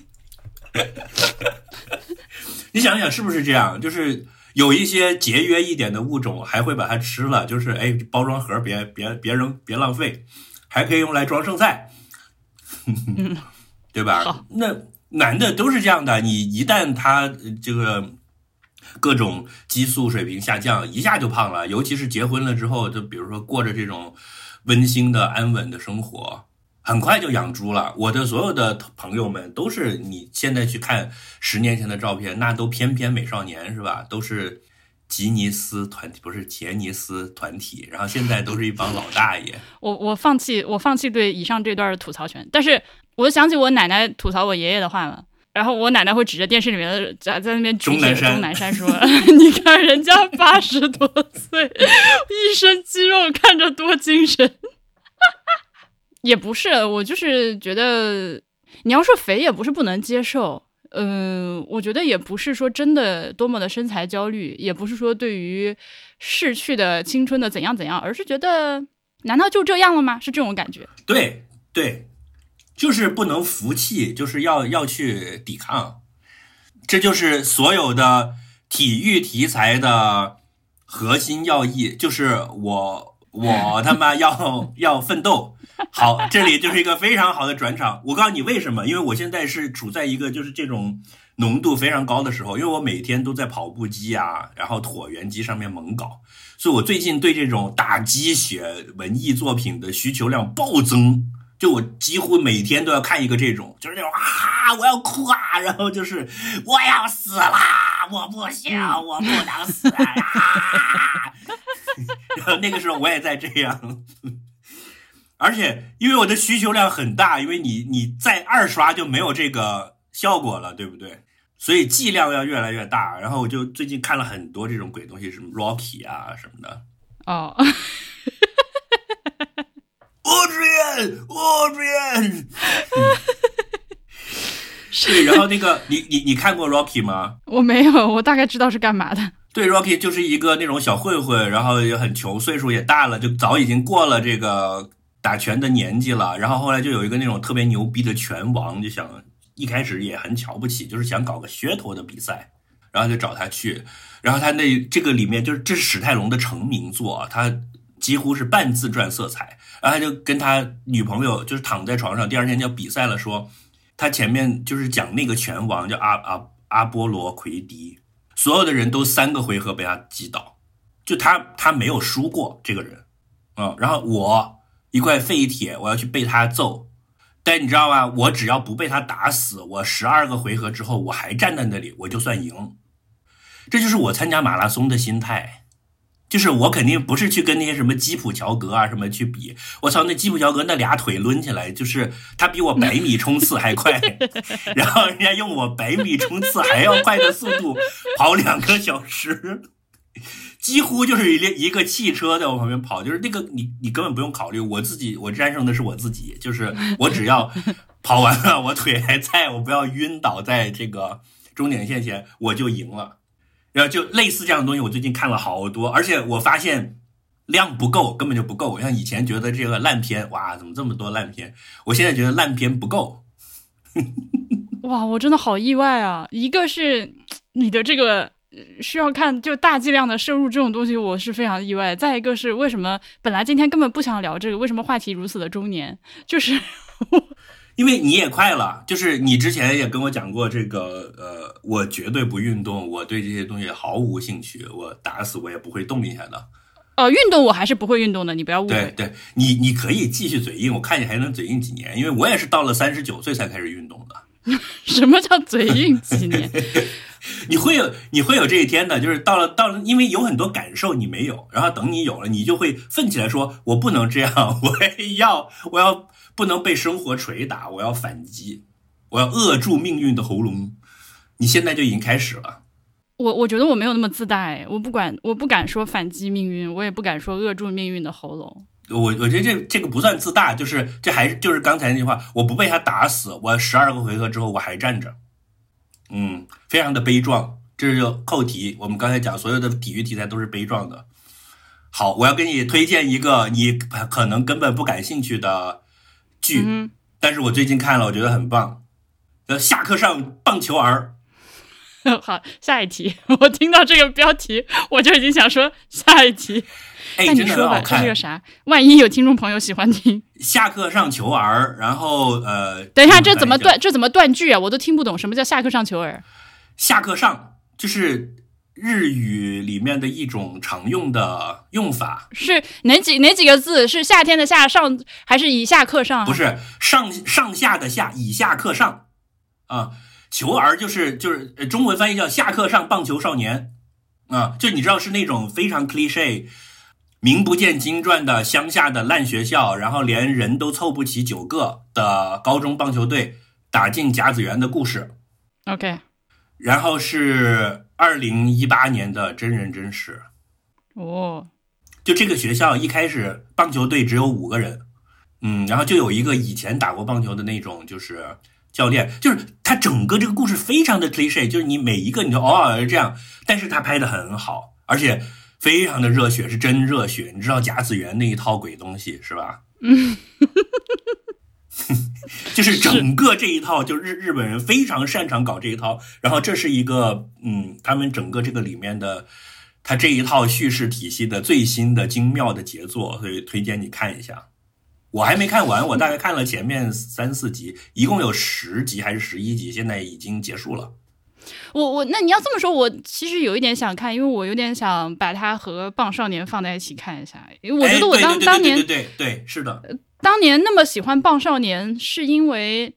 (laughs) 你想想是不是这样？就是有一些节约一点的物种还会把它吃了，就是哎，包装盒别别别扔，别浪费，还可以用来装剩菜，(laughs) 对吧？那男的都是这样的，你一旦他呃这个各种激素水平下降，一下就胖了。尤其是结婚了之后，就比如说过着这种温馨的、安稳的生活，很快就养猪了。我的所有的朋友们都是，你现在去看十年前的照片，那都翩翩美少年是吧？都是吉尼斯团体，不是杰尼斯团体，然后现在都是一帮老大爷。(laughs) 我我放弃，我放弃对以上这段的吐槽权。但是我想起我奶奶吐槽我爷爷的话了。然后我奶奶会指着电视里面的在在那边钟南山钟南山说：“ (laughs) 你看人家八十多岁，(laughs) 一身肌肉，看着多精神。”也不是，我就是觉得你要说肥也不是不能接受，嗯、我觉得也不是说真的多么的身材焦虑，也不是说对于逝去的青春的怎样怎样，而是觉得难道就这样了吗？是这种感觉。对对，就是不能服气，就是要要去抵抗，这就是所有的体育题材的核心要义，就是我我他妈要要奋斗。好，这里就是一个非常好的转场。我告诉你为什么？因为我现在是处在一个就是这种浓度非常高的时候，因为我每天都在跑步机啊，然后椭圆机上面猛搞，所以我最近对这种打鸡血文艺作品的需求量暴增。就我几乎每天都要看一个这种，就是那种啊，我要哭啊，然后就是我要死啦，我不行，我不能死啊。然 (laughs) 后那个时候我也在这样，而且因为我的需求量很大，因为你你再二刷就没有这个效果了，对不对？所以剂量要越来越大。然后我就最近看了很多这种鬼东西，什么 Rocky 啊什么的。哦，(laughs) Adrian Adrian，(laughs) 对，然后那个你你你看过 Rocky 吗？我没有，我大概知道是干嘛的。对，Rocky 就是一个那种小混混，然后也很穷，岁数也大了，就早已经过了这个打拳的年纪了，然后后来就有一个那种特别牛逼的拳王，就想一开始也很瞧不起，就是想搞个噱头的比赛，然后就找他去，然后他那这个里面就是这是史泰龙的成名作，他几乎是半自传色彩，然后他就跟他女朋友就是躺在床上，第二天就要比赛了，说他前面就是讲那个拳王叫阿阿阿波罗奎迪，所有的人都三个回合被他击倒，就他他没有输过这个人，嗯，然后我一块废铁，我要去被他揍，但你知道吗？我只要不被他打死，我十二个回合之后我还站在那里，我就算赢。这就是我参加马拉松的心态，就是我肯定不是去跟那些什么基普乔格啊什么去比。我操，那基普乔格那俩腿抡起来，就是他比我百米冲刺还快，(laughs) 然后人家用我百米冲刺还要快的速度跑两个小时。几乎就是一列一个汽车在我旁边跑，就是那个你你根本不用考虑，我自己我战胜的是我自己，就是我只要跑完了，我腿还在，我不要晕倒在这个终点线前，我就赢了。然后就类似这样的东西，我最近看了好多，而且我发现量不够，根本就不够。像以前觉得这个烂片，哇，怎么这么多烂片？我现在觉得烂片不够。(laughs) 哇，我真的好意外啊！一个是你的这个需要看就大剂量的摄入这种东西，我是非常意外。再一个是为什么本来今天根本不想聊这个，为什么话题如此的中年？就是 (laughs) 因为你也快了，就是你之前也跟我讲过这个，呃，我绝对不运动，我对这些东西毫无兴趣，我打死我也不会动一下的。呃，运动我还是不会运动的，你不要误对会。对，你你可以继续嘴硬，我看你还能嘴硬几年，因为我也是到了三十九岁才开始运动的。(laughs) 什么叫嘴硬几年？(laughs) 你会有你会有这一天的，就是到了到了，因为有很多感受你没有，然后等你有了，你就会奋起来说：“我不能这样，(laughs) 我要我要不能被生活捶打，我要反击，我要扼住命运的喉咙。”你现在就已经开始了，我我觉得我没有那么自大，哎，我不管，我不敢说反击命运，我也不敢说扼住命运的喉咙。我我觉得这这个不算自大，就是这还是就是刚才那句话，我不被他打死，我十二个回合之后我还站着，嗯，非常的悲壮。这是扣题，我们刚才讲所有的体育题材都是悲壮的。好，我要给你推荐一个你可能根本不感兴趣的剧，嗯但是我最近看了，我觉得很棒。呃，下课上棒球儿，(laughs) 好，下一题。(laughs) 我听到这个标题，我就已经想说下一题。哎，那你说吧，这个啥？万一有听众朋友喜欢听，下课上球儿，然后呃，等一下，这怎么断？这怎么断句啊？我都听不懂，什么叫下课上球儿？下课上就是日语里面的一种常用的用法，是哪几哪几个字？是夏天的夏上，还是以下课上？不是上上下的下，以下课上啊。球儿就是就是呃中文翻译叫下课上棒球少年啊，就你知道是那种非常 cliche。名不见经传的乡下的烂学校，然后连人都凑不齐九个的高中棒球队打进甲子园的故事。OK，然后是二零一八年的真人真事，哦，就这个学校一开始棒球队只有五个人，嗯，然后就有一个以前打过棒球的那种就是教练，就是他整个这个故事非常的 cliche，就是你每一个你就偶尔这样，但是他拍的很好，而且非常的热血，是真热血。你知道甲子园那一套鬼东西是吧？嗯，(laughs) (laughs) 就是整个这一套，就日日本人非常擅长搞这一套，然后这是一个嗯，他们整个这个里面的。他这一套叙事体系的最新的精妙的杰作，所以推荐你看一下。我还没看完，我大概看了前面三四集，一共有十集还是十一集，现在已经结束了。我我那你要这么说，我其实有一点想看，因为我有点想把它和《棒少年》放在一起看一下，因为我觉得我当当年对对对对是的，当年那么喜欢《棒少年》，是因为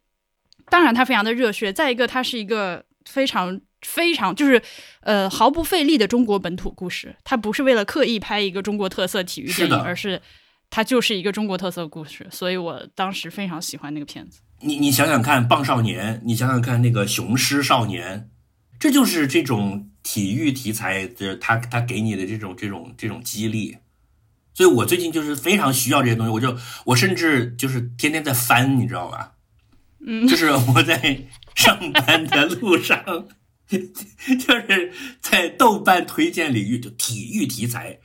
当然它非常的热血，再一个它是一个非常非常就是呃毫不费力的中国本土故事，它不是为了刻意拍一个中国特色体育电影，是而是它就是一个中国特色故事，所以我当时非常喜欢那个片子。你你想想看，《棒少年》，你想想看那个《雄狮少年》，这就是这种体育题材的，他他给你的这种这种这种激励。所以我最近就是非常需要这些东西，我就我甚至就是天天在翻，你知道吧？嗯，就是我在上班的路上，(laughs) 就是在豆瓣推荐领域，就体育题材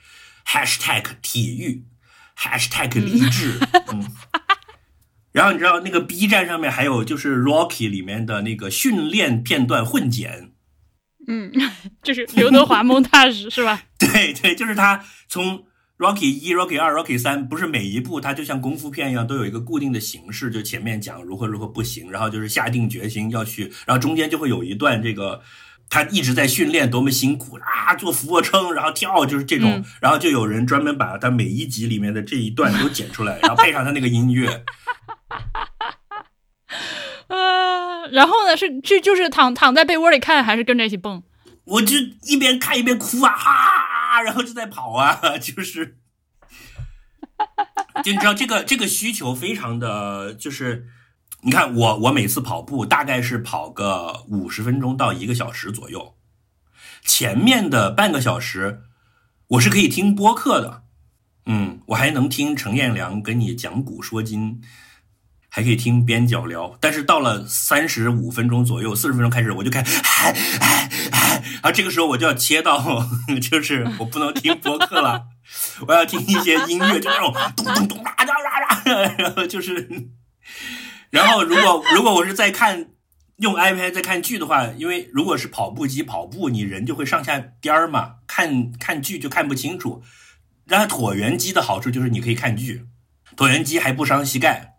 ，#hashtag 体育，#hashtag 励志，嗯。然后你知道那个 B 站上面还有就是 Rocky 里面的那个训练片段混剪，嗯，就是刘德华蒙大师是吧？(laughs) 对对，就是他从 Rocky 一、Rocky 二、Rocky 三，不是每一部他就像功夫片一样都有一个固定的形式，就前面讲如何如何不行，然后就是下定决心要去，然后中间就会有一段这个他一直在训练多么辛苦啊，做俯卧撑，然后跳，就是这种，然后就有人专门把他每一集里面的这一段都剪出来，然后配上他那个音乐。啊，(laughs) 然后呢？是就就是躺躺在被窝里看，还是跟着一起蹦？我就一边看一边哭啊，哈，然后就在跑啊，(laughs) 就是，就你知道这个这个需求非常的就是，你看我我每次跑步大概是跑个五十分钟到一个小时左右，前面的半个小时我是可以听播客的，嗯，我还能听陈彦良跟你讲古说今。还可以听边角聊，但是到了三十五分钟左右，四十分钟开始，我就开，然后这个时候我就要切到，(laughs) 就是我不能听播客了，我要听一些音乐，就那种咚咚咚啦啦啦啦，(laughs) 然后就是，然后如果如果我是在看用 iPad 在看剧的话，因为如果是跑步机跑步，你人就会上下颠儿嘛，看看剧就看不清楚。然后椭圆机的好处就是你可以看剧，椭圆机还不伤膝盖。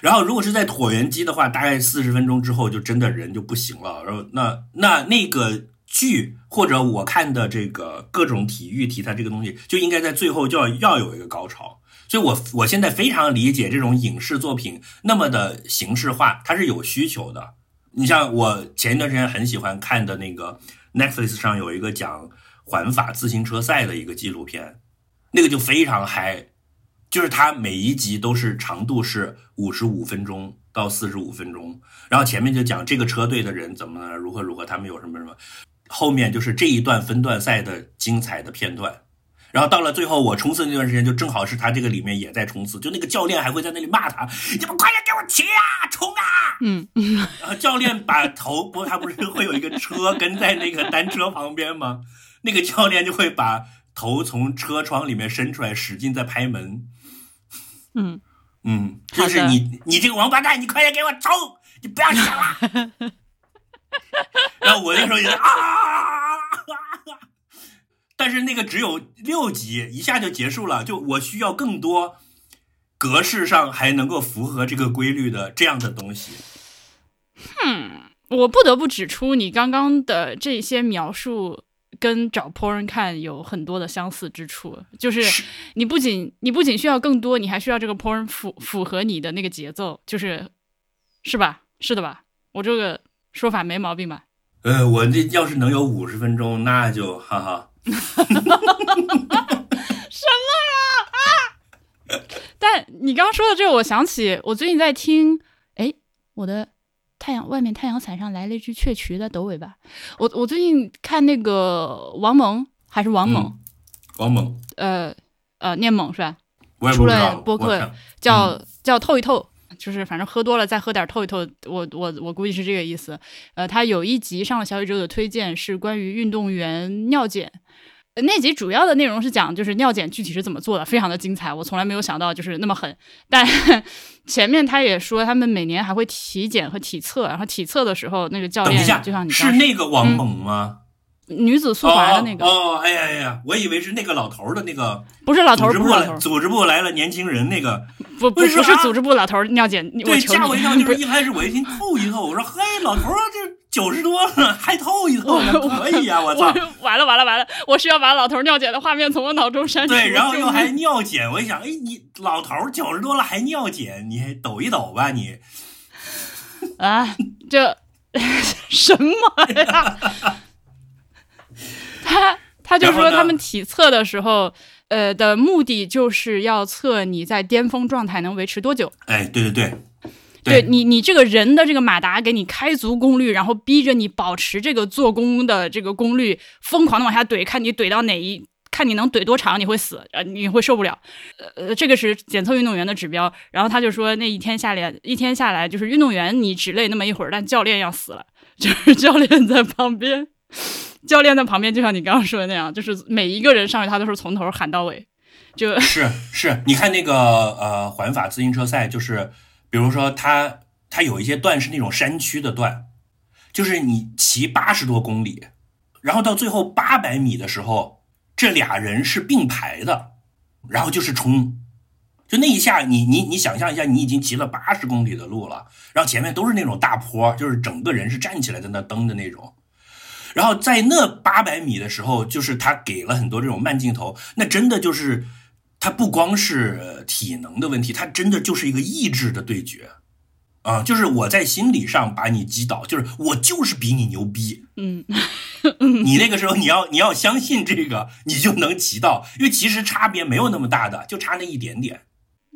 然后，如果是在椭圆机的话，大概四十分钟之后就真的人就不行了。然后，那那那个剧或者我看的这个各种体育题材这个东西，就应该在最后就要要有一个高潮。所以，我我现在非常理解这种影视作品那么的形式化，它是有需求的。你像我前一段时间很喜欢看的那个 Netflix 上有一个讲环法自行车赛的一个纪录片，那个就非常嗨。就是它每一集都是长度是五十五分钟到四十五分钟，然后前面就讲这个车队的人怎么如何如何，他们有什么什么，后面就是这一段分段赛的精彩的片段，然后到了最后我冲刺那段时间就正好是他这个里面也在冲刺，就那个教练还会在那里骂他，你们快点给我骑啊，冲啊，嗯，然后教练把头不，他不是会有一个车跟在那个单车旁边吗？那个教练就会把头从车窗里面伸出来，使劲在拍门。嗯嗯，就是你你这个王八蛋，你快点给我冲！你不要想了。(laughs) 然后我那时候也啊，但是那个只有六集，一下就结束了。就我需要更多格式上还能够符合这个规律的这样的东西。哼，我不得不指出，你刚刚的这些描述。跟找 porn 看有很多的相似之处，就是你不仅你不仅需要更多，你还需要这个 porn 符符合你的那个节奏，就是是吧？是的吧？我这个说法没毛病吧？呃，我这要是能有五十分钟，那就哈哈。什么呀啊！但你刚刚说的这个，我想起我最近在听，哎，我的。太阳外面，太阳伞上来了一只雀渠的抖尾巴。我我最近看那个王蒙还是王猛，王猛，呃呃，念猛是吧？出了播客叫叫透一透，就是反正喝多了再喝点透一透。我我我估计是这个意思。呃，他有一集上了小宇宙的推荐，是关于运动员尿检。那集主要的内容是讲，就是尿检具体是怎么做的，非常的精彩。我从来没有想到就是那么狠。但 (laughs) 前面他也说，他们每年还会体检和体测，然后体测的时候，那个教练就像你是那个王猛吗？女子速滑的那个哦，哎呀哎呀，我以为是那个老头的那个，不是老头，不是老头，组织部来了年轻人那个，不不是组织部老头尿检，对，吓我一跳，就是一开始我一听吐一透，我说嘿，老头这九十多了还透一透，可以呀，我操，完了完了完了，我是要把老头尿检的画面从我脑中删除。对，然后又还尿检，我一想，哎，你老头九十多了还尿检，你还抖一抖吧你，啊，这 (laughs) 什么呀？(laughs) 他他就说，他们体测的时候，呃，的目的就是要测你在巅峰状态能维持多久。哎，对对对，对你你这个人的这个马达给你开足功率，然后逼着你保持这个做功的这个功率，疯狂的往下怼，看你怼到哪一，看你能怼多长，你会死，呃，你会受不了。呃，这个是检测运动员的指标。然后他就说，那一天下来，一天下来，就是运动员你只累那么一会儿，但教练要死了，(laughs) 就是教练在旁边。教练在旁边，就像你刚刚说的那样，就是每一个人上去，他都是从头喊到尾，就是是，你看那个呃环法自行车赛，就是比如说它它有一些段是那种山区的段，就是你骑八十多公里，然后到最后八百米的时候，这俩人是并排的，然后就是冲，就那一下，你你你想象一下，你已经骑了八十公里的路了，然后前面都是那种大坡，就是整个人是站起来在那蹬的那种。然后在那八百米的时候，就是他给了很多这种慢镜头，那真的就是他不光是体能的问题，它真的就是一个意志的对决。啊！就是我在心理上把你击倒，就是我就是比你牛逼，嗯，(laughs) 你那个时候你要你要相信这个，你就能骑到，因为其实差别没有那么大的，就差那一点点，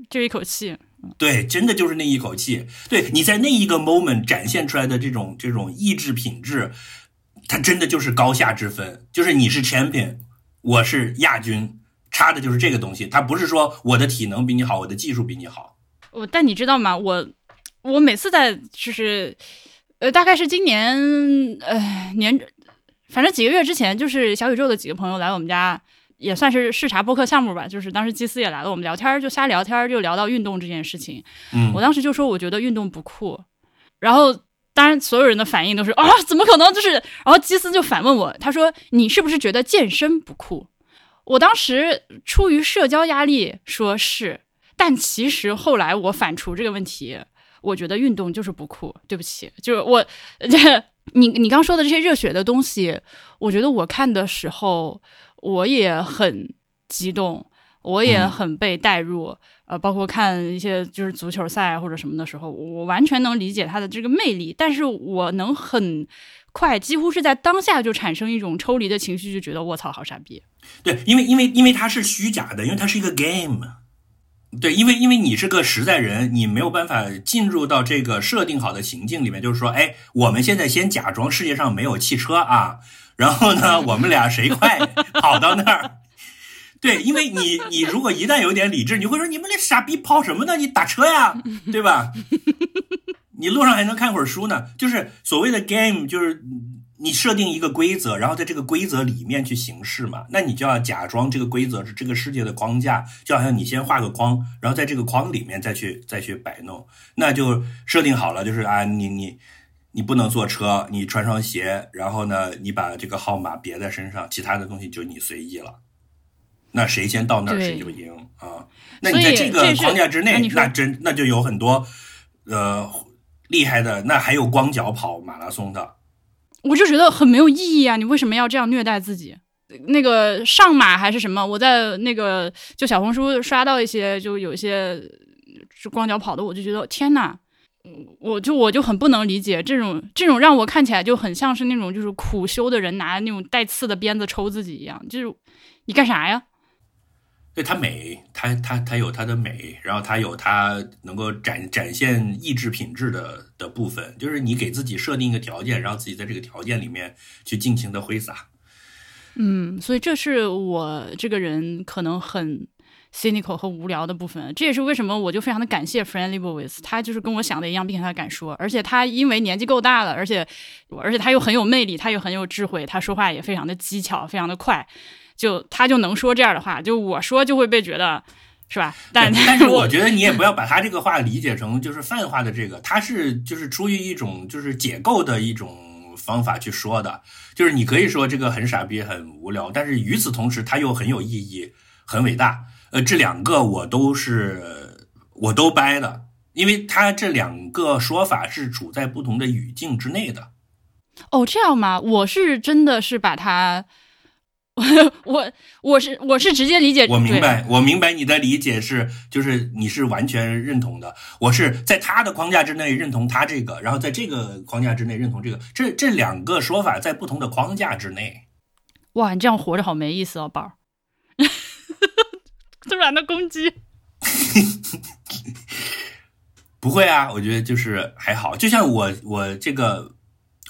就一口气，对，真的就是那一口气，对你在那一个 moment 展现出来的这种这种意志品质。它真的就是高下之分，就是你是 champion，我是亚军，差的就是这个东西。他不是说我的体能比你好，我的技术比你好。我但你知道吗？我我每次在就是呃，大概是今年呃年，反正几个月之前，就是小宇宙的几个朋友来我们家，也算是视察播客项目吧。就是当时基斯也来了，我们聊天就瞎聊天，就聊到运动这件事情。嗯，我当时就说我觉得运动不酷，然后。当然，所有人的反应都是啊，怎么可能？就是，然后基斯就反问我，他说：“你是不是觉得健身不酷？”我当时出于社交压力说是，但其实后来我反刍这个问题，我觉得运动就是不酷。对不起，就是我，(laughs) 你你刚说的这些热血的东西，我觉得我看的时候我也很激动，我也很被带入。呃，包括看一些就是足球赛或者什么的时候，我完全能理解他的这个魅力，但是我能很快，几乎是在当下就产生一种抽离的情绪，就觉得卧槽，好傻逼。对，因为因为因为它是虚假的，因为它是一个 game。对，因为因为你是个实在人，你没有办法进入到这个设定好的情境里面，就是说，哎，我们现在先假装世界上没有汽车啊，然后呢，我们俩谁快 (laughs) 跑到那儿。对，因为你你如果一旦有点理智，你会说你们那傻逼跑什么呢？你打车呀，对吧？你路上还能看会儿书呢。就是所谓的 game，就是你设定一个规则，然后在这个规则里面去行事嘛。那你就要假装这个规则是这个世界的框架，就好像你先画个框，然后在这个框里面再去再去摆弄。那就设定好了，就是啊，你你你不能坐车，你穿双鞋，然后呢，你把这个号码别在身上，其他的东西就你随意了。那谁先到那儿谁就赢啊！那你在这个框架之内，那真那就有很多呃厉害的，那还有光脚跑马拉松的，我就觉得很没有意义啊！你为什么要这样虐待自己？那个上马还是什么？我在那个就小红书刷到一些，就有一些是光脚跑的，我就觉得天呐，我就我就很不能理解这种这种让我看起来就很像是那种就是苦修的人拿那种带刺的鞭子抽自己一样，就是你干啥呀？对它美，它它它有它的美，然后它有它能够展展现意志品质的的部分，就是你给自己设定一个条件，然后自己在这个条件里面去尽情的挥洒。嗯，所以这是我这个人可能很 cynical 和无聊的部分，这也是为什么我就非常的感谢 Friendly Boys，他就是跟我想的一样，并且他敢说，而且他因为年纪够大了，而且而且他又很有魅力，他又很有智慧，他说话也非常的技巧，非常的快。就他就能说这样的话，就我说就会被觉得，是吧？但但是我觉得你也不要把他这个话理解成就是泛化的这个，他是就是出于一种就是解构的一种方法去说的，就是你可以说这个很傻逼很无聊，但是与此同时他又很有意义很伟大。呃，这两个我都是我都掰的，因为他这两个说法是处在不同的语境之内的。哦，这样吗？我是真的是把它。(laughs) 我我是我是直接理解，我明白，我明白你的理解是，就是你是完全认同的。我是在他的框架之内认同他这个，然后在这个框架之内认同这个，这这两个说法在不同的框架之内。哇，你这样活着好没意思哦，宝儿。(laughs) 突然的攻击。(laughs) 不会啊，我觉得就是还好，就像我我这个。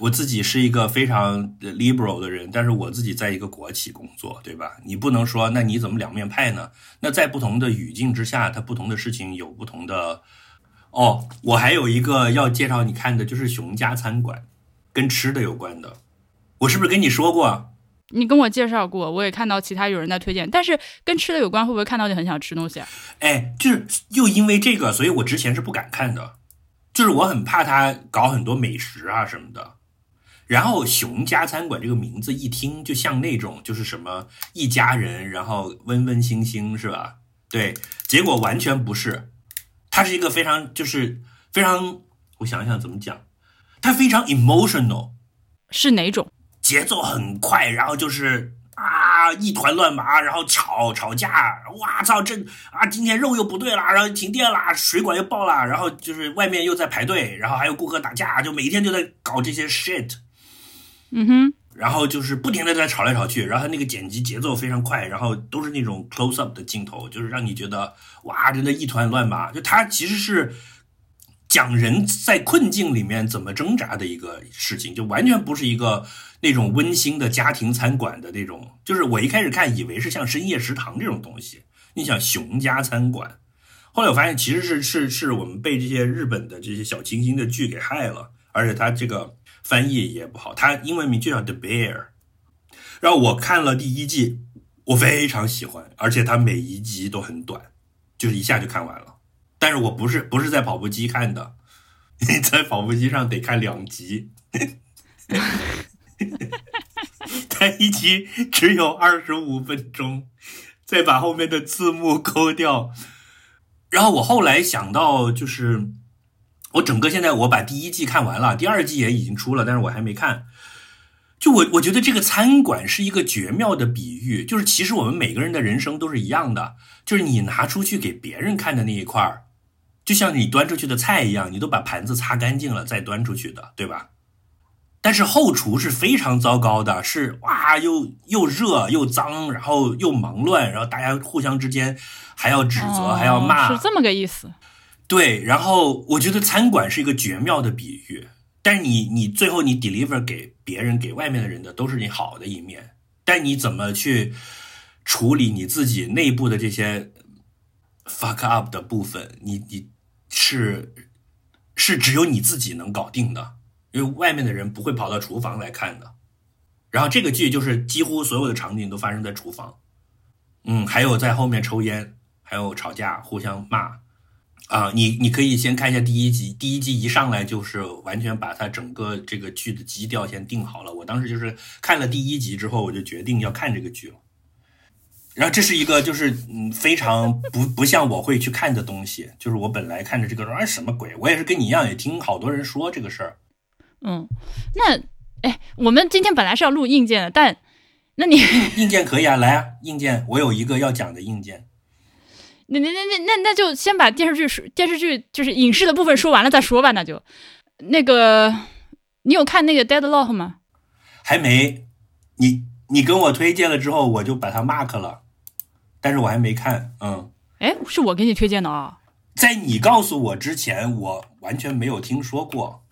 我自己是一个非常 liberal 的人，但是我自己在一个国企工作，对吧？你不能说那你怎么两面派呢？那在不同的语境之下，它不同的事情有不同的。哦，我还有一个要介绍你看的，就是熊家餐馆，跟吃的有关的。我是不是跟你说过？你跟我介绍过，我也看到其他有人在推荐，但是跟吃的有关，会不会看到就很想吃东西啊？哎，就是又因为这个，所以我之前是不敢看的，就是我很怕他搞很多美食啊什么的。然后熊家餐馆这个名字一听就像那种就是什么一家人，然后温温馨馨是吧？对，结果完全不是，它是一个非常就是非常，我想想怎么讲，它非常 emotional，是哪种？节奏很快，然后就是啊一团乱麻，然后吵吵架，哇操这啊今天肉又不对了，然后停电了，水管又爆了，然后就是外面又在排队，然后还有顾客打架，就每天就在搞这些 shit。嗯哼，然后就是不停的在吵来吵去，然后那个剪辑节奏非常快，然后都是那种 close up 的镜头，就是让你觉得哇，真的一团乱麻。就它其实是讲人在困境里面怎么挣扎的一个事情，就完全不是一个那种温馨的家庭餐馆的那种。就是我一开始看以为是像深夜食堂这种东西，你想熊家餐馆，后来我发现其实是是是我们被这些日本的这些小清新的剧给害了，而且它这个。翻译也不好，它英文名就叫 The Bear。然后我看了第一季，我非常喜欢，而且它每一集都很短，就是一下就看完了。但是我不是不是在跑步机看的，你 (laughs) 在跑步机上得看两集，(laughs) 它一集只有二十五分钟，再把后面的字幕抠掉。然后我后来想到就是。我整个现在我把第一季看完了，第二季也已经出了，但是我还没看。就我我觉得这个餐馆是一个绝妙的比喻，就是其实我们每个人的人生都是一样的，就是你拿出去给别人看的那一块儿，就像你端出去的菜一样，你都把盘子擦干净了再端出去的，对吧？但是后厨是非常糟糕的，是哇又又热又脏，然后又忙乱，然后大家互相之间还要指责，还要骂，是这么个意思。对，然后我觉得餐馆是一个绝妙的比喻，但是你你最后你 deliver 给别人给外面的人的都是你好的一面，但你怎么去处理你自己内部的这些 fuck up 的部分，你你是是只有你自己能搞定的，因为外面的人不会跑到厨房来看的。然后这个剧就是几乎所有的场景都发生在厨房，嗯，还有在后面抽烟，还有吵架，互相骂。啊，你你可以先看一下第一集，第一集一上来就是完全把它整个这个剧的基调先定好了。我当时就是看了第一集之后，我就决定要看这个剧了。然后这是一个就是嗯非常不不像我会去看的东西，就是我本来看着这个说什么鬼，我也是跟你一样，也听好多人说这个事儿。嗯，那哎，我们今天本来是要录硬件的，但那你硬件可以啊，来啊，硬件，我有一个要讲的硬件。那那那那那那就先把电视剧说电视剧就是影视的部分说完了再说吧。那就那个，你有看那个《Deadlock》吗？还没。你你跟我推荐了之后，我就把它 mark 了，但是我还没看。嗯。哎，是我给你推荐的啊。在你告诉我之前，我完全没有听说过。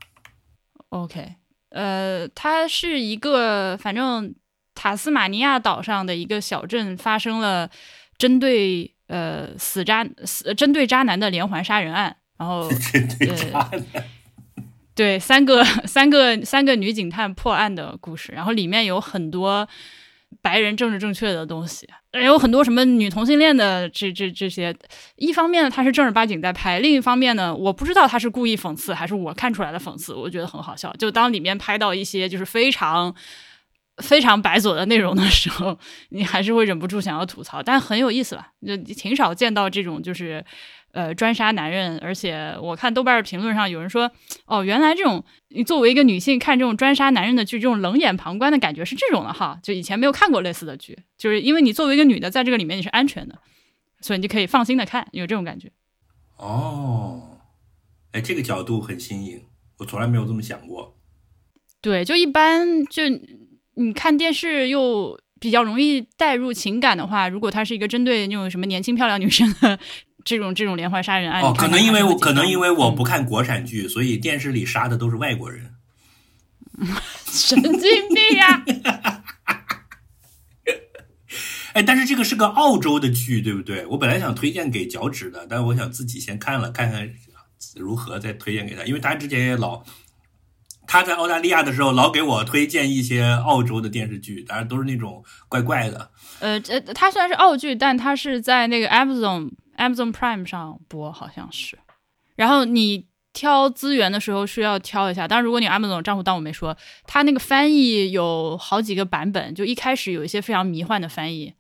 OK，呃，它是一个反正塔斯马尼亚岛上的一个小镇发生了针对。呃，死渣死针对渣男的连环杀人案，然后 (laughs) 呃，对三个三个三个女警探破案的故事，然后里面有很多白人政治正确的东西，也有很多什么女同性恋的这这这些。一方面呢，他是正儿八经在拍；另一方面呢，我不知道他是故意讽刺还是我看出来的讽刺，我觉得很好笑。就当里面拍到一些就是非常。非常白左的内容的时候，你还是会忍不住想要吐槽，但很有意思吧？就挺少见到这种，就是呃专杀男人。而且我看豆瓣评论上有人说，哦，原来这种你作为一个女性看这种专杀男人的剧，这种冷眼旁观的感觉是这种的哈。就以前没有看过类似的剧，就是因为你作为一个女的，在这个里面你是安全的，所以你就可以放心的看，有这种感觉。哦，哎，这个角度很新颖，我从来没有这么想过。对，就一般就。你看电视又比较容易带入情感的话，如果它是一个针对那种什么年轻漂亮女生的这种这种连环杀人案，哦，可能因为我可能因为我不看国产剧，所以电视里杀的都是外国人，(laughs) 神经病呀！哎，但是这个是个澳洲的剧，对不对？我本来想推荐给脚趾的，但是我想自己先看了看看如何再推荐给他，因为他之前也老。他在澳大利亚的时候，老给我推荐一些澳洲的电视剧，当然都是那种怪怪的。呃，这它虽然是澳剧，但它是在那个 Amazon Amazon Prime 上播，好像是。然后你挑资源的时候需要挑一下，当然如果你 Amazon 账户当我没说，它那个翻译有好几个版本，就一开始有一些非常迷幻的翻译。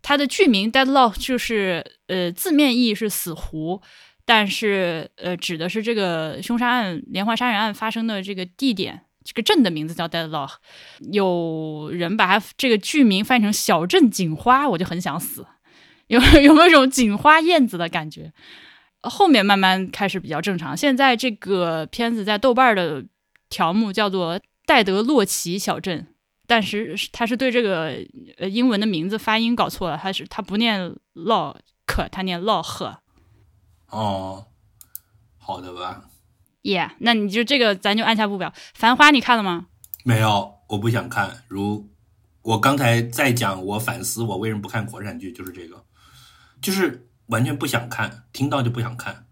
它的剧名 Deadlock 就是呃字面意义是死湖，但是呃指的是这个凶杀案连环杀人案发生的这个地点。这个镇的名字叫 Deadlock，有人把它这个剧名翻译成小镇警花，我就很想死。有 (laughs) 有没有一种警花燕子的感觉？后面慢慢开始比较正常。现在这个片子在豆瓣的条目叫做戴德洛奇小镇，但是他是对这个呃英文的名字发音搞错了，他是他不念 lock，他念 lock。哦，好的吧。耶，那你就这个，咱就按下不表。繁花你看了吗？没有，我不想看。如我刚才在讲，我反思我为什么不看国产剧，就是这个，就是完全不想看，听到就不想看。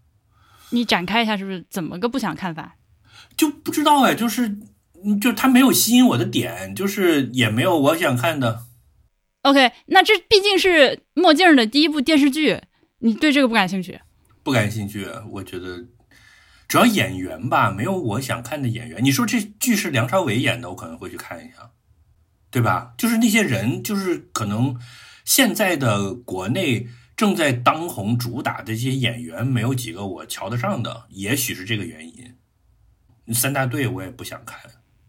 你展开一下，是不是怎么个不想看法？就不知道哎，就是就他没有吸引我的点，就是也没有我想看的。OK，那这毕竟是墨镜的第一部电视剧，你对这个不感兴趣？不感兴趣，我觉得。主要演员吧，没有我想看的演员。你说这剧是梁朝伟演的，我可能会去看一下，对吧？就是那些人，就是可能现在的国内正在当红主打的这些演员，没有几个我瞧得上的，也许是这个原因。三大队我也不想看，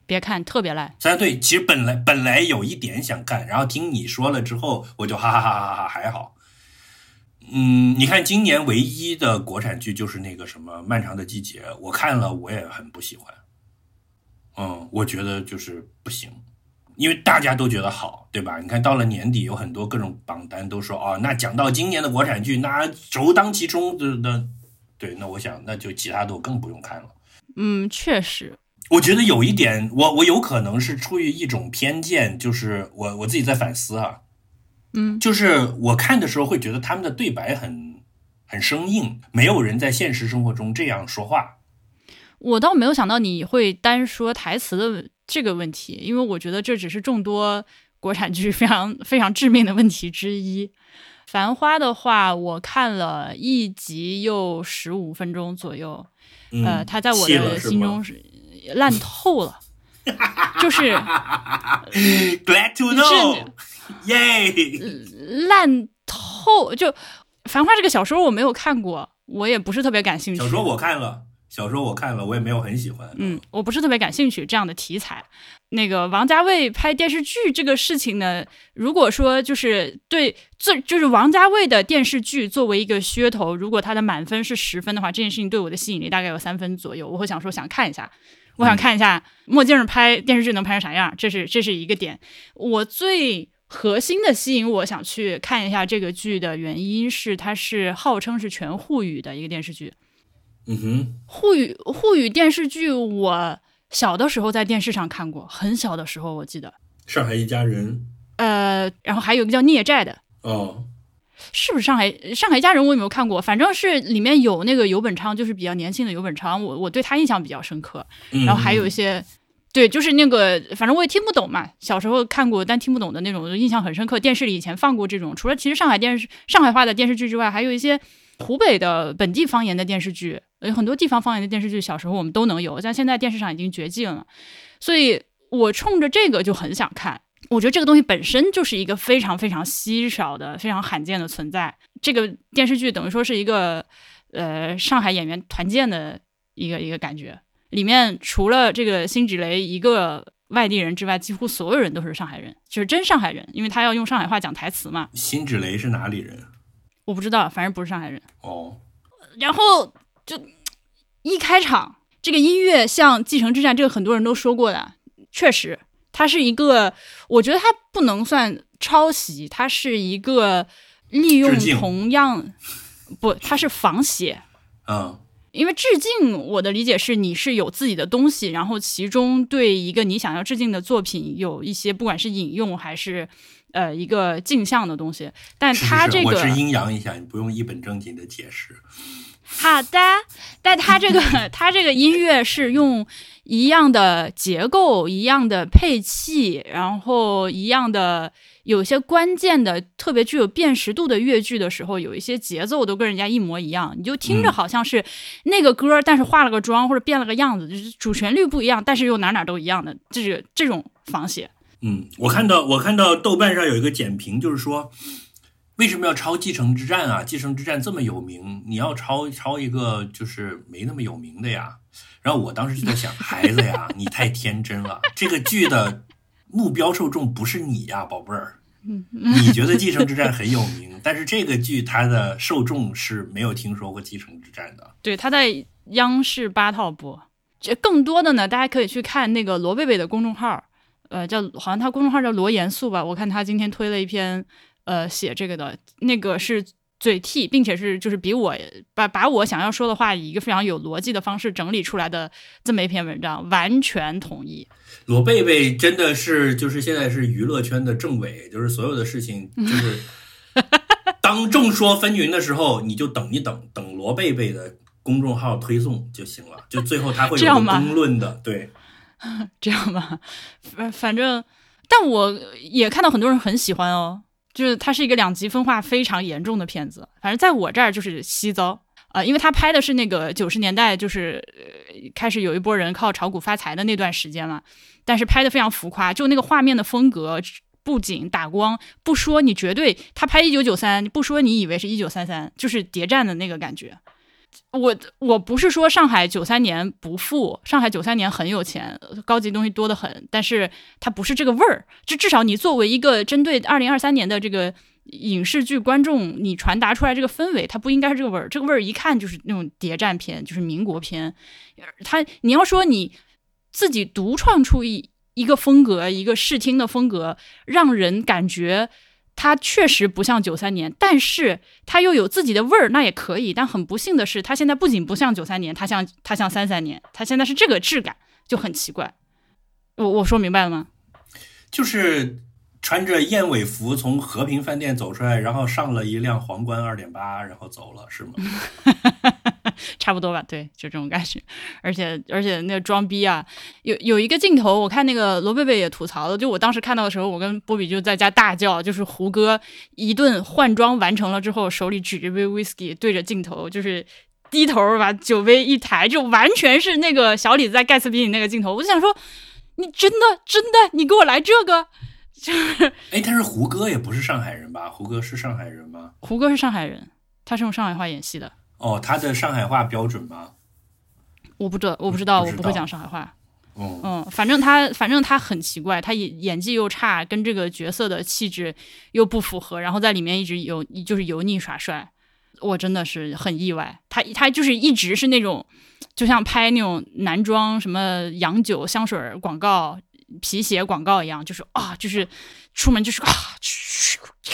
别看，特别烂。三大队其实本来本来有一点想看，然后听你说了之后，我就哈哈哈哈哈还好。嗯，你看今年唯一的国产剧就是那个什么《漫长的季节》，我看了我也很不喜欢。嗯，我觉得就是不行，因为大家都觉得好，对吧？你看到了年底，有很多各种榜单都说哦，那讲到今年的国产剧，那首当其冲的的，对，那我想那就其他的我更不用看了。嗯，确实，我觉得有一点，我我有可能是出于一种偏见，就是我我自己在反思啊。嗯，就是我看的时候会觉得他们的对白很很生硬，没有人在现实生活中这样说话。我倒没有想到你会单说台词的这个问题，因为我觉得这只是众多国产剧非常非常致命的问题之一。繁花的话，我看了一集又十五分钟左右，呃，它在我的心中是烂透了，就是 (laughs) glad to know。耶，烂透！就《繁花》这个小说我没有看过，我也不是特别感兴趣。小说我看了，小说我看了，我也没有很喜欢。嗯，我不是特别感兴趣这样的题材。那个王家卫拍电视剧这个事情呢，如果说就是对，最就是王家卫的电视剧作为一个噱头，如果他的满分是十分的话，这件事情对我的吸引力大概有三分左右，我会想说想看一下。我想看一下墨镜拍电视剧能拍成啥样，这是这是一个点。我最。核心的吸引我想去看一下这个剧的原因是，它是号称是全沪语的一个电视剧。嗯哼，沪语沪语电视剧，我小的时候在电视上看过，很小的时候我记得。上海一家人。呃，然后还有一个叫孽债的。哦。是不是上海上海一家人？我有没有看过，反正是里面有那个游本昌，就是比较年轻的游本昌，我我对他印象比较深刻。然后还有一些。对，就是那个，反正我也听不懂嘛。小时候看过，但听不懂的那种，印象很深刻。电视里以前放过这种，除了其实上海电视上海话的电视剧之外，还有一些湖北的本地方言的电视剧，有很多地方方言的电视剧，小时候我们都能有，但现在电视上已经绝迹了。所以我冲着这个就很想看。我觉得这个东西本身就是一个非常非常稀少的、非常罕见的存在。这个电视剧等于说是一个呃上海演员团建的一个一个感觉。里面除了这个辛芷蕾一个外地人之外，几乎所有人都是上海人，就是真上海人，因为他要用上海话讲台词嘛。辛芷蕾是哪里人？我不知道，反正不是上海人。哦。然后就一开场，这个音乐像《继承之战》，这个很多人都说过的，确实，它是一个，我觉得它不能算抄袭，它是一个利用同样，不，它是仿写。嗯。因为致敬，我的理解是你是有自己的东西，然后其中对一个你想要致敬的作品有一些，不管是引用还是呃一个镜像的东西。但他这个我是阴阳一下，你不用一本正经的解释。好的，但他这个 (laughs) 他这个音乐是用一样的结构、一样的配器，然后一样的有些关键的、特别具有辨识度的乐句的时候，有一些节奏都跟人家一模一样，你就听着好像是那个歌，但是化了个妆或者变了个样子，就是主旋律不一样，但是又哪哪都一样的，就是这种仿写。嗯，我看到我看到豆瓣上有一个简评，就是说。为什么要抄《继承之战》啊？《继承之战》这么有名，你要抄抄一个就是没那么有名的呀？然后我当时就在想，(laughs) 孩子呀，你太天真了。这个剧的目标受众不是你呀，宝贝儿。你觉得《继承之战》很有名，(laughs) 但是这个剧它的受众是没有听说过《继承之战》的。对，它在央视八套播。这更多的呢，大家可以去看那个罗贝贝的公众号，呃，叫好像他公众号叫罗严肃吧。我看他今天推了一篇。呃，写这个的那个是嘴替，并且是就是比我把把我想要说的话以一个非常有逻辑的方式整理出来的这么一篇文章，完全同意。罗贝贝真的是就是现在是娱乐圈的政委，就是所有的事情就是 (laughs) 当众说纷纭的时候，你就等一等，等罗贝贝的公众号推送就行了，就最后他会有公论的，对，(laughs) 这样吧，反反正，但我也看到很多人很喜欢哦。就是它是一个两极分化非常严重的片子，反正在我这儿就是稀糟啊，因为他拍的是那个九十年代，就是呃开始有一波人靠炒股发财的那段时间嘛，但是拍的非常浮夸，就那个画面的风格、布景、打光，不说你绝对他拍一九九三，不说你以为是一九三三，就是谍战的那个感觉。我我不是说上海九三年不富，上海九三年很有钱，高级东西多得很，但是它不是这个味儿。就至少你作为一个针对二零二三年的这个影视剧观众，你传达出来这个氛围，它不应该是这个味儿。这个味儿一看就是那种谍战片，就是民国片。它你要说你自己独创出一一个风格，一个视听的风格，让人感觉。它确实不像九三年，但是它又有自己的味儿，那也可以。但很不幸的是，它现在不仅不像九三年，它像它像三三年，它现在是这个质感，就很奇怪。我我说明白了吗？就是穿着燕尾服从和平饭店走出来，然后上了一辆皇冠二点八，然后走了，是吗？(laughs) 差不多吧，对，就这种感觉。而且而且那个装逼啊，有有一个镜头，我看那个罗贝贝也吐槽了。就我当时看到的时候，我跟波比就在家大叫，就是胡歌一顿换装完成了之后，手里举着杯 whisky 对着镜头，就是低头把酒杯一抬，就完全是那个小李子在盖茨比里那个镜头。我就想说，你真的真的，你给我来这个？(laughs) 就是哎，但是胡歌也不是上海人吧？胡歌是上海人吗？胡歌是上海人，他是用上海话演戏的。哦，他的上海话标准吗？我不知道，我不知道，我不会讲上海话。嗯，反正他，反正他很奇怪，他演演技又差，跟这个角色的气质又不符合，然后在里面一直有就是油腻耍帅，我真的是很意外。他他就是一直是那种，就像拍那种男装什么洋酒、香水广告、皮鞋广告一样，就是啊，就是出门就是啊。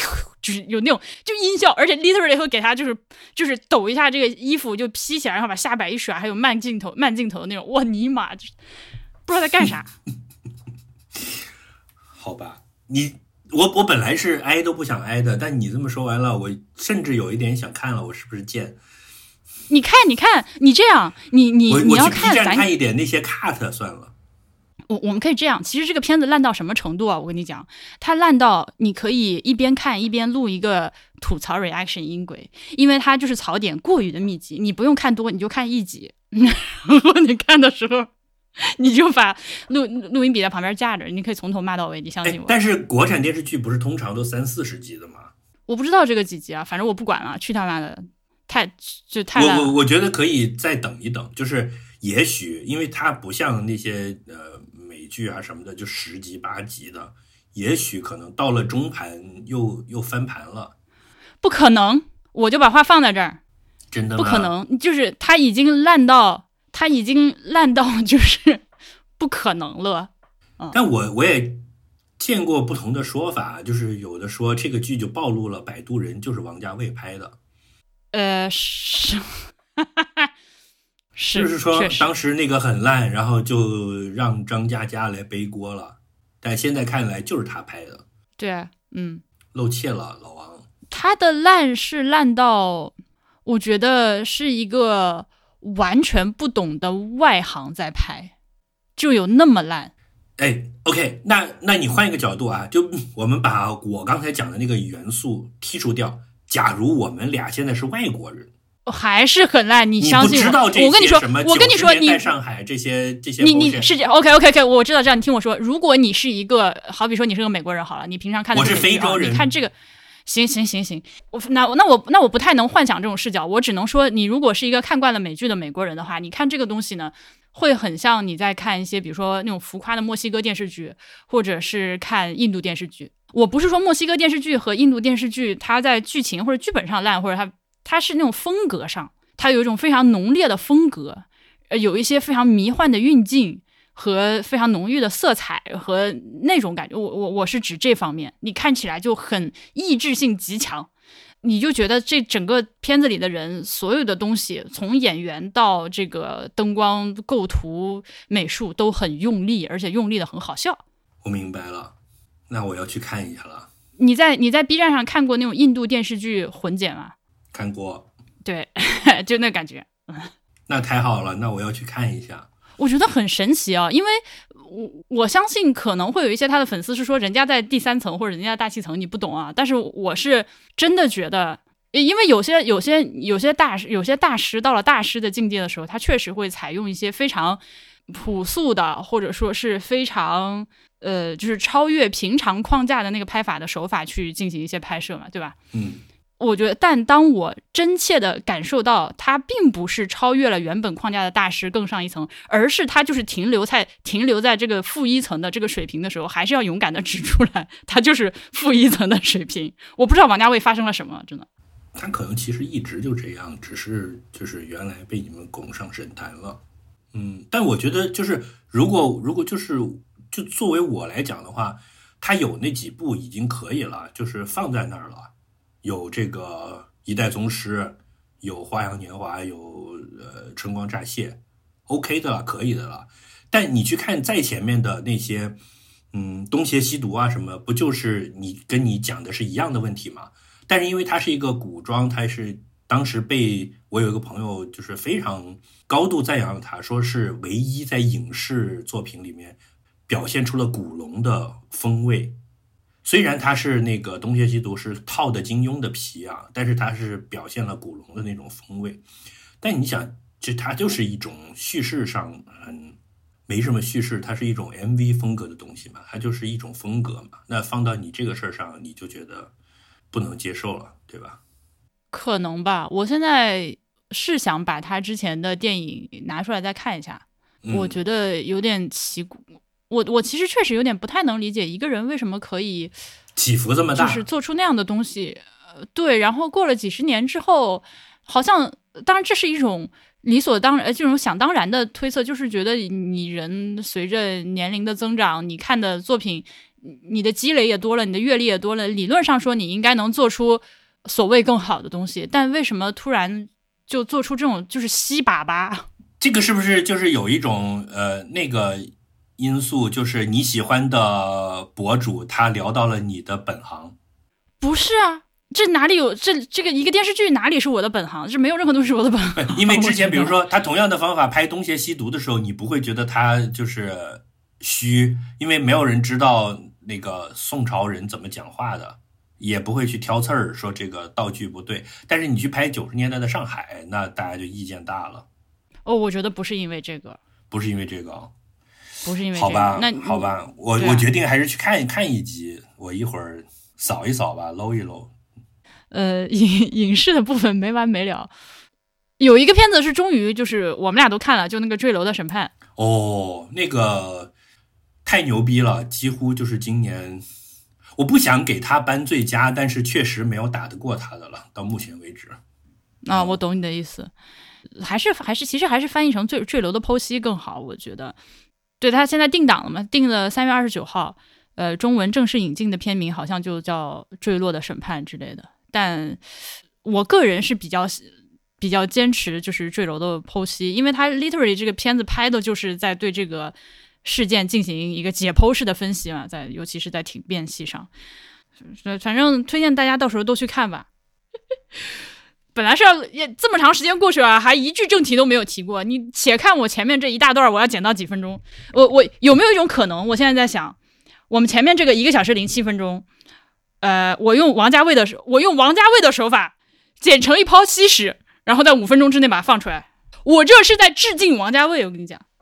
(laughs) 就是有那种就音效，而且 literally 会给他就是就是抖一下这个衣服就披起来，然后把下摆一甩，还有慢镜头慢镜头的那种，我尼玛，就是不知道在干啥。(laughs) 好吧，你我我本来是挨都不想挨的，但你这么说完了，我甚至有一点想看了，我是不是贱？你看，你看，你这样，你你你要看咱看一点那些 cut 算了。我我们可以这样，其实这个片子烂到什么程度啊？我跟你讲，它烂到你可以一边看一边录一个吐槽 reaction 音轨，因为它就是槽点过于的密集，你不用看多，你就看一集，(laughs) 然后你看的时候，你就把录录音笔在旁边架着，你可以从头骂到尾，你相信我。但是国产电视剧不是通常都三四十集的吗？我不知道这个几集啊，反正我不管了，去他妈的，太就太我我我觉得可以再等一等，就是也许因为它不像那些呃。剧啊什么的就十集八集的，也许可能到了中盘又又翻盘了，不可能，我就把话放在这儿，真的不可能，就是它已经烂到，它已经烂到就是 (laughs) 不可能了。但我我也见过不同的说法，就是有的说这个剧就暴露了摆渡人就是王家卫拍的，呃是。(laughs) 就是说，当时那个很烂，然后就让张嘉佳来背锅了。但现在看来，就是他拍的。对，嗯，露怯了，老王。他的烂是烂到，我觉得是一个完全不懂的外行在拍，就有那么烂。哎，OK，那那你换一个角度啊，就 (laughs) 我们把我刚才讲的那个元素剔除掉。假如我们俩现在是外国人，还是很烂。你相信我？我跟你说，我跟你说，你在上海这些这些，你你是 OK OK OK，我知道这样。你听我说，如果你是一个，好比说你是个美国人好了，你平常看的我是非洲人，你看这个，行行行行，我那那我那我不太能幻想这种视角，我只能说，你如果是一个看惯了美剧的美国人的话，你看这个东西呢。会很像你在看一些，比如说那种浮夸的墨西哥电视剧，或者是看印度电视剧。我不是说墨西哥电视剧和印度电视剧它在剧情或者剧本上烂，或者它它是那种风格上，它有一种非常浓烈的风格，呃，有一些非常迷幻的运镜和非常浓郁的色彩和那种感觉。我我我是指这方面，你看起来就很意志性极强。你就觉得这整个片子里的人，所有的东西，从演员到这个灯光构图、美术都很用力，而且用力的很好笑。我明白了，那我要去看一下了。你在你在 B 站上看过那种印度电视剧混剪吗？看过。对，(laughs) 就那感觉。(laughs) 那太好了，那我要去看一下。我觉得很神奇啊，因为。我我相信可能会有一些他的粉丝是说人家在第三层或者人家大气层你不懂啊，但是我是真的觉得，因为有些有些有些大师有些大师到了大师的境界的时候，他确实会采用一些非常朴素的或者说是非常呃就是超越平常框架的那个拍法的手法去进行一些拍摄嘛，对吧？嗯。我觉得，但当我真切的感受到他并不是超越了原本框架的大师更上一层，而是他就是停留在停留在这个负一层的这个水平的时候，还是要勇敢的指出来，他就是负一层的水平。我不知道王家卫发生了什么，真的。他可能其实一直就这样，只是就是原来被你们拱上神坛了。嗯，但我觉得就是如果如果就是就作为我来讲的话，他有那几部已经可以了，就是放在那儿了。有这个一代宗师，有花样年华，有呃春光乍泄，OK 的了，可以的了。但你去看再前面的那些，嗯，东邪西毒啊什么，不就是你跟你讲的是一样的问题吗？但是因为它是一个古装，它是当时被我有一个朋友就是非常高度赞扬他，说是唯一在影视作品里面表现出了古龙的风味。虽然他是那个东邪西毒是套的金庸的皮啊，但是他是表现了古龙的那种风味。但你想，这它就是一种叙事上很没什么叙事，它是一种 MV 风格的东西嘛，它就是一种风格嘛。那放到你这个事儿上，你就觉得不能接受了，对吧？可能吧。我现在是想把他之前的电影拿出来再看一下，我觉得有点奇怪。我我其实确实有点不太能理解一个人为什么可以起伏这么大，就是做出那样的东西。呃，对，然后过了几十年之后，好像当然这是一种理所当然、这种想当然的推测，就是觉得你人随着年龄的增长，你看的作品，你的积累也多了，你的阅历也多了，理论上说你应该能做出所谓更好的东西，但为什么突然就做出这种就是稀粑粑？(laughs) 这个是不是就是有一种呃那个？因素就是你喜欢的博主，他聊到了你的本行，不是啊？这哪里有这这个一个电视剧哪里是我的本行？这没有任何东西是我的本行。(laughs) 因为之前 (laughs) 比如说他同样的方法拍东邪西毒的时候，你不会觉得他就是虚，因为没有人知道那个宋朝人怎么讲话的，也不会去挑刺儿说这个道具不对。但是你去拍九十年代的上海，那大家就意见大了。哦，我觉得不是因为这个，不是因为这个。不是因为好吧，那好吧，我我决定还是去看一看一集，我一会儿扫一扫吧，搂一搂。呃，(laughs) 影影视的部分没完没了，有一个片子是终于就是我们俩都看了，就那个坠楼的审判。哦，那个太牛逼了，几乎就是今年，我不想给他颁最佳，但是确实没有打得过他的了，到目前为止。啊，我懂你的意思，还是还是其实还是翻译成坠坠楼的剖析更好，我觉得。对他现在定档了嘛？定了三月二十九号，呃，中文正式引进的片名好像就叫《坠落的审判》之类的。但我个人是比较比较坚持，就是坠楼的剖析，因为他 literally 这个片子拍的就是在对这个事件进行一个解剖式的分析嘛，在尤其是在挺变戏上，反正推荐大家到时候都去看吧。(laughs) 本来是要也这么长时间过去了，还一句正题都没有提过。你且看我前面这一大段，我要剪到几分钟？我我有没有一种可能？我现在在想，我们前面这个一个小时零七分钟，呃，我用王家卫的我用王家卫的手法剪成一泡稀屎，然后在五分钟之内把它放出来。我这是在致敬王家卫，我跟你讲。